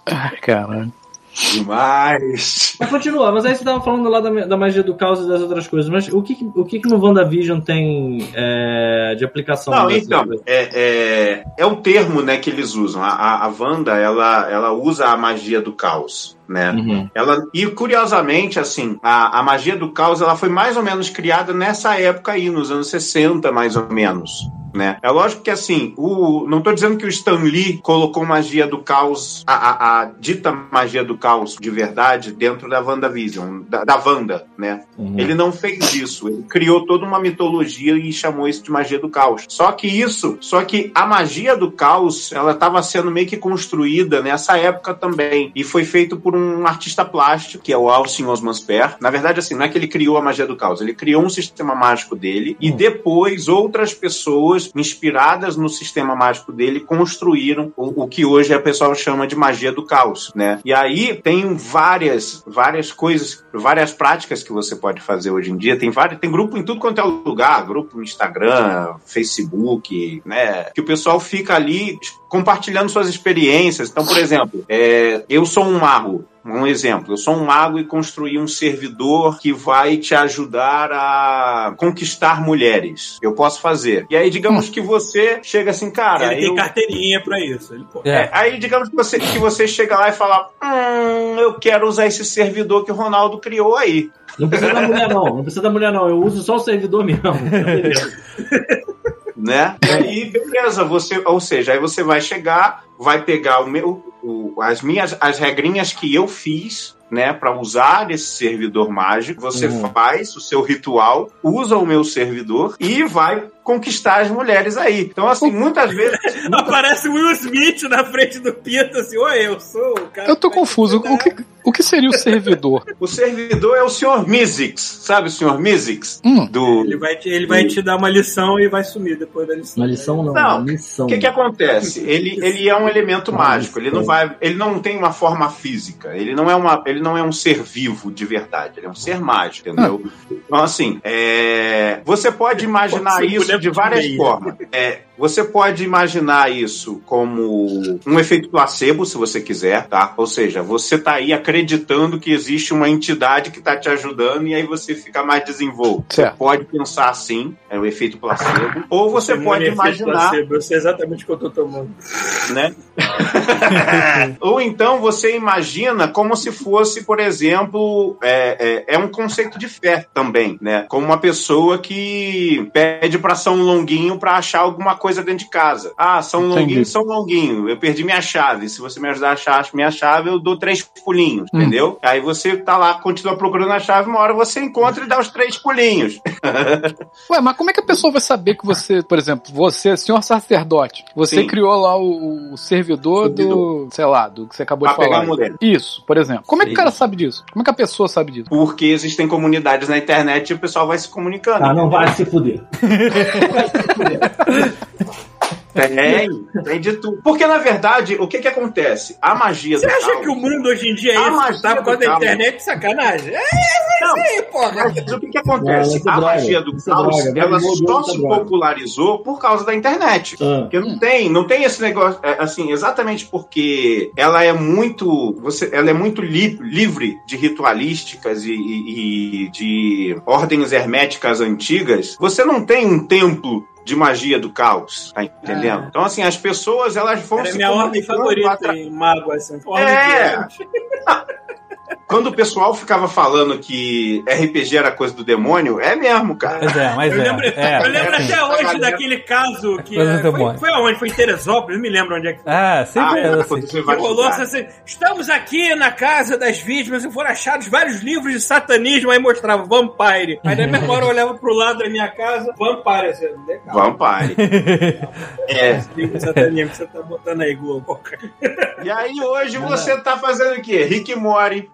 Ai, caralho. Demais. Mas continua, mas aí você tava falando lá da, da magia do caos e das outras coisas, mas o que, o que, que no WandaVision tem é, de aplicação? Não, então, é, é, é o termo né, que eles usam. A, a, a Wanda, ela, ela usa a magia do caos. Né? Uhum. Ela, e curiosamente, assim, a, a magia do caos ela foi mais ou menos criada nessa época aí, nos anos 60, mais ou menos. Né? É lógico que assim, o, não estou dizendo que o Stan Lee colocou magia do caos, a, a, a dita magia do caos de verdade, dentro da WandaVision, da, da Wanda, né? Uhum. Ele não fez isso. Ele criou toda uma mitologia e chamou isso de magia do caos. Só que isso, só que a magia do caos, ela estava sendo meio que construída nessa época também. E foi feito por um artista plástico, que é o Alcin Osman Spare. Na verdade, assim, não é que ele criou a magia do caos, ele criou um sistema mágico dele e depois outras pessoas inspiradas no sistema mágico dele construíram o, o que hoje a pessoa chama de magia do caos, né? E aí tem várias, várias coisas, várias práticas que você pode fazer hoje em dia. Tem vários, tem grupo em tudo quanto é lugar, grupo no Instagram, Facebook, né? Que o pessoal fica ali compartilhando suas experiências. Então, por exemplo, é, eu sou um mago. Um exemplo, eu sou um mago e construí um servidor que vai te ajudar a conquistar mulheres. Eu posso fazer. E aí, digamos que você chega assim, cara. Ele tem eu- carteirinha pra isso. Ele pode. É. é, aí, digamos que você, que você chega lá e fala: Hum, eu quero usar esse servidor que o Ronaldo criou aí. Não precisa da mulher, não. Não precisa da mulher, não. Eu uso só o servidor mesmo. Né? E aí, beleza, você, ou seja, aí você vai chegar, vai pegar o meu, o- as minhas, as regrinhas que eu fiz, né, para usar esse servidor mágico. Você Uhum. faz o seu ritual, usa o meu servidor e vai conquistar as mulheres aí. Então, assim, muitas vezes. Aparece o Will Smith na frente do Pita, assim, oi, eu sou o cara. Eu tô confuso. O que, cuidar." o que seria o servidor? O servidor é o Sr. Mizix, sabe o Sr. Mizix? Hum. Do... Ele vai, te, ele vai te dar uma lição e vai sumir depois da lição. Uma lição não, Não, uma missão. O que, que acontece? Ele, ele é um elemento mágico. Ele não vai, ele não tem uma forma física. Ele não é uma, ele não é um ser vivo de verdade. Ele é um ser mágico, entendeu? Então assim, é, você pode imaginar isso de várias formas. É, você pode imaginar isso como um efeito placebo, se você quiser, tá? Ou seja, você tá aí acreditando que existe uma entidade que tá te ajudando e aí você fica mais desenvolto. Certo. Você pode pensar assim, é o efeito placebo. Ou você pode é imaginar placebo, Eu sei exatamente o que eu tô tomando. né? Ou então você imagina como se fosse, por exemplo, é, é, é um conceito de fé também, né? Como uma pessoa que pede para São Longuinho para achar alguma coisa dentro de casa. Ah, São Entendi. Longuinho, São Longuinho, eu perdi minha chave. Se você me ajudar a achar minha chave, eu dou três pulinhos, Hum. entendeu? Aí você tá lá, continua procurando a chave, uma hora você encontra e dá os três pulinhos. Ué, mas como é que a pessoa vai saber que você, por exemplo, você, senhor sacerdote, você Sim. criou lá o, o servidor do, sei lá, do que você acabou Pra de falar. pegar mulher. Isso, por exemplo. Como é que o cara sabe disso? Como é que a pessoa sabe disso? Porque existem comunidades na internet e o pessoal vai se comunicando. Ah, não vai se fuder. Tem, tem de tudo. Porque, na verdade, o que que acontece? A magia Você do acha caos... que o mundo hoje em dia é A magia Tá por causa da internet, sacanagem. É, Não, isso aí, porra. mas o que que Não, acontece? isso é a droga, magia do é caos, droga. ela só é se droga. popularizou por causa da internet. Ah. Porque não tem, não tem esse negócio, é, assim, exatamente porque ela é muito, você, ela é muito li- livre de ritualísticas e, e- e de ordens herméticas antigas. Você não tem um templo de magia do caos, tá entendendo? Então, assim, as pessoas, elas vão Era se minha ordem favorita atra- em mago, assim. Ordem É. Quando o pessoal ficava falando que RPG era coisa do demônio, é mesmo, cara. Mas é, mas Eu é. lembro, é, eu lembro assim. até hoje daquele caso que. É, foi, foi aonde? Foi em Teresópolis, não me lembro onde é que É, sempre Ah, é assim. aconteceu em Que rolou assim, estamos aqui na casa das vítimas e foram achados vários livros de satanismo, aí mostrava Vampire. Aí na mesma hora eu olhava pro lado da minha casa, Vampire, assim, legal. Vampire. É. Esse livro de satanismo que você tá botando aí, Globo. E aí hoje você tá fazendo o quê? Rick Mori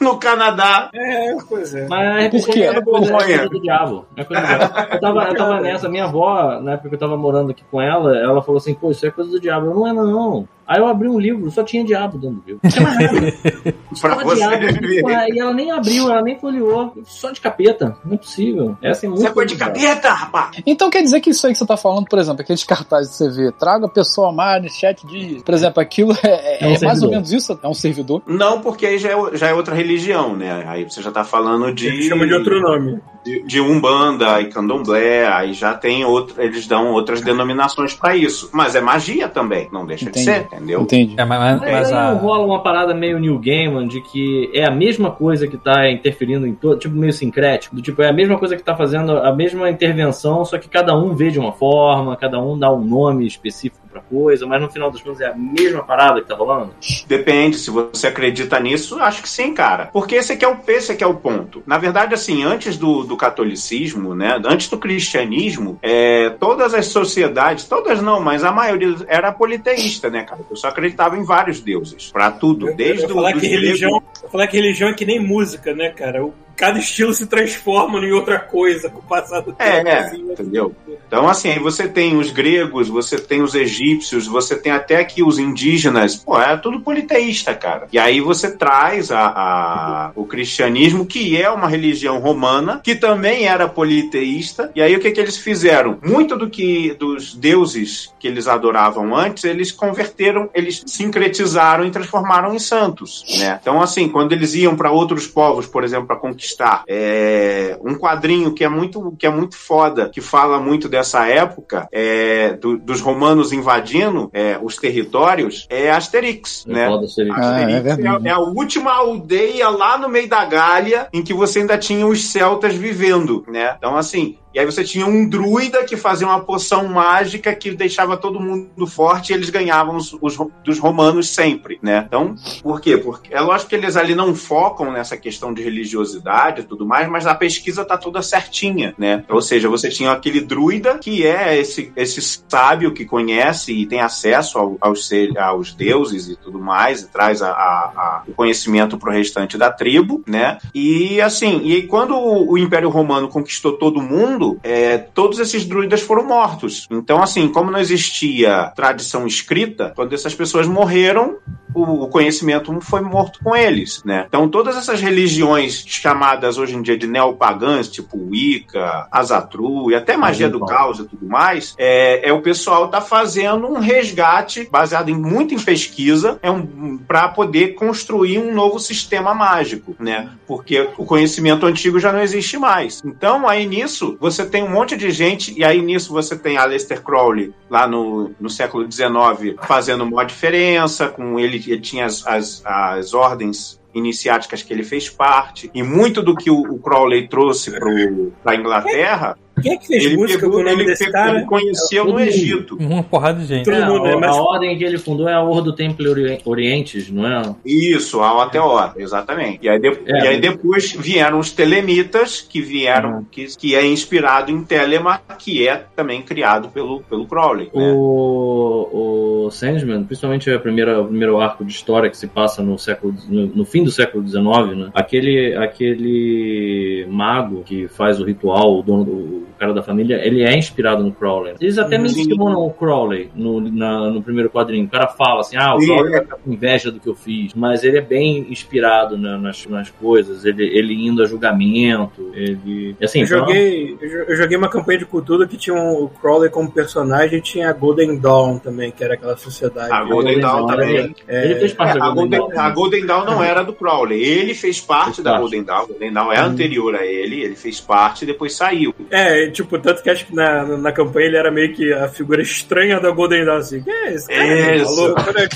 no Canadá. É, pois é. Mas Por quê? É coisa, é coisa do diabo. É coisa do diabo. Eu tava, eu tava nessa, minha avó, na época que eu tava morando aqui com ela, ela falou assim, pô, isso é coisa do diabo. Eu, não é não. Aí eu abri um livro, só tinha diabo dentro do livro. Não tinha mais nada. Pra você diabo. Porra, E ela nem abriu, ela nem folheou. Só de capeta. Não é possível. Essa é muito Você é coisa de capeta, rapaz. Então quer dizer que isso aí que você tá falando, por exemplo, aqueles cartazes que você vê, traga a pessoa amada, chat de. Por exemplo, aquilo é, é- É um é mais ou menos isso? É um servidor? Não, porque aí já é, já é outra religião, né? Aí você já tá falando Ele de, chama de outro nome. de, de Umbanda e Candomblé, aí já tem outro, eles dão outras denominações pra isso. Mas é magia também, não deixa Entendi. de ser, entendeu? Entendi. É, mas, mas, aí a... não rola uma parada meio New Gaiman de que é a mesma coisa que tá interferindo em todo, tipo meio sincrético, do tipo, é a mesma coisa que tá fazendo a mesma intervenção, só que cada um vê de uma forma, cada um dá um nome específico pra coisa, mas no final das contas é a mesma parada que tá rolando. Depende, se você acredita nisso, acho que sim, cara. Porque esse aqui é o, esse aqui é o ponto. Na verdade, assim, antes do, do catolicismo, né? Antes do cristianismo, é, todas as sociedades, todas não, mas a maioria era politeísta, né, cara? Eu só acreditava em vários deuses. Pra tudo. Eu, Desde eu ia falar o que religião, eu falar que religião é que nem música, né, cara? O- cada estilo se transforma em outra coisa com o passar do tempo. é, assim, entendeu? Então, assim, você tem os gregos, você tem os egípcios, você tem até aqui os indígenas. Pô, é tudo politeísta, cara. E aí você traz a, a- o cristianismo, que é uma religião romana, que também era politeísta. E aí o que, que eles fizeram? Muito do que dos deuses que eles adoravam antes, eles converteram, eles sincretizaram e transformaram em santos, né? Então, assim, quando eles iam para outros povos, por exemplo, para conquistar, é, um quadrinho que é muito que é muito foda, que fala muito dessa época, é, do- dos romanos invadindo é, os territórios, é Asterix, É né? ser- Ah, é Asterix é, é a última aldeia lá no meio da Gália em que você ainda tinha os celtas vivendo, né? Então, assim, E aí você tinha um druida que fazia uma poção mágica que deixava todo mundo forte e eles ganhavam os, os dos romanos sempre, né? Então, por quê? Porque é lógico que eles ali não focam nessa questão de religiosidade e tudo mais, mas a pesquisa tá toda certinha, né? Ou seja, você tinha aquele druida que é esse, esse sábio que conhece e tem acesso ao- aos, aos deuses e tudo mais, e traz a- a- a- o conhecimento pro restante da tribo, né? E assim, e quando o Império Romano conquistou todo mundo, é, todos esses druidas foram mortos. Então, assim, como não existia tradição escrita, quando essas pessoas morreram, o, o conhecimento foi morto com eles, né? Então, todas essas religiões chamadas hoje em dia de neopagãs, tipo Wicca, Azatru e até magia do caos e tudo mais, é, é o pessoal tá fazendo um resgate baseado em muito em pesquisa, é um para poder construir um novo sistema mágico, né? Porque o conhecimento antigo já não existe mais. Então, aí nisso, você tem um monte de gente, e aí nisso você tem Aleister Crowley, lá no, no século XIX, fazendo uma diferença, com ele, ele tinha as, as, as ordens iniciáticas que ele fez parte, e muito do que o, o Crowley trouxe para a Inglaterra, Quem é que fez ele, música pegou, com o nome ele, desse pegou- cara? ele conheceu no Todo mundo. Egito. Uma porrada de gente. É, mundo, a, né? Mas- a ordem que ele fundou é a Ordem do Templo Ori- Orientes, não é? Isso, a OTO, exatamente. E aí, de- É. e aí depois vieram os telemitas, que vieram, Uhum. que, que é inspirado em Telema, que é também criado pelo, pelo Crowley. né? O, o Sandman, principalmente a primeira, o primeiro arco de história que se passa no século no, no fim do século XIX, né? Aquele, aquele mago que faz o ritual, o dono do cara da família, ele é inspirado no Crowley. Eles até Sim. mencionam o Crowley no, na- no primeiro quadrinho. O cara fala assim, ah, o Crowley é. tá com inveja do que eu fiz, mas ele é bem inspirado na- nas, nas coisas, ele, ele indo a julgamento, ele... Assim, Eu joguei, eu jo- eu joguei uma campanha de cultura que tinha um- o Crowley como personagem e tinha a Golden Dawn também, que era aquela sociedade. A Golden Dawn também. ele fez parte É, da a, Golden Golden, Dawn. a Golden Dawn não era do Crowley. Ele fez parte Fez da parte. Golden Dawn. A Golden Dawn é anterior a ele. Ele fez parte e depois saiu. É, tipo, tanto que acho que na, na campanha ele era meio que a figura estranha da Golden Dawn, assim. Que é esse cara? Ele é Isso. maluco, né?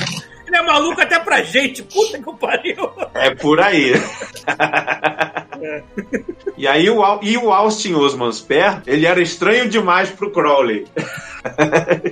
Ele é maluco até pra gente, puta que pariu. É por aí. e aí o, e o Austin Osman Spare, ele era estranho demais pro Crowley.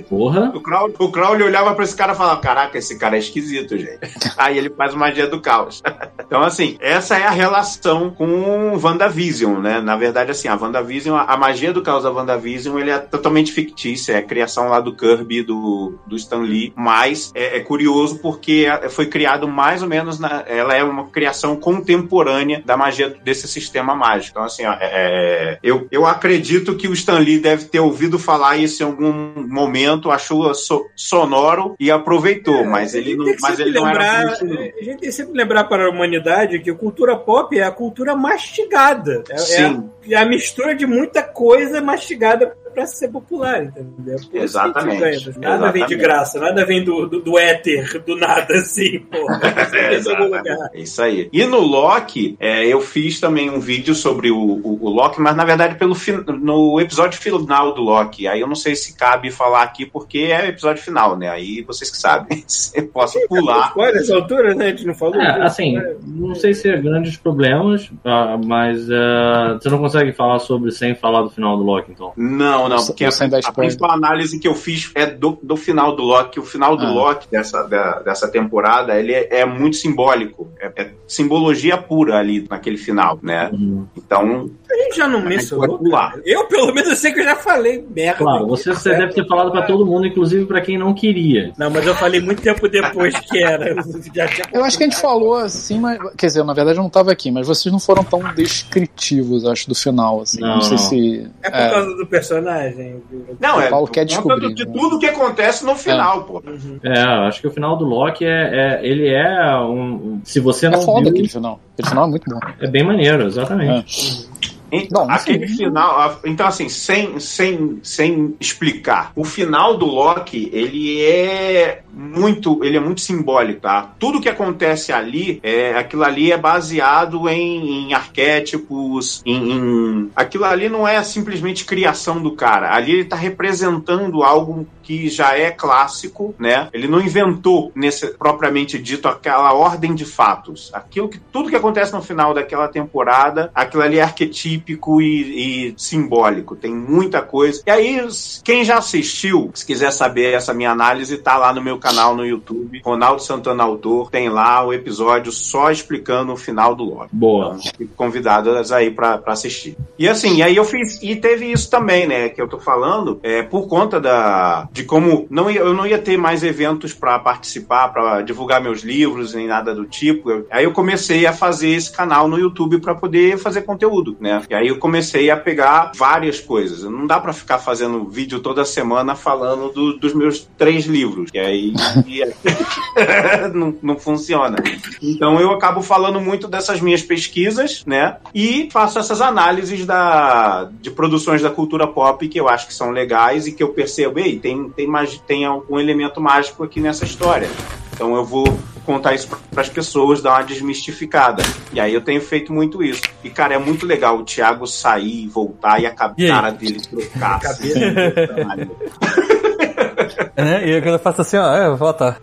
Porra. O Crowley, o Crowley olhava pra esse cara e falava: Caraca, esse cara é esquisito, gente. Aí ele faz magia do caos. Então, assim, essa é a relação com WandaVision, né? Na verdade, assim, a WandaVision, a, a magia do caos da WandaVision, ele é totalmente fictícia, é a criação lá do Kirby, do, do Stan Lee, mas é, é curioso porque é- foi criado mais ou menos, na, ela é uma criação contemporânea da magia desse sistema mágico. Então, assim, ó, é- é- eu, eu acredito que o Stan Lee deve ter ouvido falar isso em algum momento, achou so- sonoro e aproveitou, mas É, A ele não, mas ele não era lembrar, não. A gente tem que sempre lembrar para a humanidade que a cultura pop é a cultura mastigada. É, é a, Sim. é a mistura de muita coisa mastigada para ser popular, entendeu? Por Exatamente. ganha. Nada vem de Exatamente. graça, nada vem do, do, do éter, do nada, assim, porra. É. É isso aí. E no Loki, é, eu fiz também um vídeo sobre o, o, o Loki, mas na verdade pelo no episódio final do Loki. Aí eu não sei se cabe falar aqui porque é episódio final, né? Aí vocês que sabem. Eu posso pular. Spoiler nessa altura, né? A gente não falou. É, disso, assim, né? não sei se é grandes problemas, ah, mas ah, você não consegue falar sobre sem falar do final do Loki, então. Não, não, Você- porque a, a principal análise que eu fiz é do, do final do Loki. O final do Ah. Loki dessa, da- dessa temporada, ele é, é muito simbólico. É, é simbologia pura ali naquele final, né? Uhum. Então, A gente já não mencionou. Eu, pelo menos, eu sei que eu já falei merda. Claro, você, você deve ter falado pra todo mundo, inclusive pra quem não queria. Não, mas eu falei muito tempo depois que era. Já Eu acho que a gente falou assim, mas. Quer dizer, na verdade eu não tava aqui, mas vocês não foram tão descritivos, acho, do final, assim. Não, Não, sei não. se. É por é. causa do personagem. não, é Paulo quer por conta descobrir, de né? tudo que acontece no final, pô. É, acho que o final do Loki é, é- ele é um. Se você É não foda viu, aquele final. Aquele final é muito bom. é bem maneiro, exatamente. Então, Não, aquele sim. final, então assim, sem, sem, sem explicar, o final do Loki, ele é muito, ele é muito simbólico, tá? Tudo que acontece ali, é, aquilo ali é baseado em, em arquétipos, em, em- aquilo ali não é simplesmente criação do cara, ali ele tá representando algo que já é clássico, né? Ele não inventou nesse propriamente dito aquela ordem de fatos. Aquilo que tudo que acontece no final daquela temporada, aquilo ali é arquetípico típico e, e simbólico. Tem muita coisa. E aí, quem já assistiu, se quiser saber essa minha análise, tá lá no meu canal no YouTube, Ronaldo Santana Autor, tem lá o episódio só explicando o final do Loki. Boa. Então, fico convidadas aí pra assistir. E assim, e aí eu fiz, e teve isso também, né, que eu tô falando, é, por conta da, de como não eu não ia ter mais eventos pra participar, pra divulgar meus livros, nem nada do tipo. Eu- aí eu comecei a fazer esse canal no YouTube pra poder fazer conteúdo, né? E aí eu comecei a pegar várias coisas. Não dá pra ficar fazendo vídeo toda semana falando do- dos meus três livros. E aí não, não funciona. Então eu acabo falando muito dessas minhas pesquisas, né? E faço essas análises da, de produções da cultura pop que eu acho que são legais e que eu percebo, ei, tem, tem, tem algum elemento mágico aqui nessa história. Então eu vou contar isso para as pessoas, dar uma desmistificada. E aí eu tenho feito muito isso. E, cara, é muito legal o Thiago sair, voltar e a ca- E cara dele trocar. assim. né? E aí quando eu faço assim, ó, é, volta.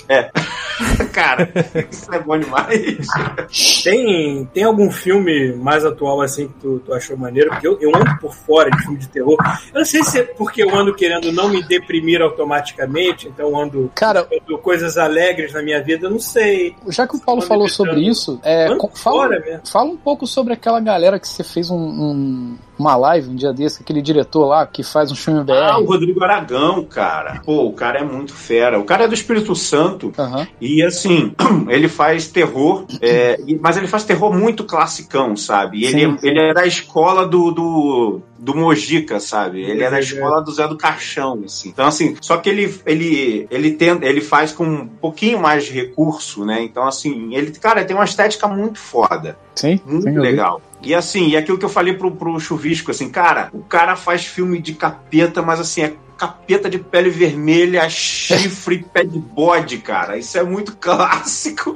Cara, isso é bom demais. Tem, tem algum filme mais atual assim que tu, tu achou maneiro? Porque eu, eu ando por fora de filme de terror. Eu não sei se é porque eu ando querendo não me deprimir automaticamente, então eu ando Cara, coisas alegres na minha vida, eu não sei. já que o Paulo falou sobre isso, é, fala, fora mesmo. fala um pouco sobre aquela galera que você fez um- um- uma live um dia desse, aquele diretor lá que faz um filme BR. Ah, o Rodrigo Aragão, cara. Pô, o cara é muito fera. O cara é do Espírito Santo. Aham. E assim, ele faz terror, é, mas ele faz terror muito classicão, sabe? E Ele, Sim, sim. ele é da escola do, do, do Mojica, sabe? Ele é da É. escola do Zé do Caixão, assim. Então, assim, só que ele, ele, ele, tenta, ele faz com um pouquinho mais de recurso, né? Então, assim, ele, cara, tem uma estética muito foda. Sim, Muito sim, legal. E assim, e aquilo que eu falei pro, pro Chuvisco, assim, cara, o cara faz filme de capeta, mas assim, é capeta de pele vermelha, chifre, pé de bode, cara. Isso é muito clássico.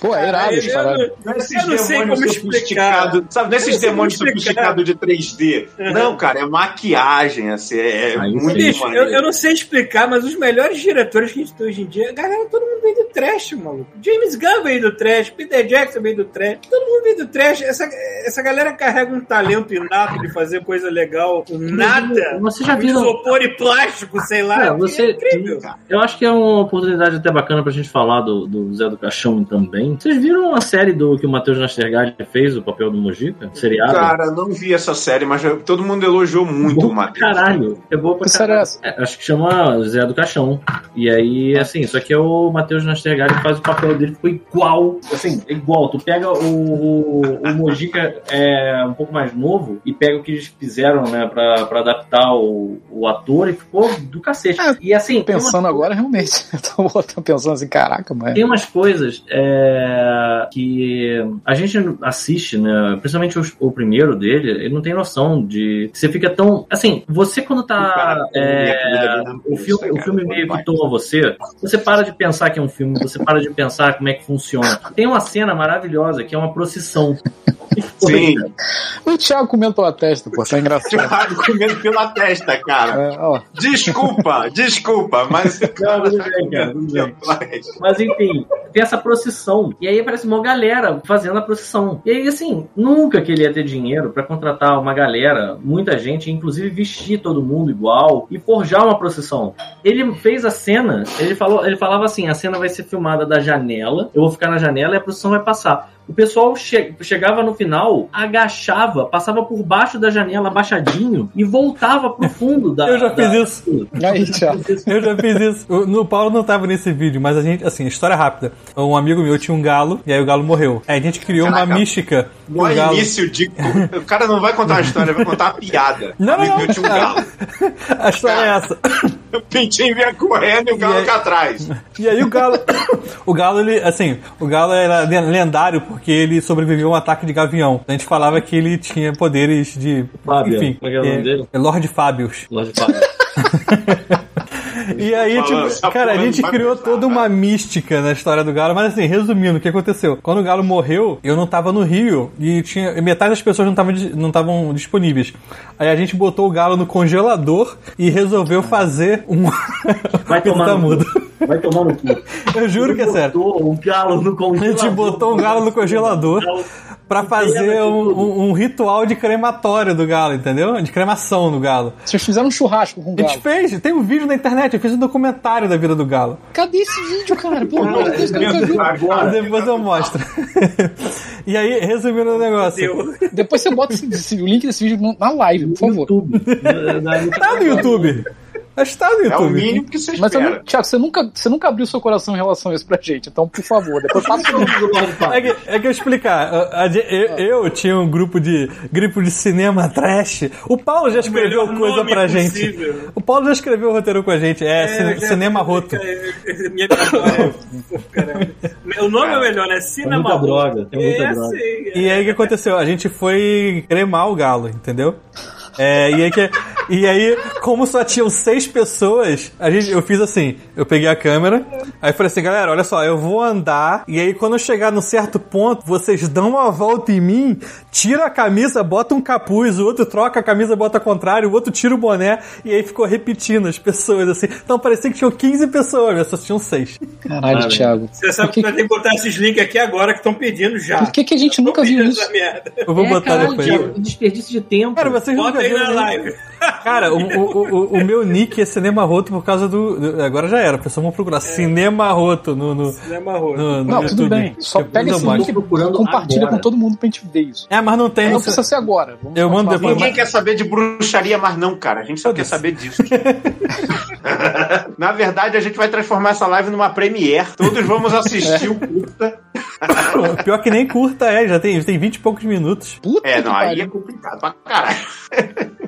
Pô, é irado esse eu, Não é esses eu não sei demônios como explicar. sofisticados, sabe? Não é esses demônios sofisticados de 3D. Não, cara, é maquiagem, assim, é, é Aí muito Bicho, eu, eu não sei explicar, mas os melhores diretores que a gente tem hoje em dia, galera, todo mundo veio do trash, maluco. James Gunn veio do trash, Peter Jackson veio do trash, todo mundo veio do trash. Essa, essa galera carrega um talento inato de fazer coisa legal com nada. Você já viu. isopor e plástico, sei lá. É, você- É incrível. Eu acho que é uma oportunidade até bacana pra gente falar do, do Zé do Caixão também. Vocês viram a série do que o Matheus Nastergalli fez, o papel do Mojica? Seriado? Cara, não vi essa série, mas eu- todo mundo elogiou muito Boa o Matheus. caralho. É boa pra é caralho. essa? É, acho que chama Zé do Caixão. E aí, assim, só que é o Matheus Nastergalli que faz o papel dele, ficou igual. Assim, é igual. Tu pega o, o, o Mojica é um pouco mais novo e pega o que eles fizeram, né, pra, pra adaptar o, o ator e ficou do cacete. É, e assim, Pensando agora, realmente. Eu tô, tô pensando assim, caraca, mas. tem umas coisas é, que a gente assiste, né? Principalmente os- o, primeiro dele, ele não tem noção de. Você fica tão. Assim, você quando tá. É, o filme, o cara, filme meio que toma você, você para de pensar que é um filme, você para de pensar como é que funciona. Tem uma cena maravilhosa que é uma procissão. Sim, O Thiago comentou a testa, pô, tá engraçado. Thiago comendo pela testa, cara. É, Desculpa, desculpa, mas. Não, tudo bem, cara. Mas enfim, tem essa procissão. E aí aparece uma galera fazendo a procissão. E aí, assim, nunca que ele ia ter dinheiro pra contratar uma galera, muita gente, inclusive vestir todo mundo igual e forjar uma procissão. Ele fez a cena, ele falou, ele falava assim: a cena vai ser filmada da janela, eu vou ficar na janela e a procissão vai passar. O pessoal che- chegava no final, agachava, passava por baixo da janela, abaixadinho, e voltava pro fundo da. Eu já da- fiz isso. aí, Thiago. Eu já fiz isso. O, no Paulo não tava nesse vídeo, mas a gente, assim, história rápida. Um amigo meu tinha um galo, e aí o galo morreu. Aí a gente criou uma Caraca. mística No pro galo. início de. O cara não vai contar uma história, vai contar uma piada. Não, não, não. meu tinha um galo. A história é essa. O pintinho vinha correndo e o galo E aí- cá atrás. E aí o galo. O galo, ele, assim, o galo era lendário porque ele sobreviveu a um ataque de gavião. A gente falava que ele tinha poderes de. Fábio, enfim. como é que é o nome dele? é Lord Fábios. Loja de Fábio. E aí, Falando, tipo, essa cara, a gente criou toda uma mística na história do Galo, mas assim, resumindo, o que aconteceu? Quando o Galo morreu, eu não tava no Rio e tinha metade das pessoas não estavam não estavam disponíveis. Aí a gente botou o Galo no congelador e resolveu fazer um. Vai tomar tá mudo. Vai tomar no cu. Eu juro que é sério. Botou um galo no A congelador. gente botou um galo no congelador. pra fazer um, um- um ritual de crematório do galo, entendeu? De cremação do galo. Vocês fizeram um churrasco com o A gente galo. fez, tem um vídeo na internet, eu fiz um documentário da vida do galo. Cadê esse vídeo, cara? Pelo amor de Deus, eu nunca vi. Agora, Depois eu mostro. e aí, resumindo o negócio. Depois você bota esse, esse- o link desse vídeo no- na live, por favor. YouTube. Tá no YouTube. Acho que tá no é o YouTube. mínimo que você Mas, espera. não, Thiago, você nunca, você nunca abriu seu coração em relação a isso pra gente. Então, por favor, depois passa o. É que, é que eu explicar. Eu, eu tinha um grupo de grupo de cinema trash. O Paulo já escreveu coisa pra gente. possível. O Paulo já escreveu o roteiro com a gente. É, cine- eu já- Cinema Roto. É, Minha memória. Caramba. O nome é melhor, né? Cinema muita Roto. droga, tem muita é, droga. Assim, é. E aí o que aconteceu? A gente foi cremar o galo, entendeu? É, e, aí que- e aí, como só tinham seis pessoas, a gente, eu fiz assim: eu peguei a câmera, aí falei assim, galera, olha só, eu vou andar, e aí quando eu chegar num certo ponto, vocês dão uma volta em mim, tira a camisa, bota um capuz, o outro troca a camisa, bota ao contrário, o outro tira o boné, e aí ficou repetindo as pessoas assim. Então parecia que tinham 15 pessoas, mas só tinham seis. Caralho, Thiago. Você sabe que vai ter que botar esses links aqui agora que estão pedindo já. Por que, que a gente nunca viu isso? Eu vou É, botar caralho, depois. Thiago, que desperdício de tempo. Cara, vocês Bota nunca aí viram, na live. Cara, o, o, o, o meu nick é Cinema Roto por causa do. do- agora já era, a pessoa vão procurar Cinema Roto no, no, Cinema Roto. no, no Não, YouTube. tudo bem. Só pega esse link procurando e compartilha agora. com todo mundo pra gente ver isso. É, mas não tem. Não isso- precisa ser agora. Vamos Eu mando depois, Ninguém quer saber de bruxaria mais não, cara. A gente só quer saber disso. Na verdade, a gente vai transformar essa live numa premiere. Todos vamos assistir o curta. Pior que nem curta é, já tem, já tem 20 e poucos minutos. Puta É, não, aí é complicado pra caralho.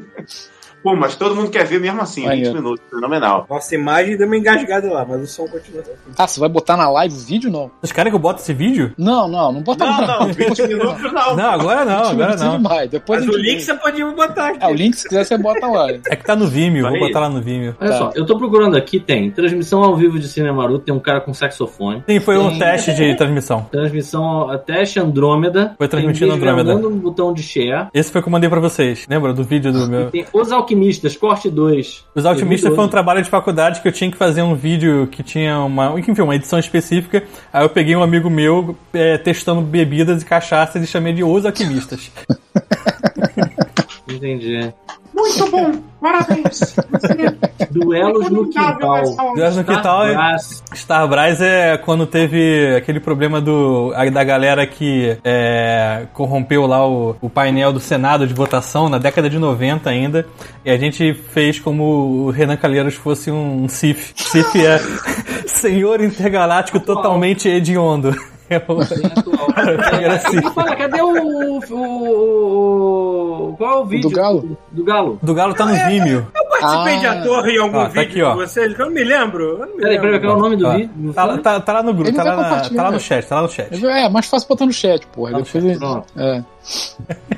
Pô, mas todo mundo quer ver mesmo assim, 20 Maneiro. minutos. Fenomenal. Nossa, a imagem deu uma engasgada lá, mas o som continua. Ah, você vai botar na live o vídeo? Não. Vocês querem que eu bote esse vídeo? Não, não, não bota Não, não, não. 20 minutos não. Não, agora não, agora não. Demais. Depois Mas o link vê. você pode botar aqui. É, o link, se quiser, você bota lá. É que tá no Vimeo, vou Aí. botar lá no Vimeo. Olha Tá. só, eu tô procurando aqui, tem transmissão ao vivo de Cinemaru, tem um cara com saxofone. Sim, foi um Tem teste de transmissão. Transmissão teste Andrômeda. Foi transmitido Andrômeda. no botão de share. Esse foi o que eu mandei pra vocês. Lembra do vídeo do meu. Tem Os Alquimistas, corte 2. Os Altimistas foi um trabalho de faculdade que eu tinha que fazer um vídeo que tinha uma, enfim, uma edição específica. Aí eu peguei um amigo meu é, testando bebidas e cachaças e chamei de Os Alquimistas. Entendi. Muito bom. Parabéns. Duelos no quintal. Duelos no Quintal é- Brás. Starbras é quando teve aquele problema do da galera que é, corrompeu lá o, o painel do Senado de votação na década de 90 ainda. E a gente fez como o Renan Calheiros fosse um Sif. Sif é Senhor Intergaláctico totalmente hediondo. É o- Era assim. Fala, cadê o, o, o- Qual é o vídeo? Do Galo? Do Galo. Do Galo tá no Vímeo. Eu participei de Ah. ator em algum Ah, tá vídeo aqui, ó. com vocês, eu não me lembro. Eu Peraí, peraí, lembro. qual é o nome do vídeo? tá, tá- tá lá no grupo, tá lá, tá lá no chat, tá lá no chat. É mais fácil botar no chat, porra. Tá Depois chat, ele- pronto. é.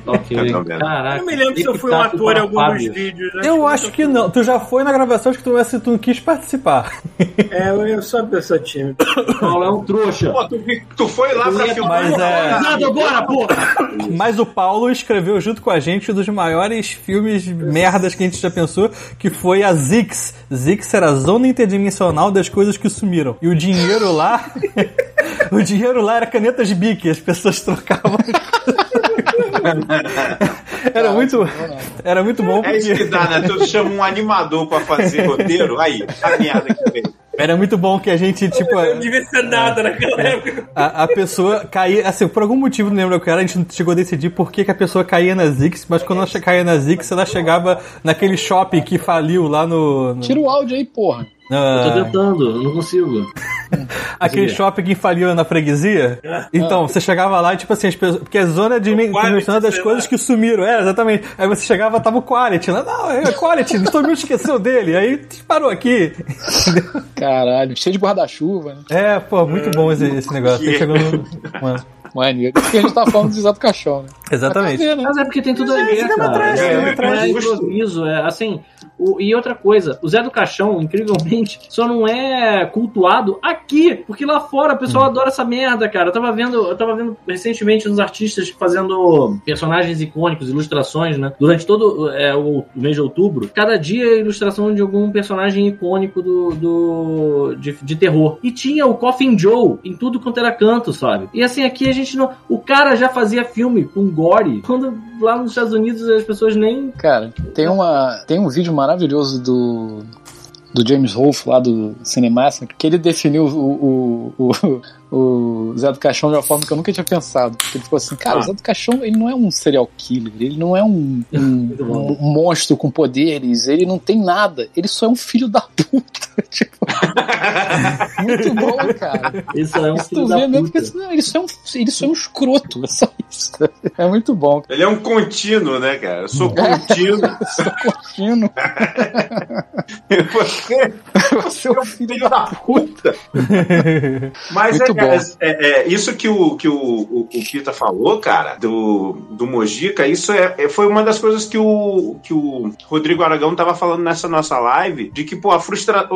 Ok. Tá vendo? Caraca. Eu não me lembro se eu fui um ator em algum dos vídeos. né? Eu acho que não. Tu já foi na gravação, acho que tu, se tu não quis participar. É, eu- eu sou uma pessoa tímida. Paulo é um trouxa. Pô, tu, tu foi lá pra filmar. Mas é. Nada agora, porra! Mas o Paulo escreveu junto com a gente um dos maiores filmes merdas que a gente já pensou, que foi a Zix. Zix era a zona interdimensional das coisas que sumiram. E o dinheiro lá. o dinheiro lá era canetas de bique, as pessoas trocavam. era muito. Era muito bom É isso que porque. dá, né? Tu chama um animador pra fazer roteiro, aí, a merda que veio. Era muito bom que a gente, tipo. Eu não devia ser nada naquela época. A, a pessoa caía, assim, por algum motivo, não lembro o que era, a gente não chegou a decidir por que, que a pessoa caía na Zix, mas quando ela caía na Zix, ela chegava naquele shopping que faliu lá no. no Tira o áudio aí, porra. Na- Eu tô tentando, não consigo. aquele shopping que faliu na freguesia. Então, você chegava lá e, tipo assim, as pessoas, porque a zona de dimensional das coisas lá. que sumiram, é, exatamente. Aí você chegava, tava o Quality. Lá, não, é Quality, todo mundo esqueceu dele. Aí parou aqui. Caralho, cheio de guarda-chuva, né? É, pô, muito bom esse, esse negócio. Aí chegou no. Mano, Maneiro. Isso que a gente tá falando do do Caixão, né? exatamente. Tá né? Mas é porque tem tudo a ver, cinema cara. trash, é, cinema é, trash. improviso, é assim. O- e outra coisa, o Zé do Caixão, incrivelmente, só não é cultuado aqui, porque lá fora o pessoal adora essa merda, cara. Eu tava vendo, eu tava vendo recentemente uns artistas fazendo personagens icônicos, ilustrações, né? Durante todo é, o, o mês de outubro, cada dia é ilustração de algum personagem icônico do, do de, de terror. E tinha o Coffin Joe em tudo quanto era canto, sabe? E assim, aqui a gente não. O cara já fazia filme com gore, quando lá nos Estados Unidos as pessoas nem. Cara, tem, uma, tem um vídeo maravilhoso do, do James Rolfe lá do Cinemassacre que ele definiu o, o, o, o Zé do Caixão de uma forma que eu nunca tinha pensado. Porque ele ficou assim, cara, o Zé do Caixão ele não é um serial killer, ele não é um, um, um monstro com poderes, ele não tem nada, ele só é um filho da puta. Tipo, muito bom, cara. Isso é um Isso filho da puta. porque não, ele, só é um, ele só é um escroto, é só isso. É muito bom. Ele é um contínuo, né, cara? Eu sou É. contínuo. Só curtindo. Você Você é um filho da puta. Mas é, cara, bom. é- é, isso que o, que o, o, o Pita falou, cara, do, do Mojica, isso é, é- foi uma das coisas que o, que o Rodrigo Aragão tava falando nessa nossa live, de que, pô, a frustra,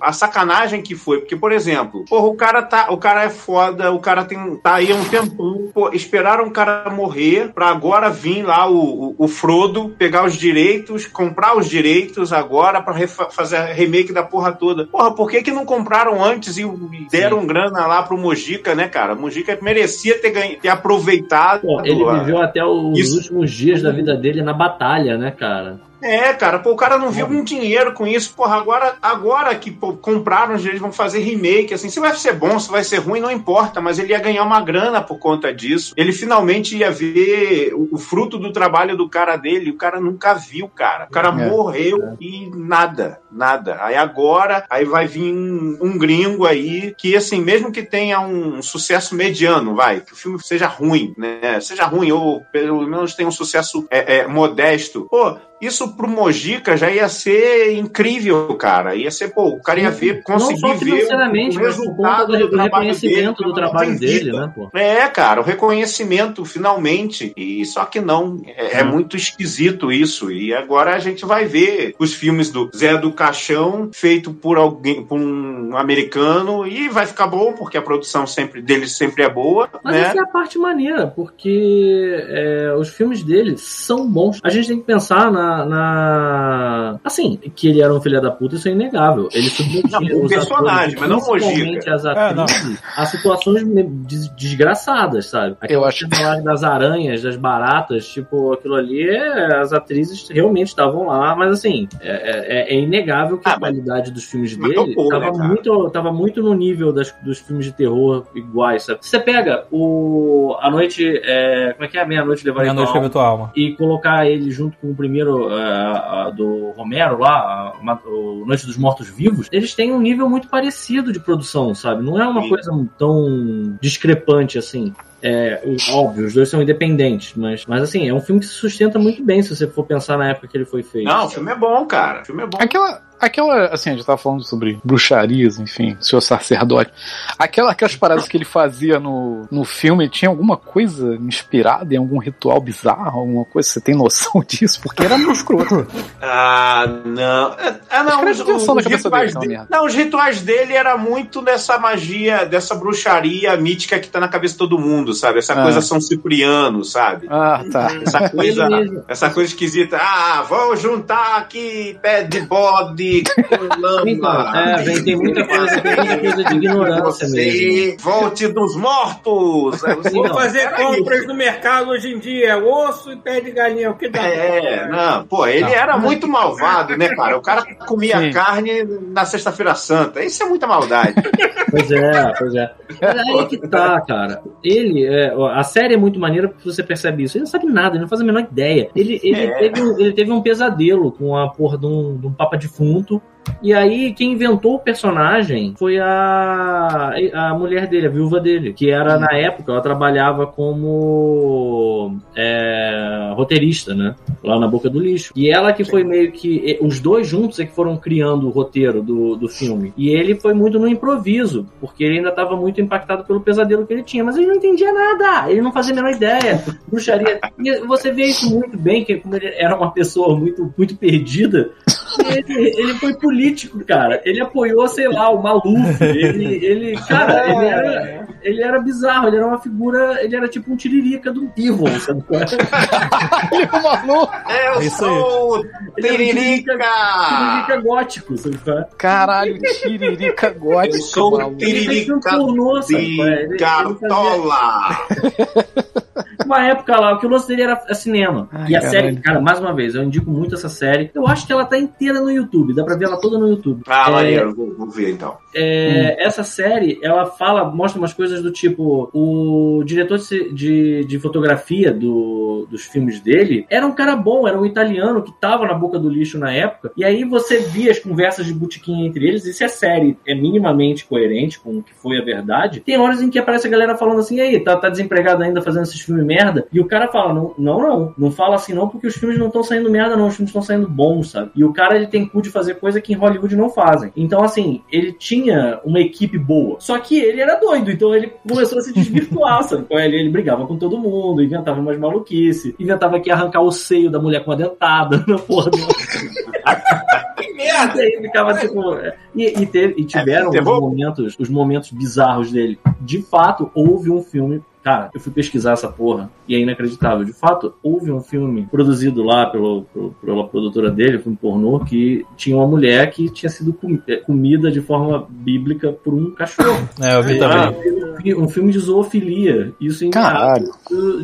a sacanagem que foi, porque, por exemplo, porra, o cara tá, o cara é foda, o cara tem, tá aí há um tempão, pô, esperaram o cara morrer pra agora vir lá o, o, o Frodo pegar os direitos, comprar os direitos agora pra fazer a remake da porra toda. Porra, por que que não compraram antes e deram grana lá pro Mojica, né, cara? O Mojica merecia ter, ganho, ter aproveitado. Pô, ele viveu até os Isso. últimos dias da vida dele na batalha, né, cara? É, cara, pô, o cara não viu um dinheiro com isso. Porra, agora, agora que pô, compraram, eles vão fazer remake, assim, se vai ser bom, se vai ser ruim, não importa, mas ele ia ganhar uma grana por conta disso. Ele finalmente ia ver o, fruto do trabalho do cara dele, o cara nunca viu, cara. O cara É, morreu e nada, nada. Aí agora, aí vai vir um, um gringo aí, que assim, mesmo que tenha um sucesso mediano, vai, que o filme seja ruim, né? Seja ruim, ou pelo menos tenha um sucesso é, é, modesto. Pô, isso pro Mojica já ia ser incrível, cara. Ia ser, pô, o cara ia ver, conseguir não só ver o resultado do, do do reconhecimento dele, do trabalho dele, né, pô? É, cara, o reconhecimento finalmente. E só que não. É, é Hum. muito esquisito isso. E agora a gente vai ver os filmes do Zé do Caixão, feito por alguém, por um americano, e vai ficar bom, porque a produção sempre dele sempre é boa, Mas né? essa é a parte maneira, porque é, os filmes dele são bons. A gente tem que pensar na, na- Assim, que ele era um filho da puta, isso é inegável. Ele submetia Não, o personagem, atores, mas não principalmente as É, não. atrizes, a situações desgraçadas, sabe? Eu acho- Aquela das aranhas, das baratas, tipo, aquilo ali, é, as atrizes realmente estavam lá, mas assim, é, é- é inegável que Ah, a qualidade dos filmes dele topou, tava né, muito, tava muito no nível das- dos filmes de terror iguais, sabe? Você pega o A Noite, é, como é que é? Meia-Noite Levar Meia-noite Tua escreveu tua alma. e colocar ele junto com o primeiro é, a- do Romero lá, a- Ma- o Noite dos Mortos Vivos, eles têm um nível muito parecido de produção, sabe? Não é uma Sim. coisa tão discrepante assim. É, óbvio, os dois são independentes, mas, mas assim, é um filme que se sustenta muito bem se você for pensar na época que ele foi feito. Não, o filme é bom, cara. O filme é bom. Aquela, aquela, assim, a gente tava falando sobre bruxarias, enfim, seu sacerdote. Aquela, aquelas paradas que ele fazia no, no filme, tinha alguma coisa inspirada em algum ritual bizarro, alguma coisa? Você tem noção disso? Porque era muito escroto. Ah, não. É- Ah, não. Os, rituais dele, merda. não, os rituais dele era muito dessa magia, dessa bruxaria mítica que tá na cabeça de todo mundo, sabe? Essa Ah. coisa São Cipriano, sabe? Ah, tá. Essa coisa, essa coisa esquisita. Ah, vamos juntar aqui pé de bode lama. Então, é, vem, tem muita coisa, tem muita coisa de ignorância mesmo. Você volte dos mortos. Você, Vou não, fazer compras no mercado hoje em dia. Osso e pé de galinha. O que dá? É, não, pô, ele era muito malvado, né, cara? O cara comia Sim. carne na Sexta-feira Santa. Isso é muita maldade. Pois é, pois é. Mas aí é que tá, cara. Ele, é, a série é muito maneira porque você percebe isso. Ele não sabe nada, ele não faz a menor ideia. Ele, ele, É. teve, um, ele teve um pesadelo com a porra de um, de um papa defunto E aí, quem inventou o personagem foi a, a mulher dele, a viúva dele, que era, na época, ela trabalhava como é, roteirista, né? Lá na Boca do Lixo. E ela que foi meio que. Os dois juntos é que foram criando o roteiro do, do filme. E ele foi muito no improviso, porque ele ainda estava muito impactado pelo pesadelo que ele tinha. Mas ele não entendia nada, ele não fazia a menor ideia. Bruxaria. E você vê isso muito bem, que como ele era uma pessoa muito, muito perdida, ele, ele foi político, cara. Ele apoiou, sei lá, o Maluf. Ele, ele cara, ele era, ele era bizarro, ele era uma figura, ele era tipo um tiririca do Evil, sabe? qual é? o maluco. Eu Isso aí. sou o um Tiririca! Tiririca gótico, sabe? qual é? Caralho, tiririca gótico. Eu sou o maluco. Ele fez um Tiririca pornô, sabe? qual é? Ele- de ele fazia- Cartola! uma época lá, que o lance dele era é cinema. Ai, e a caralho. série, cara, mais uma vez, eu indico muito essa série. Eu acho que ela tá inteira no YouTube, dá pra ver ela toda no YouTube. Ah, É, maneiro, vou, vou ver então. é, Essa série, ela fala, mostra umas coisas do tipo: o diretor de, de, de fotografia do, dos filmes dele era um cara bom, era um italiano que tava na boca do lixo na época. E aí você via as conversas de botequim entre eles. E se a série é minimamente coerente com o que foi a verdade, tem horas em que aparece a galera falando assim: e aí, tá, tá desempregado ainda fazendo esses filmes merda? E o cara fala: não, não, não, não fala assim não, porque os filmes não estão saindo merda, não, os filmes estão saindo bons, sabe? E o cara ele tem cu de fazer coisa que em Hollywood não fazem. Então, assim, ele tinha uma equipe boa. Só que ele era doido, então ele começou a se desvirtuar, sabe? Ele, ele brigava com todo mundo, inventava umas maluquice, inventava que ia arrancar o seio da mulher com a dentada na porra do. que merda! Aí ficava tipo. é. E, e, teve- e tiveram É, os momentos, os momentos bizarros dele. De fato, houve um filme. Cara, eu fui pesquisar essa porra e é inacreditável. De fato, houve um filme produzido lá pelo, pelo- pela produtora dele, um filme pornô, que tinha uma mulher que tinha sido com- é, comida de forma bíblica por um cachorro. É, eu vi Ah, também. um filme de zoofilia. Isso em Caralho.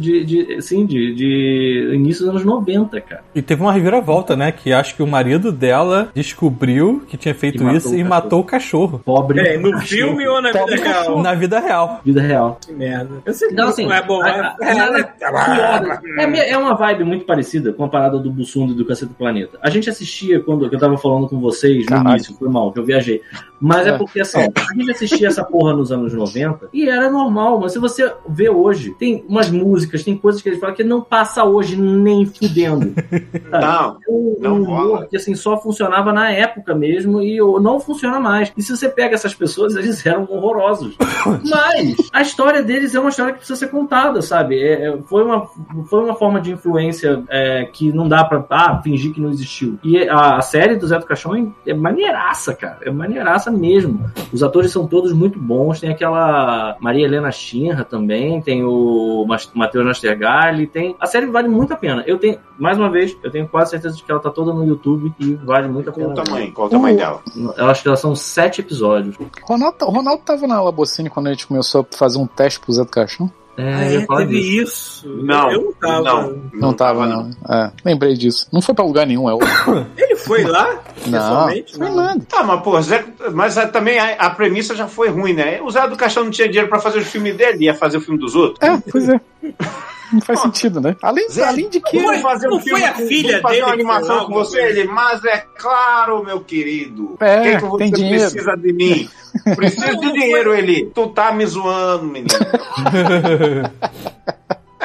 de, de, assim, de, de início dos anos 90, cara. E teve uma reviravolta, né? Que acho que o marido dela descobriu que tinha feito E isso e cachorro. matou o cachorro. Pobre. Peraí, no cachorro. filme ou na vida real? Na vida real. Vida real. Que merda. Eu sei Então, não assim, é bom. a- é- a- é- nada é-. É, uma vibe muito parecida com a parada do Bussunda e do Cacete do Planeta. A gente assistia quando eu tava falando com vocês no Caralho. início, foi mal, que eu viajei. Mas é É. porque assim, a gente assistia essa porra nos anos 90 e era normal, mas se você vê hoje, tem umas músicas, tem coisas que eles falam que não passa hoje nem fudendo. Sabe? Não, um, Não um humor rola. que assim, só funcionava na época mesmo e o- não funciona mais. E se você pega essas pessoas, eles eram horrorosos. Mas a história deles é uma história que precisa ser contada, sabe? É, é, foi, uma, foi uma forma de influência é, que não dá pra ah, fingir que não existiu. E a, a série do Zé do Caixão é maneiraça, cara. É maneiraça mesmo. Os atores são todos muito bons. Tem aquela Maria Helena Chinra também, tem o Matheus Nastergalli, tem... A série vale muito a pena. Eu tenho, mais uma vez, eu tenho quase certeza de que ela tá toda no YouTube e vale muito a qual pena. o tamanho? Qual o tamanho dela? Eu acho que elas são sete episódios. Ronaldo, o Ronaldo tava na Labocine quando a gente começou a fazer um teste pro Zé do Caixão? É, Ah, é, teve disso. isso. Não, Eu não tava. não. Não, tava, não. É, lembrei disso. Não foi pra lugar nenhum, é o. Foi lá? Não, pessoalmente? foi nada. Tá, mas pô, Zé, mas é, também a, a premissa já foi ruim, né? O Zé do Caixão não tinha dinheiro pra fazer o filme dele, ia fazer o filme dos outros. É, pois é. Não faz sentido, né? Além, Zé, além de que. Vamos fazer um não filme foi a com- filha fazer dele uma animação foi lá, com você, ele, mas é claro, meu querido. É, O que, que você tem dinheiro. precisa de mim? Preciso de dinheiro, ele. Tu tá me zoando, menino.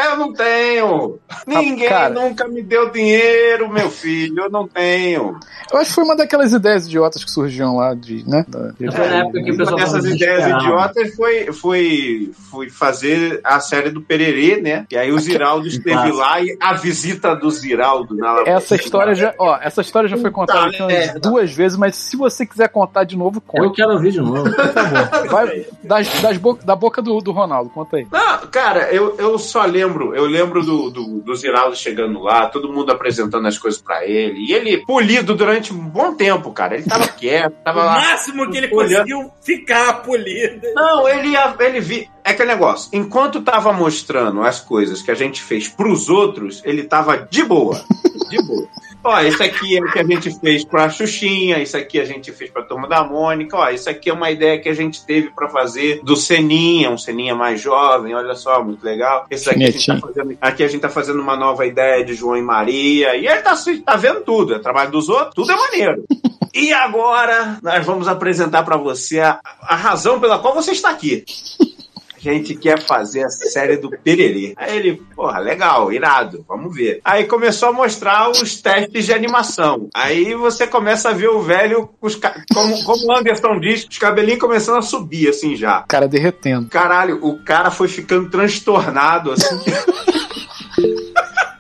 Eu não tenho. Ninguém cara. nunca me deu dinheiro, meu filho. Eu não tenho. Eu acho que foi uma daquelas ideias idiotas que surgiam lá de, né? da- de- Foi na época que o Uma dessas ideias idiotas foi, foi, foi fazer a série do Pererê, né? E aí o Ziraldo esteve lá e a visita do Ziraldo na Essa história já, ó, essa história já foi contada umas merda. duas vezes, mas se você quiser contar de novo, Eu conte. quero ouvir de novo. Por favor. Vai das, das bo- da boca do, do Ronaldo, conta aí. Não, cara, eu, eu só lembro, eu lembro do, do, do Ziraldo chegando lá, todo mundo apresentando as coisas pra ele, e ele polido durante um bom tempo, cara. Ele tava quieto, O tava lá. máximo que ele Olhando. conseguiu ficar polido. Não, ele, ia- ele vi. É aquele negócio. Enquanto tava mostrando as coisas que a gente fez pros outros, ele tava de boa. De boa. Ó, isso aqui é o que a gente fez pra Xuxinha, isso aqui a gente fez pra Turma da Mônica, ó, isso aqui é uma ideia que a gente teve pra fazer do Seninha, um Seninha mais jovem, olha só, muito legal. Esse aqui a gente tá fazendo, aqui a gente tá fazendo uma nova ideia de João e Maria, e ele tá, tá vendo tudo, é trabalho dos outros, tudo é maneiro. E agora nós vamos apresentar pra você a, a razão pela qual você está aqui. A gente quer fazer a série do Pererê. Aí ele, porra, legal, irado, vamos ver. Aí começou a mostrar os testes de animação. Aí você começa a ver o velho, os como, como o Anderson diz, os cabelinhos começando a subir, assim já. O cara derretendo. Caralho, o cara foi ficando transtornado, assim.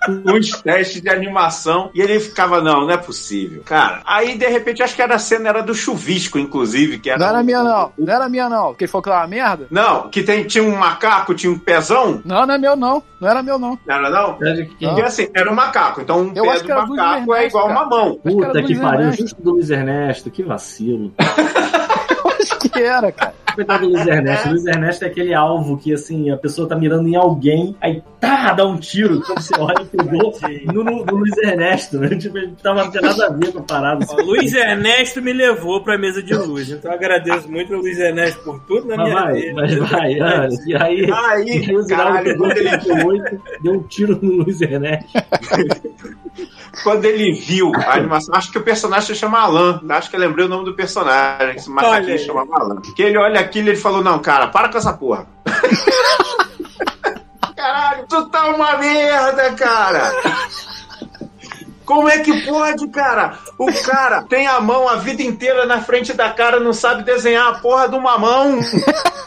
Com os testes de animação. E ele ficava, não, não é possível. Cara, aí de repente, acho que era a cena era do chuvisco, inclusive, que era. Não era minha, não. Não era minha, não. Porque ele falou que era uma merda? Não, que tem, tinha um macaco, tinha um pezão. Não, não é meu, não. Não era meu, não. Não era, não? Que- E assim, era um macaco. Então um Eu pé do que macaco é Ernesto, igual cara. uma mão. Que Puta que Luiz pariu, justo do Luiz Ernesto, que vacilo. Acho que era, cara. Coitado do Luiz Ernesto. O Luiz Ernesto é aquele alvo que, assim, a pessoa tá mirando em alguém, aí tá, dá um tiro. Quando você olha e pegou no, no, no Luiz Ernesto, né? Tipo, ele tava, não nada a ver com a parada. Ó, Luiz Ernesto me levou pra mesa de luz. Então eu agradeço muito ao Luiz Ernesto por tudo na Mas minha vai, vida. mas vai, olha. E aí, e Aí, Ziraldo caralho, pegou quando ele, 38, deu um tiro no Luiz Ernesto. quando ele viu a animação, acho que o personagem se chama Alan. Acho que eu lembrei o nome do personagem. Esse Olha macaquinho chamava Alan. Que ele olha aquilo e ele falou: Não, cara, para com essa porra. Caralho, tu tá uma merda, cara. Como é que pode, cara? O cara tem a mão a vida inteira na frente da cara, não sabe desenhar a porra de uma mão.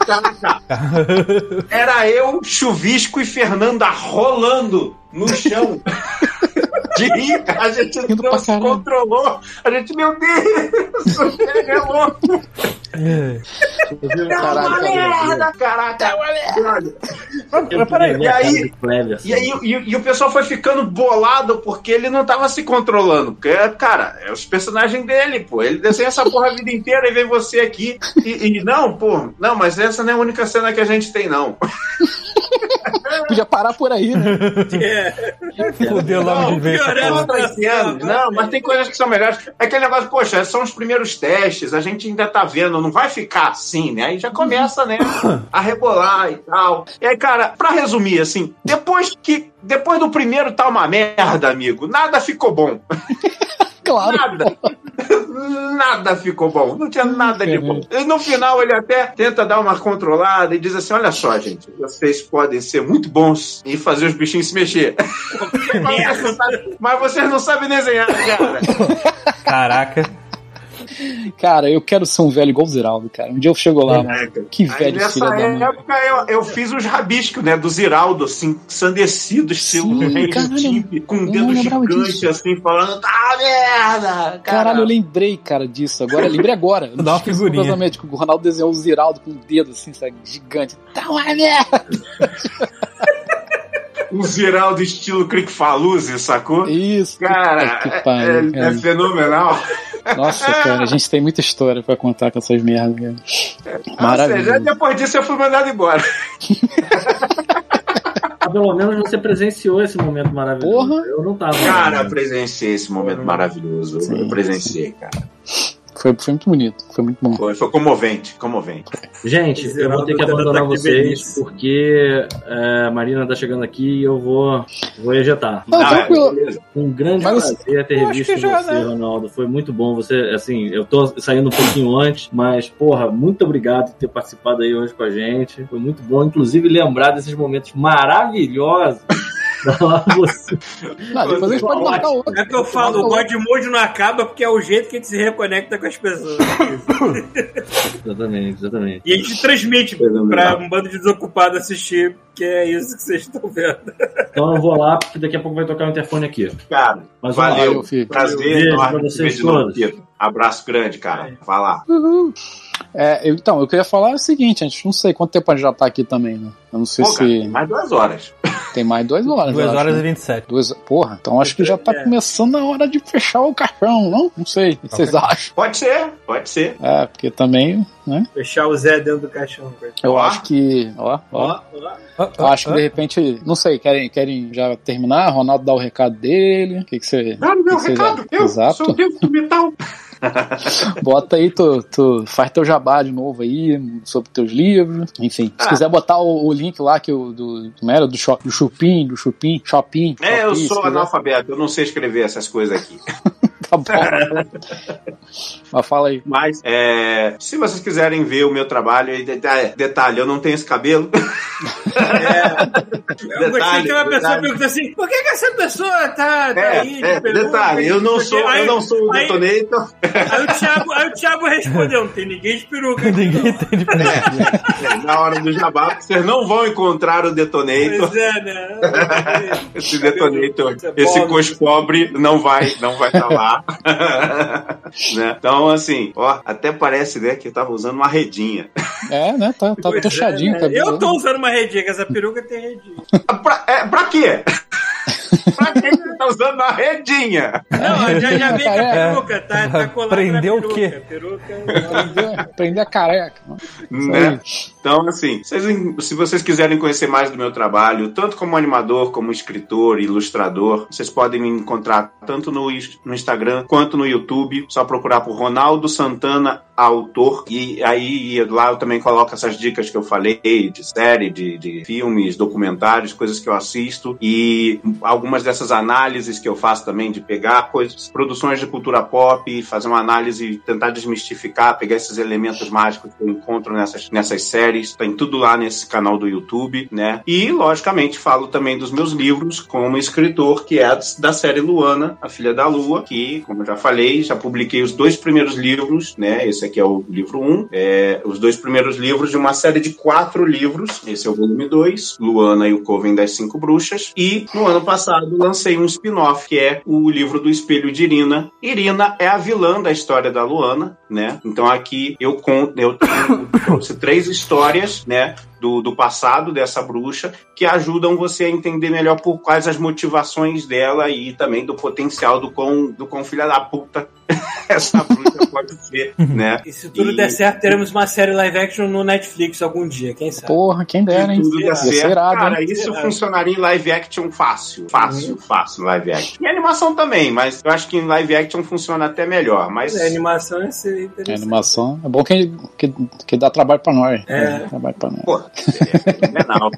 Caraca. Era eu, Chuvisco e Fernanda rolando no chão. De rir, a gente Rindo não se controlou. A gente, meu Deus, ele é louco. É uma merda, caraca. Olha. Eu peraí, queria e aí- assim. E aí e, e o pessoal foi ficando bolado porque ele não tava se controlando. Porque, cara, é os personagens dele, pô. Ele desenha essa porra a vida inteira e vem você aqui. E, e não, pô, não, mas essa não é a única cena que a gente tem, não. Podia parar por aí, né? É, Fudeu logo Não, de vez. porra. Não, entendo. Não, mas tem coisas que são melhores. É aquele negócio, poxa, são os primeiros testes, a gente ainda tá vendo, não vai ficar assim, né? Aí já começa, né, a rebolar e tal. E aí, cara, pra resumir, assim, depois que. Depois do primeiro tá uma merda, amigo, nada ficou bom. Claro. Nada. Nada ficou bom. Não tinha nada de bom. E no final ele até tenta dar uma controlada e diz assim: olha só, gente, vocês podem ser muito bons em fazer os bichinhos se mexer. Mas vocês não sabem- Mas vocês não sabem desenhar, cara. Caraca. Cara, eu quero ser um velho igual o Ziraldo, cara. Um dia eu chego lá, mano. Caraca. Que Aí velho nessa filho da mãe. época eu, eu fiz os rabiscos, né? Do Ziraldo, assim, ensandecido, estilo Sim, caralho. Com um dedo gigante, disso. assim, falando, tá merda! Cara. Caralho, eu lembrei, cara, disso. Agora, lembrei agora. Dá uma figurinha. que o Ronaldo desenhou o Ziraldo com um dedo assim, sabe? Gigante. Tá uma merda! Um Ziraldo estilo Crick Faluzzi, sacou? Isso. Cara, é, pariu, é cara. fenomenal. Nossa, cara, a gente tem muita história pra contar com essas merdas, cara. Ou seja, Maravilha. depois disso eu fui mandado embora. Ah, Pelo menos você presenciou esse momento maravilhoso. Porra. Eu não tava. Cara, eu presenciei esse momento maravilhoso. Eu Sim, presenciei, cara. Foi, foi muito bonito, foi muito bom. Foi, foi comovente, comovente. Gente, eu vou ter que Zeraldo abandonar vocês porque é, a Marina tá chegando aqui e eu vou, vou ejetar. Não, Ah, tranquilo. Um grande Mas prazer ter revisto já, você, né? Ronaldo. Foi muito bom. Você, assim, eu tô saindo um pouquinho antes, mas, porra, muito obrigado por ter participado aí hoje com a gente. Foi muito bom, inclusive, lembrar desses momentos maravilhosos. Você. Não, depois a gente pode marcar outro. É que eu falo, o God Mode não acaba porque é o jeito que a gente se reconecta com as pessoas. Exatamente, exatamente. E a gente transmite pra um bando de desocupados assistir, que é isso que vocês estão vendo. Então eu vou lá, porque daqui a pouco vai tocar o interfone aqui. Cara, Mas valeu. Prazer Beijo enorme pra vocês todos. Abraço grande, cara. Vai lá. É, eu- então, eu queria falar o seguinte, a gente não sei quanto tempo a gente já tá aqui também, né? Eu não sei Pô, cara, se tem mais duas horas. tem mais duas horas. 2 eu acho, horas né? e 27. Duas... Porra, então acho que já tá É. começando a hora de fechar o caixão, não? Não sei. O que vocês acham? Pode ser, pode ser. É, porque também, né? Fechar o Zé dentro do caixão. Eu Ó. acho que. Ó, ó. Ó, ó. Acho que de repente, não sei, querem, querem já terminar? Ronaldo dá o recado dele. O que, que você. Dá no meu que recado. já- Eu Exato. sou o deus do metal. Bota aí, tu, tu faz teu jabá de novo aí sobre teus livros. Enfim, se Ah. quiser botar o, o link lá que o do, como era? do, shop, do Chupim, do Chupim, Shopping. É, eu Shopee, se sou analfabeto, eu não sei escrever essas coisas aqui. Tá bom. Mas fala aí. Mas, é, se vocês quiserem ver o meu trabalho, e detalhe, eu não tenho esse cabelo. Eu gostei que uma pessoa detalhe. perguntou assim: por que, que essa pessoa tá, tá É, aí? de é, peruca, detalhe, eu não sou, aí- eu não sou o aí- detonator. Aí o, Thiago, aí o Thiago respondeu: não tem ninguém de peruca. aqui, Ninguém não. tem de É, na hora do jabá, vocês não vão encontrar o detonator. Pois é, né? Esse detonator, é esse cos pobre não vai, não vai estar lá. Né? Então, assim, ó, até parece, né, que eu tava usando uma redinha. É, né? Tá, tá Pois tochadinho é, o né? cabelo. Eu tô usando uma redinha, que essa peruca tem redinha. Pra, é, pra quê? pra que você tá usando uma redinha? Não, já, já vem com a É. peruca, tá, tá colado Prendeu na o peruca. quê? Peruca. Prender, prender a careca. Né? Então, assim, vocês- se vocês quiserem conhecer mais do meu trabalho, tanto como animador, como escritor, ilustrador, vocês podem me encontrar tanto no, no Instagram quanto no YouTube. Só procurar por Ronaldo Santana Autor. E aí lá eu também coloco essas dicas que eu falei de série, de, de filmes, documentários, coisas que eu assisto. E algumas dessas análises que eu faço também de pegar coisas, produções de cultura pop, fazer uma análise, tentar desmistificar, pegar esses elementos mágicos que eu encontro nessas, nessas séries. Tem tudo lá nesse canal do YouTube, né? E, logicamente, falo também dos meus livros como escritor, que é da série Luana, A Filha da Lua, que, como eu já falei, já publiquei os dois primeiros livros, né? Esse aqui é o livro 1, um, é, os dois primeiros livros de uma série de quatro livros. Esse é o volume 2, Luana e o Coven das Cinco Bruxas. E no ano passado lancei um spin-off, que é o livro do Espelho de Irina. Irina é a vilã da história da Luana, né? Então aqui eu conto, eu trouxe três histórias, né? Do, do passado dessa bruxa que ajudam você a entender melhor por quais as motivações dela e também do potencial do quão, do quão filha da puta essa bruxa pode ser, né? E se tudo E- der certo, teremos uma série live action no Netflix algum dia, quem sabe? Porra, quem dera, hein? Se tudo der certo, irado, cara, hein? isso Irado. funcionaria em live action fácil. Fácil, fácil, live action. E animação também, mas eu acho que em live action funciona até melhor. Mas É, animação ser É, interessante. animação. É bom que, que, que dá trabalho pra nós. É. Dá trabalho pra nós. pô, é fenomenal.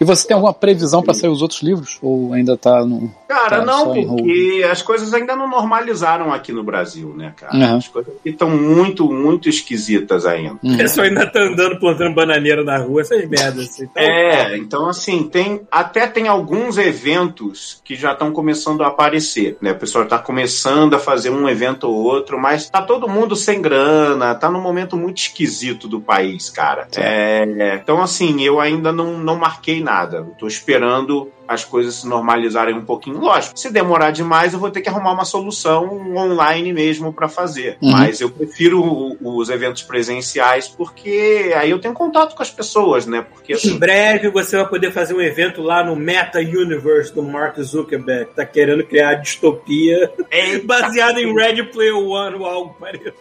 E você tem alguma previsão pra sair os outros livros? Ou ainda tá no. Cara, Tá, não, porque as coisas ainda não normalizaram aqui no Brasil, né, cara? Uhum. As coisas aqui estão muito, muito esquisitas ainda. O pessoal ainda tá andando plantando bananeira na rua, essas merdas assim. Então, É, então assim, tem até tem alguns eventos que já estão começando a aparecer, né? O pessoal tá começando a fazer um evento ou outro, mas tá todo mundo sem grana, tá num momento muito esquisito do país, cara. É, então assim, eu ainda não, não marquei nada. Tô esperando as coisas se normalizarem um pouquinho. Lógico, se demorar demais, eu vou ter que arrumar uma solução online mesmo para fazer. Uhum. Mas eu prefiro os eventos presenciais porque aí eu tenho contato com as pessoas, né? Porque Em assim, breve você vai poder fazer um evento lá no Meta Universe do Mark Zuckerberg, que tá querendo criar distopia é, baseada em Ready Player One ou algo parecido.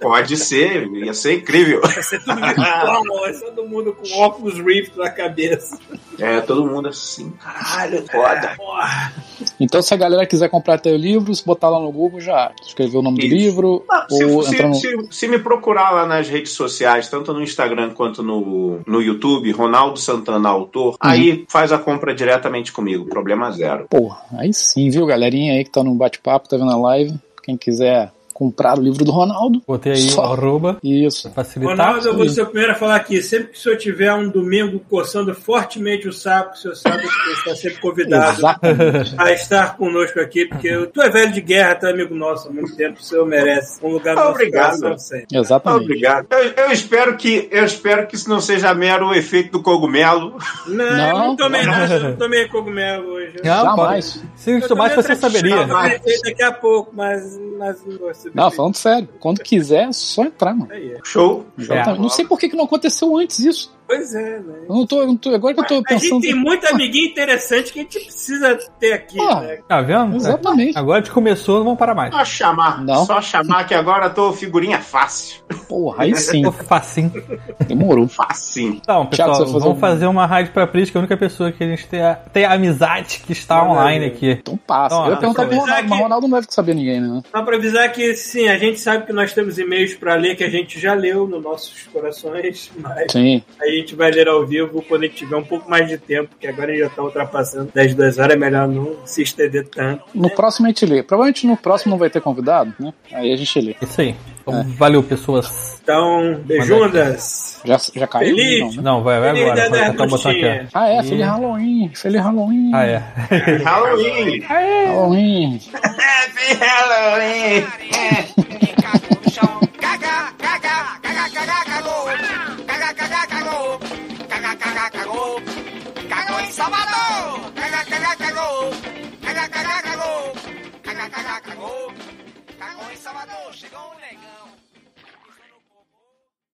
pode ser, ia ser incrível. Vai ser tudo virtual, ser todo mundo com óculos Rift na cabeça. É, todo mundo assim, caralho, foda. Porra. Então, se a galera quiser comprar teu livro, se botar lá no Google, já escrever o nome do Isso. livro, Ah, se, ou se- entrar no. se- se me procurar lá nas redes sociais, tanto no Instagram quanto no, no YouTube, Ronaldo Santana Autor, aí faz a compra diretamente comigo, problema zero. Porra, aí sim, viu, galerinha aí que tá no bate-papo, tá vendo a live. Quem quiser comprar o livro do Ronaldo. Botei aí Só. o arroba Isso. facilitar. Ronaldo, eu vou ser o primeiro a falar aqui. Sempre que o senhor tiver um domingo coçando fortemente o saco, o senhor sabe que você está sempre convidado Exatamente. a estar conosco aqui, porque tu é velho de guerra, tu é amigo nosso há muito tempo, o senhor merece um lugar no Obrigado. coração sempre. Exatamente. Obrigado. Eu, eu espero que eu espero que isso não seja mero efeito do cogumelo. Não, Não. não, tomei nada, não tomei cogumelo hoje. Não, Jamais. Se Eu tomasse, tomei você saberia. eu vou ter daqui a pouco, mas, mas não gosto de Não, falando sério. Quando quiser, é só entrar, mano. Aí é. Show. Exatamente. Não sei por que, que não aconteceu antes isso. Pois é, né? Eu não tô, eu não tô- agora que eu tô A gente pensando. tem muito amiguinho interessante que a gente precisa ter aqui, Ah. né? Tá vendo? Exatamente. Agora que começou, não vamos parar mais. Só chamar. Não. Só chamar que agora eu tô figurinha fácil. Porra, aí sim. Tô facinho. Demorou. Facinho. Então, pessoal, Thiago, vamos um- fazer uma rádio pra Pris, que é a única pessoa que a gente tem, a- tem amizade que está online aqui. Então passa. Então, eu ia perguntar pro Ronaldo, mas o Ronaldo não deve saber ninguém, né? Só pra avisar que, sim, a gente sabe que nós temos e-mails pra ler que a gente já leu nos nossos corações, mas Sim. aí gente vai ler ao vivo quando a gente tiver um pouco mais de tempo, porque agora a gente já tá ultrapassando das duas horas, é melhor não se estender tanto. No próximo a gente lê. Provavelmente no próximo não vai ter convidado, né? Aí a gente lê. Isso aí. Então, Valeu, pessoas. Então, beijundas. Já, já caiu? Feliz. Não, né? Não, vai, vai Feliz agora. O botão aqui. Ah, é. Feliz Halloween. Feliz Halloween. Ah, é. Halloween! Halloween. Happy Halloween! No chão. Caga, caga, caga, caga, cagou. Caga, caga, cagou. Caga, caga, cagou. Cagou em Salvador. Caga, caga, cagou. Caga, caga, cagou. Caga, caga, cagou. Cagou em Salvador. Chegou o negão.